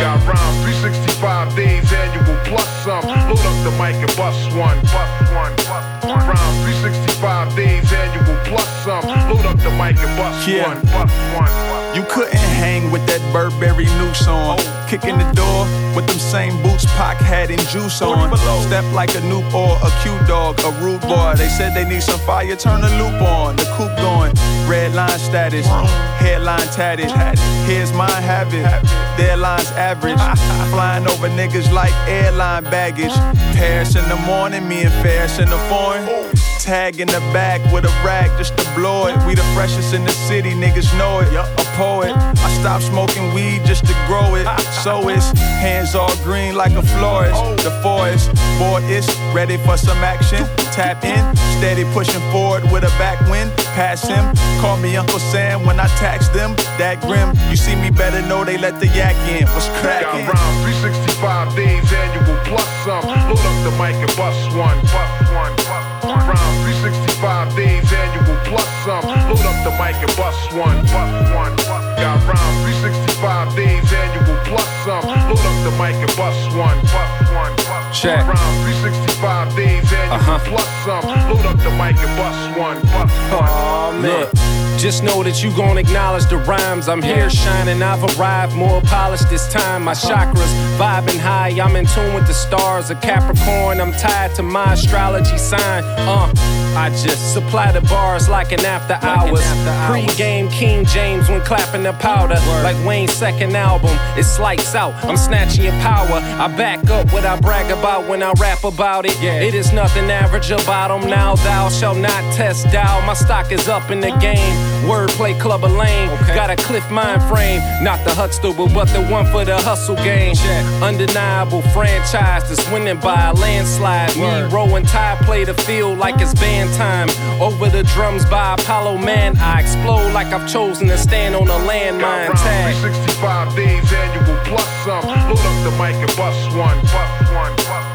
Got round 365 days annual plus some. Load up the mic and bust one, bust one, bust one. Round 365 days annual plus some. Load up the mic and bust Yeah. one, bust one, bust You couldn't hang with that Burberry noose on. Kicking the door with them same boots Pac had and juice on. Step like a noob or a cute dog, a rude boy. They said they need some fire, turn the loop on. The coupe going, red line status, headline tatted. Here's mine, have it. Their lines average. Flying over niggas like airline baggage. Paris in the morning, me and Ferris in the foreign. Tag in the back with a rag just to blow it. We the freshest in the city, niggas know it. Poet. I stopped smoking weed just to grow it. So it's hands all green like a florist. The forest, boy, it's ready for some action. Tap in, steady pushing forward with a backwind. Pass him, call me Uncle Sam when I tax them. That grim, you see me better know they let the yak in. What's Got cracking? round 365 days annual plus some. Load up the mic and bust one, bust one, bust one. Round 365 days annual plus some. Load up the mic and bust one, bust one, Got round 365 days annual plus some. Load up the mic and bust one, bust one, Check. Round 365 days annual Uh-huh. plus some. Load up the mic and bust one, bust one. Oh, man. Just know that you gon' acknowledge the rhymes. I'm here shining, I've arrived more polished this time. My chakras vibing high, I'm in tune with the stars. A Capricorn, I'm tied to my astrology sign. Uh, I just supply the bars like an after hours. Pre-game King James when clapping the powder. Like Wayne's second album, it's lights out. I'm snatching your power. I back up what I brag about when I rap about it. Yeah. It is nothing average about them now. Thou shalt not test thou. My stock is up in the game. Wordplay club of lane. Got a cliff mind frame. Not the Huxtable, but the one for the hustle game. Undeniable franchise that's winning by a landslide. Me rolling tide play the field like it's band time. Over the drums by Apollo Man. I explode like I've chosen to stand on a landmine tag. 365 days annual plus some. Load up the mic and bust one, bust one.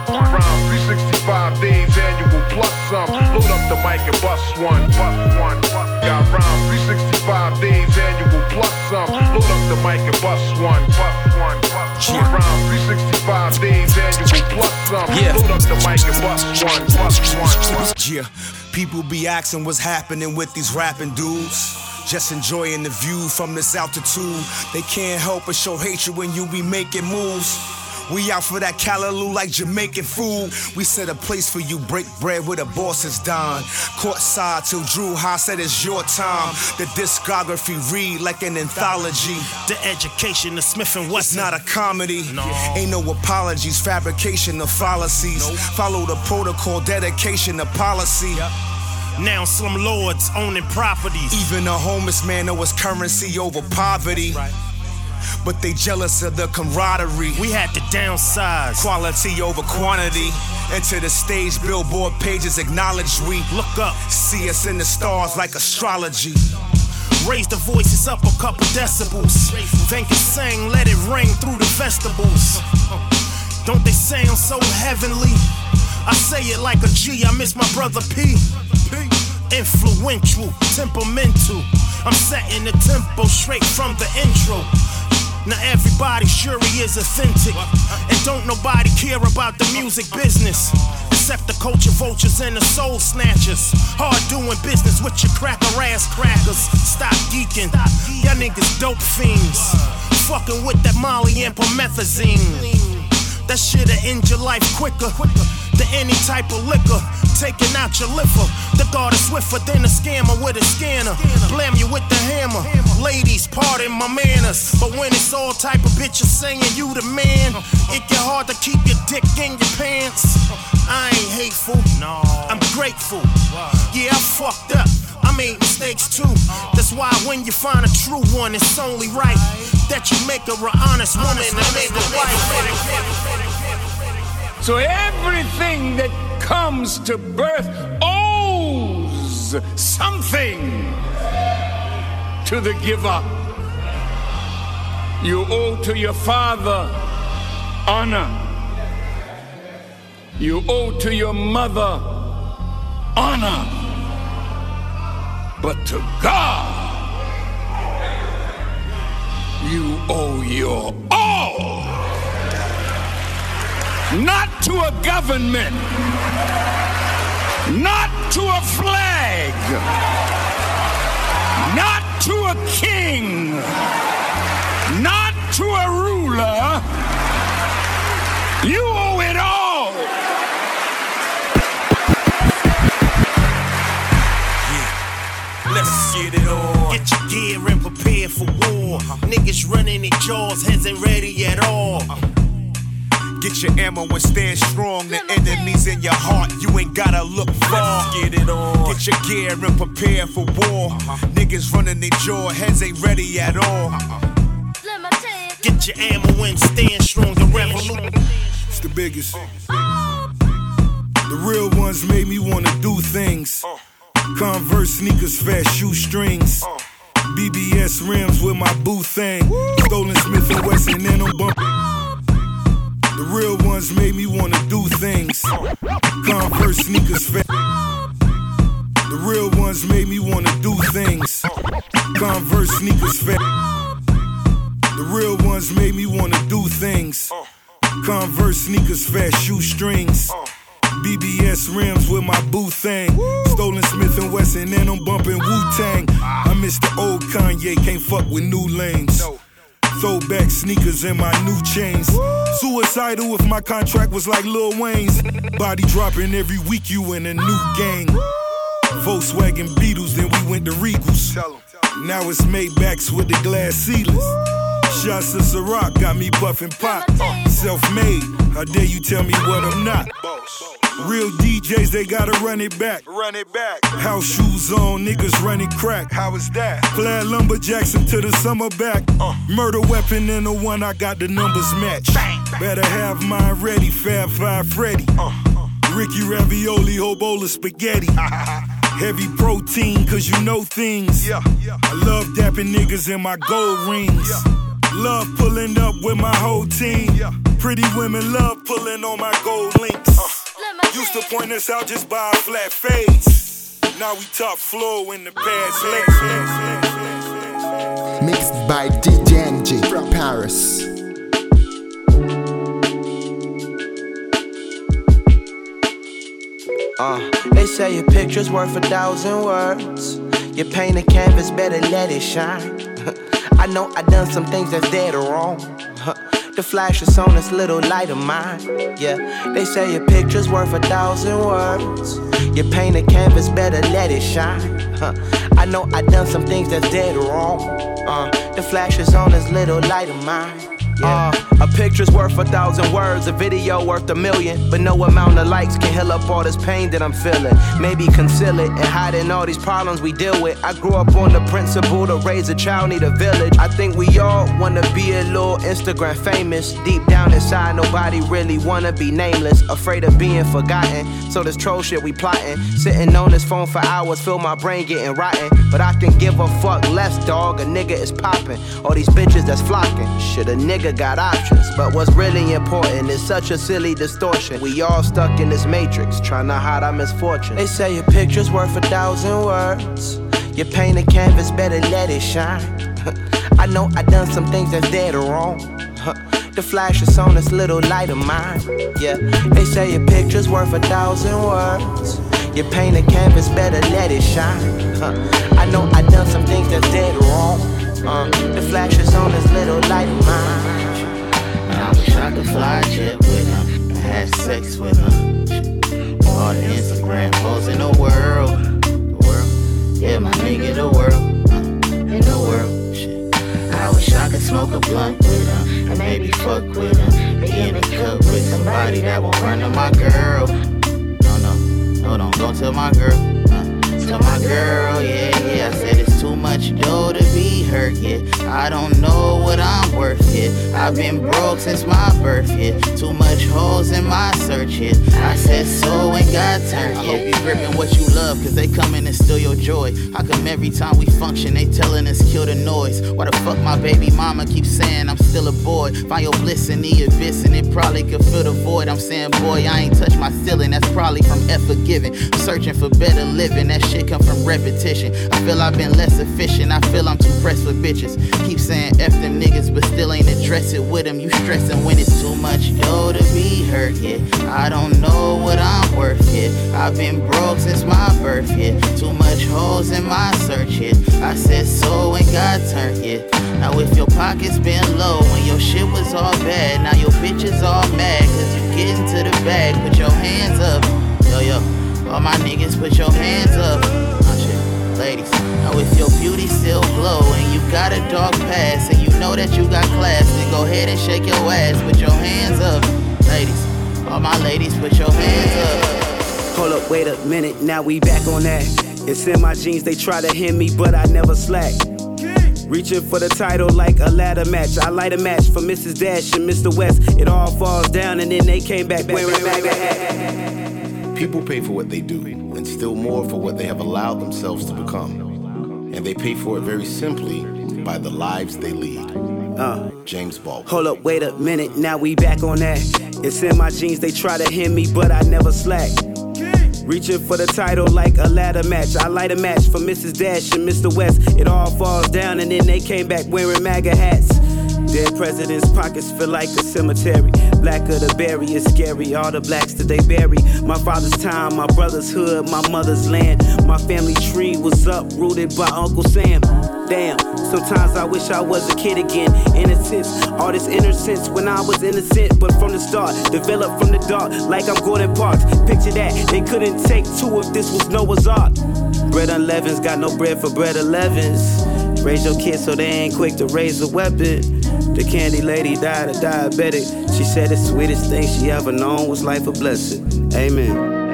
Round 365 days annual plus some. Load up the mic and bust one, bust one, Got round 365 days annual plus some. Load up the mic and bust one, bust one, one. Round 365 days annual plus some. Load up the mic and bust one, bust one, Yeah, people be asking what's happening with these rapping dudes. Just enjoying the view from this altitude. They can't help but show hatred when you be making moves. We out for that callaloo like Jamaican food. We set a place for you, break bread with a boss's dime. Courtside till Drew High said it's your time. The discography read like an anthology. The education, the Smith and It's not a comedy. Ain't no apologies, fabrication of fallacies. Follow the protocol, dedication to policy. Now some lords owning properties. Even a homeless man know his currency over poverty. But they jealous of the camaraderie. We had to downsize. Quality over quantity. Enter the stage, billboard pages acknowledge we look up, see us in the stars like astrology. Raise the voices up a couple decibels. Then can sing, let it ring through the vegetables. Don't they sound so heavenly? I say it like a G, I miss my brother P. Influential, temperamental. I'm setting the tempo straight from the intro. Now everybody sure he is authentic. And don't nobody care about the music business. Except the culture vultures and the soul snatchers. Hard doing business with your cracker ass crackers. Stop geeking. Y'all niggas dope fiends. Fucking with that Molly and promethazine. That shit'll end your life quicker than any type of liquor. Taking out your liver. The guard is swifter than a scammer with a scanner. Blam you with the hammer. Ladies, pardon my manners. But when it's all type of bitches saying you the man, it get hard to keep your dick in your pants. I ain't hateful, no. I'm grateful. Yeah, I fucked up. I made mistakes too. That's why when you find a true one, it's only right that you make her an honest woman and make a wife. So everything that comes to birth owes something to the giver. You owe to your father honor. You owe to your mother honor. But to God, you owe your all. Not to a government, not to a flag, not to a king, not to a ruler. You owe it all. Yeah. Let's get it on. Get your gear and prepare for war. Niggas running their jaws, heads ain't ready at all. Get your ammo and stand strong. The enemies in your heart, you ain't gotta look far. Get it on. Get your gear and prepare for war. Uh-huh. Niggas running their jaw, heads ain't ready at all. Uh-uh. Get your ammo and stand strong. The revolution. It's the biggest. The real ones made me wanna do things. Oh. Converse sneakers, fast shoestrings. Oh. BBS rims with my boo thing. Stolen Smith and Wesson and I'm bumping. The real ones made me wanna do things. Converse sneakers, fast. The real ones made me wanna do things. Converse sneakers, fast. The real ones made me wanna do things. Converse sneakers, fast shoestrings. BBS rims with my boo thing. Stolen Smith and Wesson and I'm bumping Wu Tang. I miss the old Kanye, can't fuck with new lanes. Throwback sneakers and my new chains. Suicidal if my contract was like Lil Wayne's. Body dropping every week, you in a new gang. Volkswagen Beetles, then we went to Regals. Now it's Maybachs with the glass ceilings. Shots of Ciroc got me puffing pop. Self made, how dare you tell me what I'm not? Real DJs, they gotta run it back. Run it back. House shoes on, niggas running crack. How is that? Plaid lumberjacks until the summer back. Uh. Murder weapon in the one I got the numbers match. Better have mine ready, Fab Five Freddy. Uh, uh. Ricky Ravioli, whole bowl of spaghetti. Heavy protein, cause you know things. I love dapping niggas in my gold rings. Love pulling up with my whole team. Pretty women love pulling on my gold links. Uh. Uh, used to point us out just by our flat fades. Now we top floor in the pads uh. Mixed by DJ NG from Paris. Uh, they say your picture's worth a thousand words. You paint a canvas, better let it shine. I know I done some things that's dead or wrong. The flash is on this little light of mine. Yeah, they say your picture's worth a thousand words. You paint a canvas, better let it shine. I know I done some things that's dead or wrong. Uh, the flash is on this little light of mine. Yeah. Uh, a picture's worth a thousand words, a video worth a million. But no amount of likes can heal up all this pain that I'm feeling. Maybe conceal it and hide in all these problems we deal with. I grew up on the principle to raise a child need a village. I think we all wanna be a little Instagram famous. Deep down inside, nobody really wanna be nameless. Afraid of being forgotten. So this troll shit we plotting. Sitting on this phone for hours, feel my brain getting rotten. But I can give a fuck less, dog. A nigga is popping. All these bitches that's flocking. Shit, a nigga got options. But what's really important is such a silly distortion. We all stuck in this matrix, trying to hide our misfortune. They say your picture's worth a thousand words. You paint a canvas, better let it shine. I know I done some things that's dead or wrong. The flash is on this little light of mine. Yeah, they say your picture's worth a thousand words. You paint a canvas, better let it shine. I know I done some things that's dead or wrong. Uh, the flash on this little light of mine. I wish I could fly jet with him, have sex with him. All the Instagram hoes in the world, the world. Yeah, my nigga, the world, uh, in the world. Shit. I wish I could smoke a blunt with him, and maybe fuck with him. Be in a cup with somebody that won't run to my girl. No, no, no, don't go to my girl. Uh, tell my girl, yeah, yeah. I said it's too much dough to be yeah. I don't know what I'm worth, yeah. I've been broke since my birth, yeah. Too much holes in my search, yeah. I said so and got turned, yeah. I hope you gripping what you love, cause they coming and steal your joy. How come every time we function, they telling us kill the noise? Why the fuck my baby mama keeps saying I'm still a boy? Find your bliss in the abyss, and it probably could fill the void. I'm saying, boy, I ain't touched my ceiling, that's probably from F forgiving. Searching for better living, that shit come from repetition. I feel I've been less efficient, I feel I'm too pressed with bitches. Keep saying F them niggas, but still ain't address it with them. You stressing when it's too much dough to be hurt, yeah. I don't know what I'm worth, yeah. I've been broke since my birth, yeah. Too much holes in my search, yeah. I said so and got turned, yeah. Now if your pockets been low when your shit was all bad, now your bitch is all mad, cause you getting to the bag. Put your hands up, yo yo. All my niggas, put your hands up. Oh, shit. Ladies, now if your beauty still glow and you got a dark past and you know that you got class, then go ahead and shake your ass. Put your hands up, ladies. All my ladies, put your hands up. Hold up, wait a minute, now we back on that. It's in my jeans, they try to hit me, but I never slack. Reaching for the title like a ladder match. I light a match for Mrs. Dash and Mr. West. It all falls down, and then they came back wearing MAGA hat. People pay for what they do, and still more for what they have allowed themselves to become. And they pay for it very simply by the lives they lead. Uh. James Baldwin. Hold up, wait a minute, now we back on that. It's in my jeans, they try to hit me, but I never slack. Reaching for the title like a ladder match. I light a match for Mrs. Dash and Mr. West. It all falls down, and then they came back wearing MAGA hats. Dead presidents' pockets feel like a cemetery. Black of the berry is scary. All the blacks that they bury. My father's time, my brother's hood, my mother's land. My family tree was uprooted by Uncle Sam. Damn, sometimes I wish I was a kid again. Innocence, all this innocence when I was innocent. But from the start, developed from the dark, like I'm Gordon Parks. Picture that, they couldn't take two if this was Noah's Ark. Bread unleavens, got no bread for bread elevens. Raise your kids so they ain't quick to raise a weapon. The candy lady died a diabetic. She said the sweetest thing she ever known was life a blessing. Amen.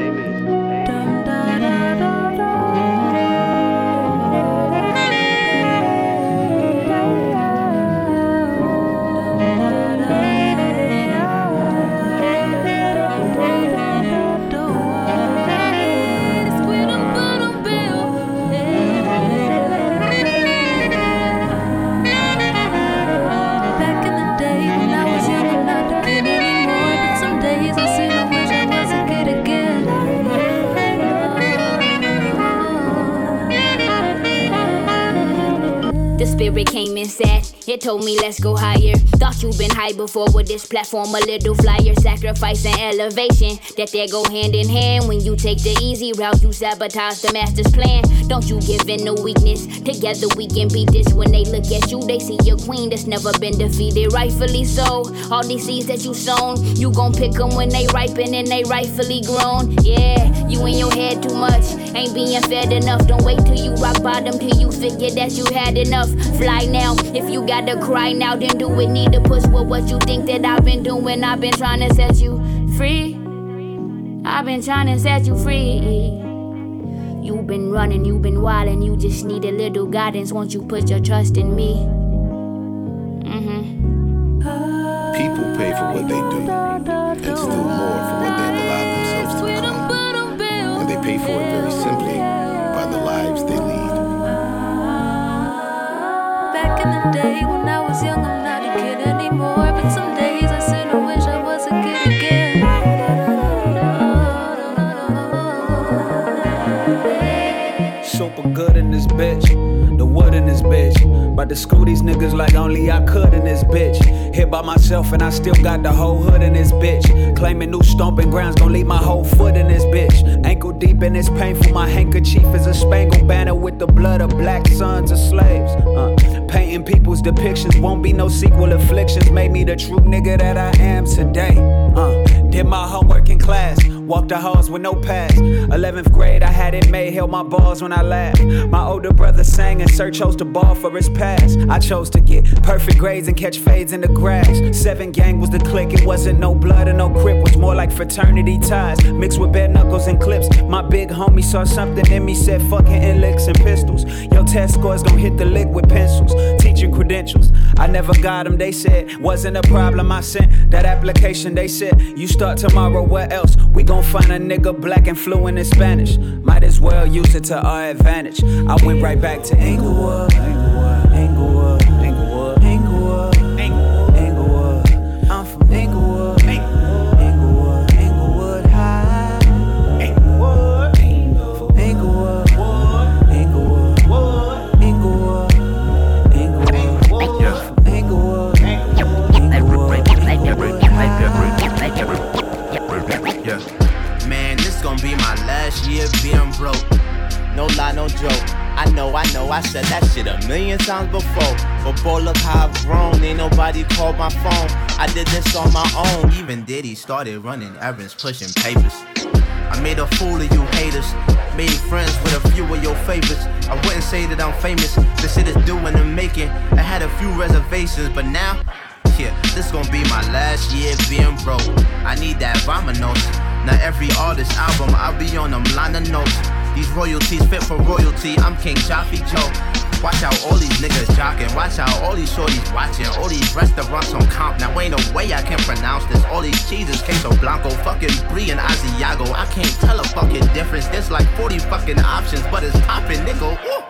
It told me let's go higher. Thought you been high before with this platform, a little flyer, sacrifice and elevation. That they go hand in hand. When you take the easy route, you sabotage the master's plan. Don't you give in to weakness. Together we can beat this. When they look at you, they see your queen that's never been defeated. Rightfully so. All these seeds that you sown, you gon' pick them when they ripen and they rightfully grown. Yeah, you in your head too much. Ain't being fed enough. Don't wait till you rock bottom till you figure that you had enough. Fly now if you got rather cry now than do it. Need to push with what you think that I've been doing. I've been trying to set you free. I've been trying to set you free. You've been running, you've been wildin', you just need a little guidance once you put your trust in me. Mm-hmm. People pay for what they do, and still more for what they And for it very simply by the lives they lead. Back in the day when I was young, I'm not a kid anymore. But some About to school these niggas like only I could in this bitch. Here by myself and I still got the whole hood in this bitch. Claiming new stomping grounds, gon' leave my whole foot in this bitch. Ankle deep and it's painful. My handkerchief is a spangled banner with the blood of black sons of slaves. Uh, painting people's depictions won't be no sequel. Afflictions made me the true nigga that I am today. Uh, did my homework in class. Walked the halls with no pass. 11th grade, I had it made, held my balls when I laughed. My older brother sang and Sir chose to ball for his pass. I chose to get perfect grades and catch fades in the grass. Seven gang was the clique, it wasn't no blood or no crip, was more like fraternity ties. Mixed with bare knuckles and clips. My big homie saw something in me, said fucking in licks and pistols. Your test scores gon' hit the lick with pencils. Teaching credentials, I never got them, they said. Wasn't a problem, I sent that application, they said. You start tomorrow, where else? We gon' find a nigga black and fluent in Spanish. Might as well use it to our advantage. I went right back to Inglewood. No lie, no joke. I know, I know, I said that shit a million times before. But boy, look how I've grown. Ain't nobody called my phone. I did this on my own. Even Diddy started running errands, pushing papers. I made a fool of you haters. Made friends with a few of your favorites. I wouldn't say that I'm famous. This shit is doing the making. I had a few reservations, but now, yeah, this gonna be my last year being broke. I need that vomit notes. Now every artist album, I'll be on them line of notes. These royalties fit for royalty. I'm King Joffy Joe. Watch out, all these niggas jocking. Watch out, all these shorties watching. All these restaurants on comp. Now ain't no way I can pronounce this. All these cheeses, queso blanco, fucking brie and Asiago. I can't tell a fucking difference. There's like 40 fucking options, but it's popping, nigga. Woo.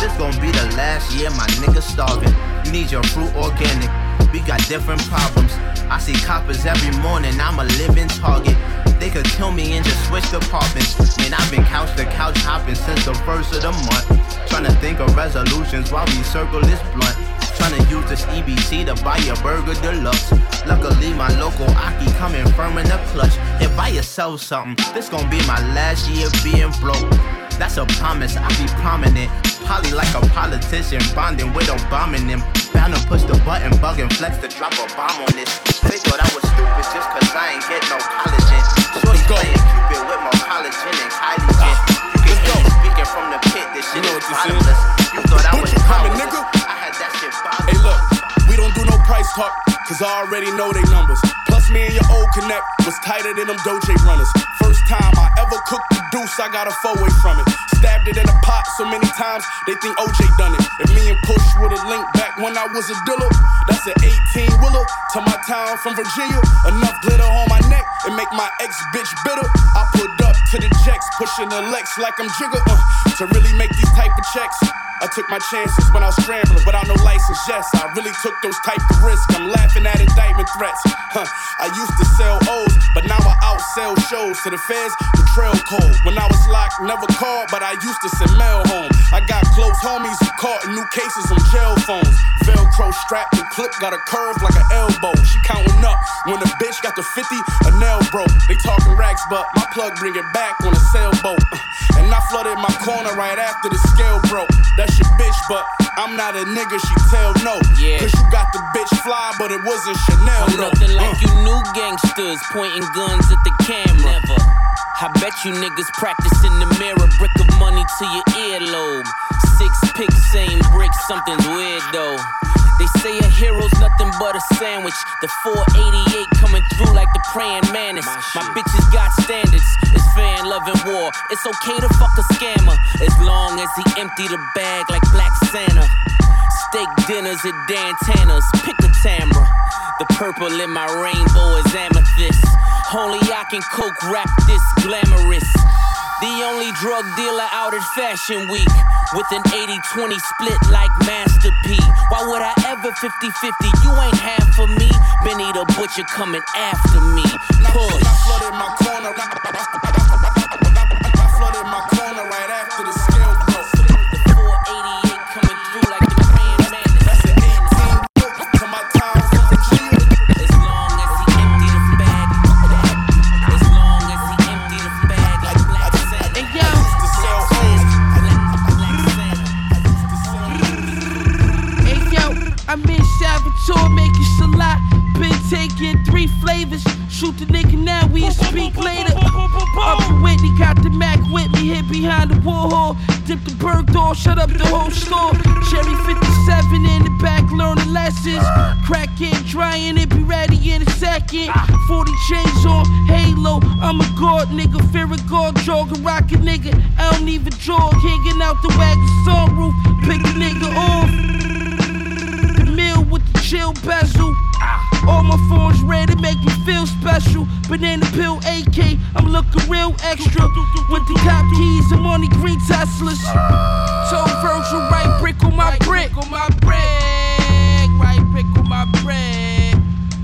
This gon' be the last year my nigga starving. You need your fruit organic. We got different problems. I see coppers every morning. I'm a living target. They could kill me and just switch departments. Man, I've been couch to couch hopping since the first of the month. Trying to think of resolutions while we circle this blunt. Trying to use this EBT to buy a burger deluxe. Luckily, my local Aki coming firm in the clutch. If buy yourself something, this gon' be my last year being broke. That's a promise, I'll be prominent. Polly like a politician, bonding with them bombing them. Bound to push the button, bugging flex to drop a bomb on this. They thought I was stupid just cause I ain't get no collagen. Shorty playing Cupid with more collagen and Kylie Jen. Ah, you can hear speaking from the pit, this shit is bottomless. You thought I was powerless. I had that shit. Hey, look, we don't do no price talk, cause I already know they numbers. Plus, me and your old connect was tighter than them Doje runners. First time I ever cooked the deuce, I got a four way from it. Stabbed it in a pot so many times, they think OJ done it. If me and Push would've linked back when I was a dealer, that's an 18 wheeler to my town from Virginia. Enough glitter on my neck and make my ex bitch bitter. I put to the checks, pushing the Lex like I'm Jigga. Uh, to really make these type of checks. I took my chances when I was scrambling without no license. Yes, I really took those type of risks. I'm laughing at indictment threats. Huh. I used to sell O's, but now I outsell shows to the feds. The trail code. When I was locked, never called, but I used to send mail home. I got close homies who caught in new cases on jail phones. Velcro strapped and clip got a curve like an elbow. She counting up when the bitch got the 50, a nail broke. They talking racks, but my plug bring it back on a sailboat. Uh, And I flooded my corner right after the scale broke. That's your bitch, but I'm not a nigga, she tell no. Yeah. Cause you got the bitch fly, but it wasn't Chanel. I'm though. nothing like Uh. you new gangsters pointing guns at the camera. Never. I bet you niggas practice in the mirror, brick of money to your earlobe. Six picks, same brick, something's weird though. They say a hero's nothing but a sandwich. The 488 coming through like the praying mantis. My bitches got standards. It's fan loving war. It's okay to fuck a scammer as long as he empty the bag like Black Santa. Steak dinners at Dan Tana's. Pick a Tamra. The purple in my rainbow is amethyst. Only I can coke rap this glamorous. The only drug dealer out at Fashion Week with an 80 20 split like Master P. Why would I ever 50 50? You ain't half for me. Benny the Butcher coming after me. Push. I flooded my corner. Three. Shoot the nigga now, we speak later. Up to Whitney, got the Mac with me, hit behind the Warhol. Dip the bird door, shut up the whole store. Cherry 57 in the back, learning lessons. Crack it, drying it, be ready in a second. 40 chains on, halo. I'm a god nigga, fear a god, jog a rocket nigga. I don't even jog, hanging out the wagon sunroof. Pick a nigga off. Chill bezel. All my phones red, it make me feel special. Banana pill AK, I'm looking real extra. With the cop keys, I'm on the green Teslas. Told Virgil, right brick on my brick. on my brick. Right brick on my brick.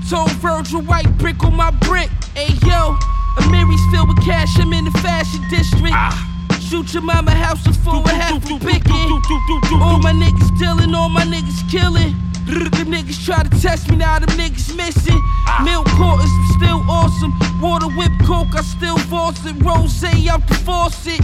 Told Virgil, right brick on my brick. Hey yo, Amiri's filled with cash, I'm in the fashion district. Ah. Shoot your mama house is full of half a picking. All my niggas dealing, all my niggas killing. Them niggas try to test me, now them niggas missing. Milk quarters, still awesome. Water whip coke, I still force it. Rose out the faucet.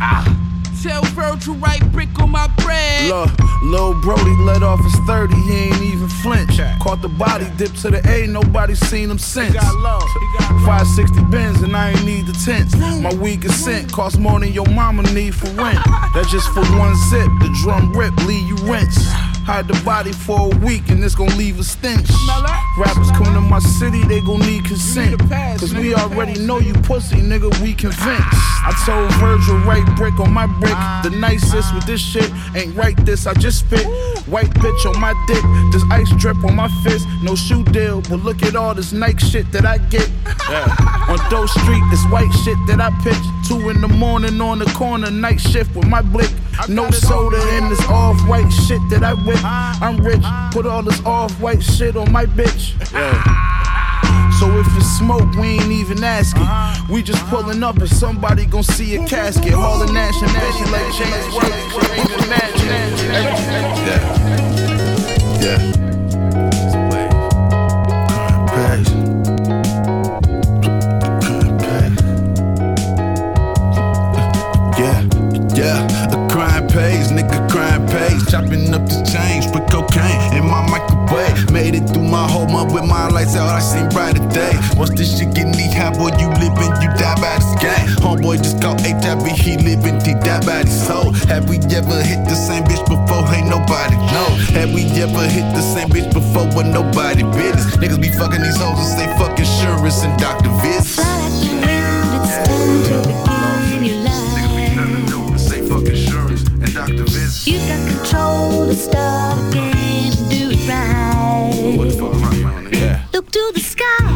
Ah. Tell Virgil right brick on my bread. Look, Lil Brody let off his 30, he ain't even flinch. Caught the body, dipped to the A, nobody seen him since. 560 bins and I ain't need the tents. My weed scent cost more than your mama need for rent. That's just for one zip, the drum rip, leave you rinse. Hide the body for a week and it's gon' leave a stench. Rappers come to my city, they gon' need consent. Cause we already know you pussy, nigga, we convinced. I told Virgil, right brick on my brick. The nicest with this shit ain't right this, I just spit. White bitch on my dick, this ice drip on my fist. No shoe deal, but look at all this Nike shit that I get. Yeah. On Doe Street, this white shit that I pitch. Two in the morning on the corner, night shift with my blick. No soda in this off white shit that I whip. I'm rich, put all this off white shit on my bitch. Yeah. So if it's smoke, we ain't even asking. Uh-huh. We just pulling up and somebody gon' see a casket. Hauling Nash and Nash like James White. Ain't. Yeah. Yeah. Yeah, yeah, a crime pays, nigga crime pays. Chopping up the microwave. Made it through my whole month with my lights out, I seen brighter day. Once this shit get knee high, boy, you living, you die by this game. Homeboy just called HIV, he living, he die by his soul. Have we ever hit the same bitch before? Ain't nobody know. Have we ever hit the same bitch before when nobody business? Niggas be fucking these hoes and say fuck insurance and doctor visits. Say fuck insurance and doctor visits. You got control to start the Yeah. Look to the sky,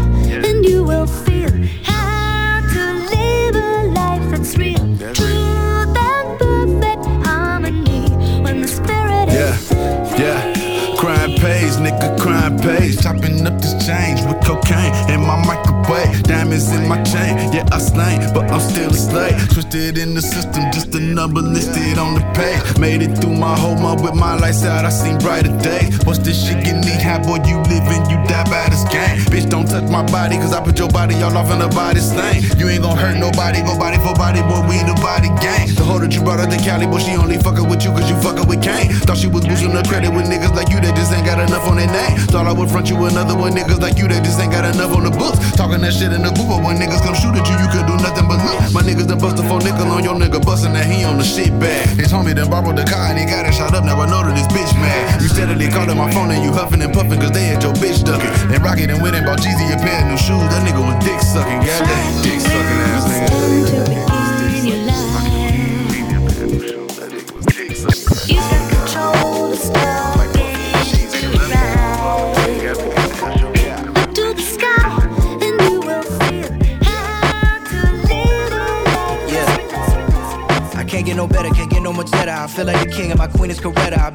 and you will feel how to live a life that's real. Truth and perfect harmony when the spirit Yeah, is yeah. Crime pays, nigga, crime pays. Chopping up this change with cocaine in my microwave. Diamonds in my chain, yeah, I slain, but I'm still a slave. Twisted in the system, just a number listed on the page. Made it through my whole month with my lights out, I seen brighter days. What's this shit get knee high, boy? You living, you die by this game. Bitch, don't touch my body, cause I put your body all off in the body stain. You ain't gon' hurt nobody, go body for body, boy, we the body gang. The hoe that you brought out to Cali, boy, she only fuckin' with you cause you fuckin' with Kane. Thought she was boosting her credit with niggas like you that just ain't got enough on their name. Thought I would front you another one. Niggas like you that just ain't got enough on the books. Talking that shit in the booth, but when niggas come shoot at you, you could do nothing but look. My niggas done bust a four nickel on your nigga, bustin' that he on the shit bag. His homie done borrowed the car and he got it shot up. Now I know that this bitch mad. You steadily called my phone and you huffing and puffing cause they had your bitch ducking. Then Rocket and went and bought Jeezy a pair of new shoes. That nigga was dick sucking. Goddamn dick sucking ass nigga.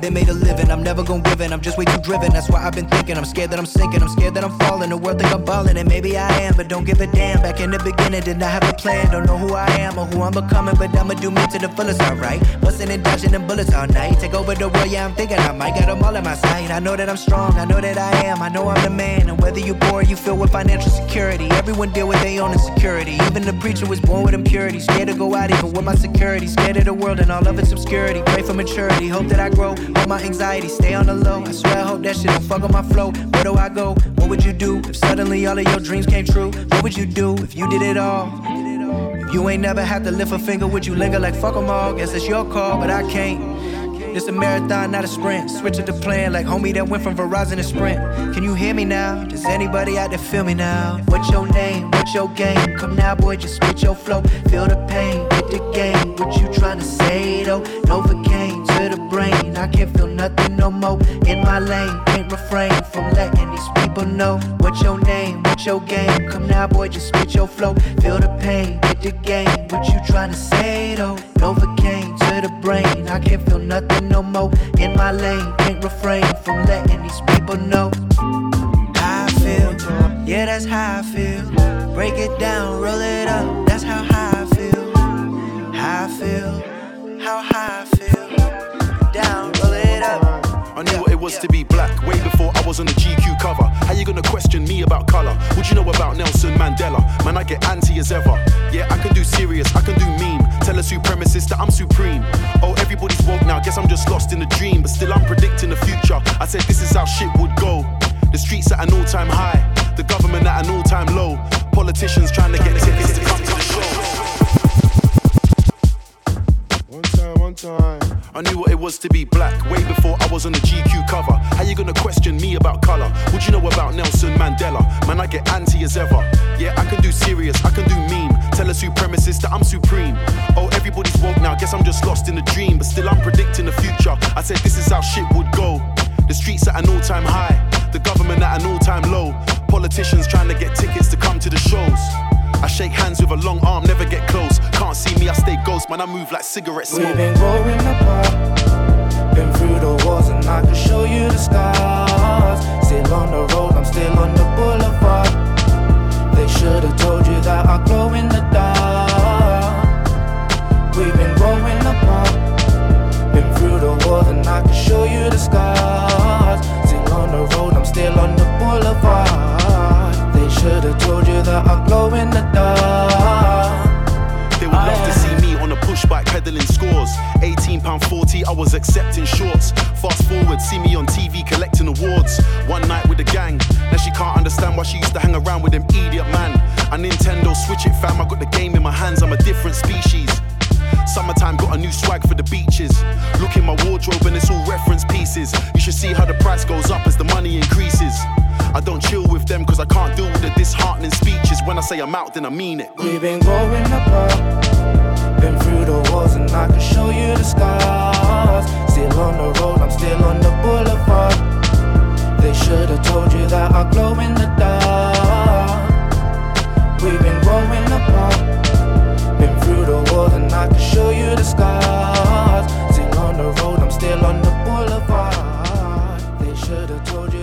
Been made a living, I'm never gonna give in. I'm just way too driven, that's why I've been thinking. I'm scared that I'm sinking, I'm scared that I'm falling. The world think I'm balling, and maybe I am, but don't give a damn. Back in the beginning, did not have a plan. Don't know who I am or who I'm becoming, but I'ma do me to the fullest, alright. Busting and dodging them bullets all night. Take over the world, yeah, I'm thinking I might got them all in my sight. I know that I'm strong, I know that I am, I know I'm the man. And whether you're poor, you feel with financial security. Everyone deal with their own insecurity. Even the preacher was born with impurity. Scared to go out even with my security. Scared of the world and all of its obscurity. Pray for maturity, hope that I grow. Hope my anxiety stay on the low. I swear I hope that shit don't fuck up my flow. Where do I go? What would you do if suddenly all of your dreams came true? What would you do if you did it all? If you ain't never had to lift a finger, would you linger like fuck fuck 'em all? Guess it's your call, but I can't. It's a marathon, not a sprint. Switch up the plan like homie that went from Verizon to Sprint. Can you hear me now? Does anybody out there feel me now? What's your name? What's your game? Come now, boy, just switch your flow. Feel the pain, hit the game. What you tryna say though? Novocaine to brain. I can't feel nothing no more. In my lane, can't refrain from letting these people know. What's your name? What's your game? Come now, boy, just switch your flow. Feel the pain, hit the game. What you tryna say though? Novocaine to the brain. I can't feel nothing no more. In my lane, can't refrain from letting these people know. I feel, yeah, that's how I feel. Break it down, roll it up, that's how high I feel. How I feel, how high I feel. I knew what it was to be black way before I was on the GQ cover. How you gonna question me about color? What you know about Nelson Mandela? Man, I get anti as ever. Yeah, I can do serious, I can do meme. Tell a supremacist that I'm supreme. Oh, everybody's woke now, guess I'm just lost in a dream. But still, I'm predicting the future. I said this is how shit would go. The streets at an all time high, the government at an all time low. Politicians trying to get tickets to come to the show. One time. I knew what it was to be black way before I was on the GQ cover. How you gonna question me about color? What you know about Nelson Mandela? Man, I get anti as ever. Yeah, I can do serious, I can do meme. Tell a supremacist that I'm supreme. Oh, everybody's woke now, guess I'm just lost in a dream. But still, I'm predicting the future. I said this is how shit would go. The streets at an all time high, the government at an all time low. Politicians trying to get tickets to come to the shows. I shake hands with a long arm, never get close. Can't see me, I stay ghost, man. I move like cigarette smoke. We've been growing apart, been through the wars, and I can show you the scars. Still on the road, I'm still on the boulevard. They should have told you that I glow in the dark. We've been growing apart, been through the wars, and I can show you the scars. Glow in the dark. They would love to see me on a push bike peddling scores. 18 pound 40, I was accepting shorts. Fast forward, see me on TV collecting awards. One night with the gang. Now she can't understand why she used to hang around with them idiot man. A Nintendo Switch it fam, I got the game in my hands, I'm a different species. Summertime got a new swag for the beaches. Look in my wardrobe and it's all reference pieces. You should see how the price goes up as the money increases. I don't chill with them cause I can't deal with the disheartening speeches. When I say I'm out, then I mean it. We've been growing apart, been through the wars, and I can show you the scars. Still on the road, I'm still on the boulevard. They should have told you that I glow in the dark. We've been growing apart, been through the wars, and I can show you the scars. Still on the road, I'm still on the boulevard. They should have told you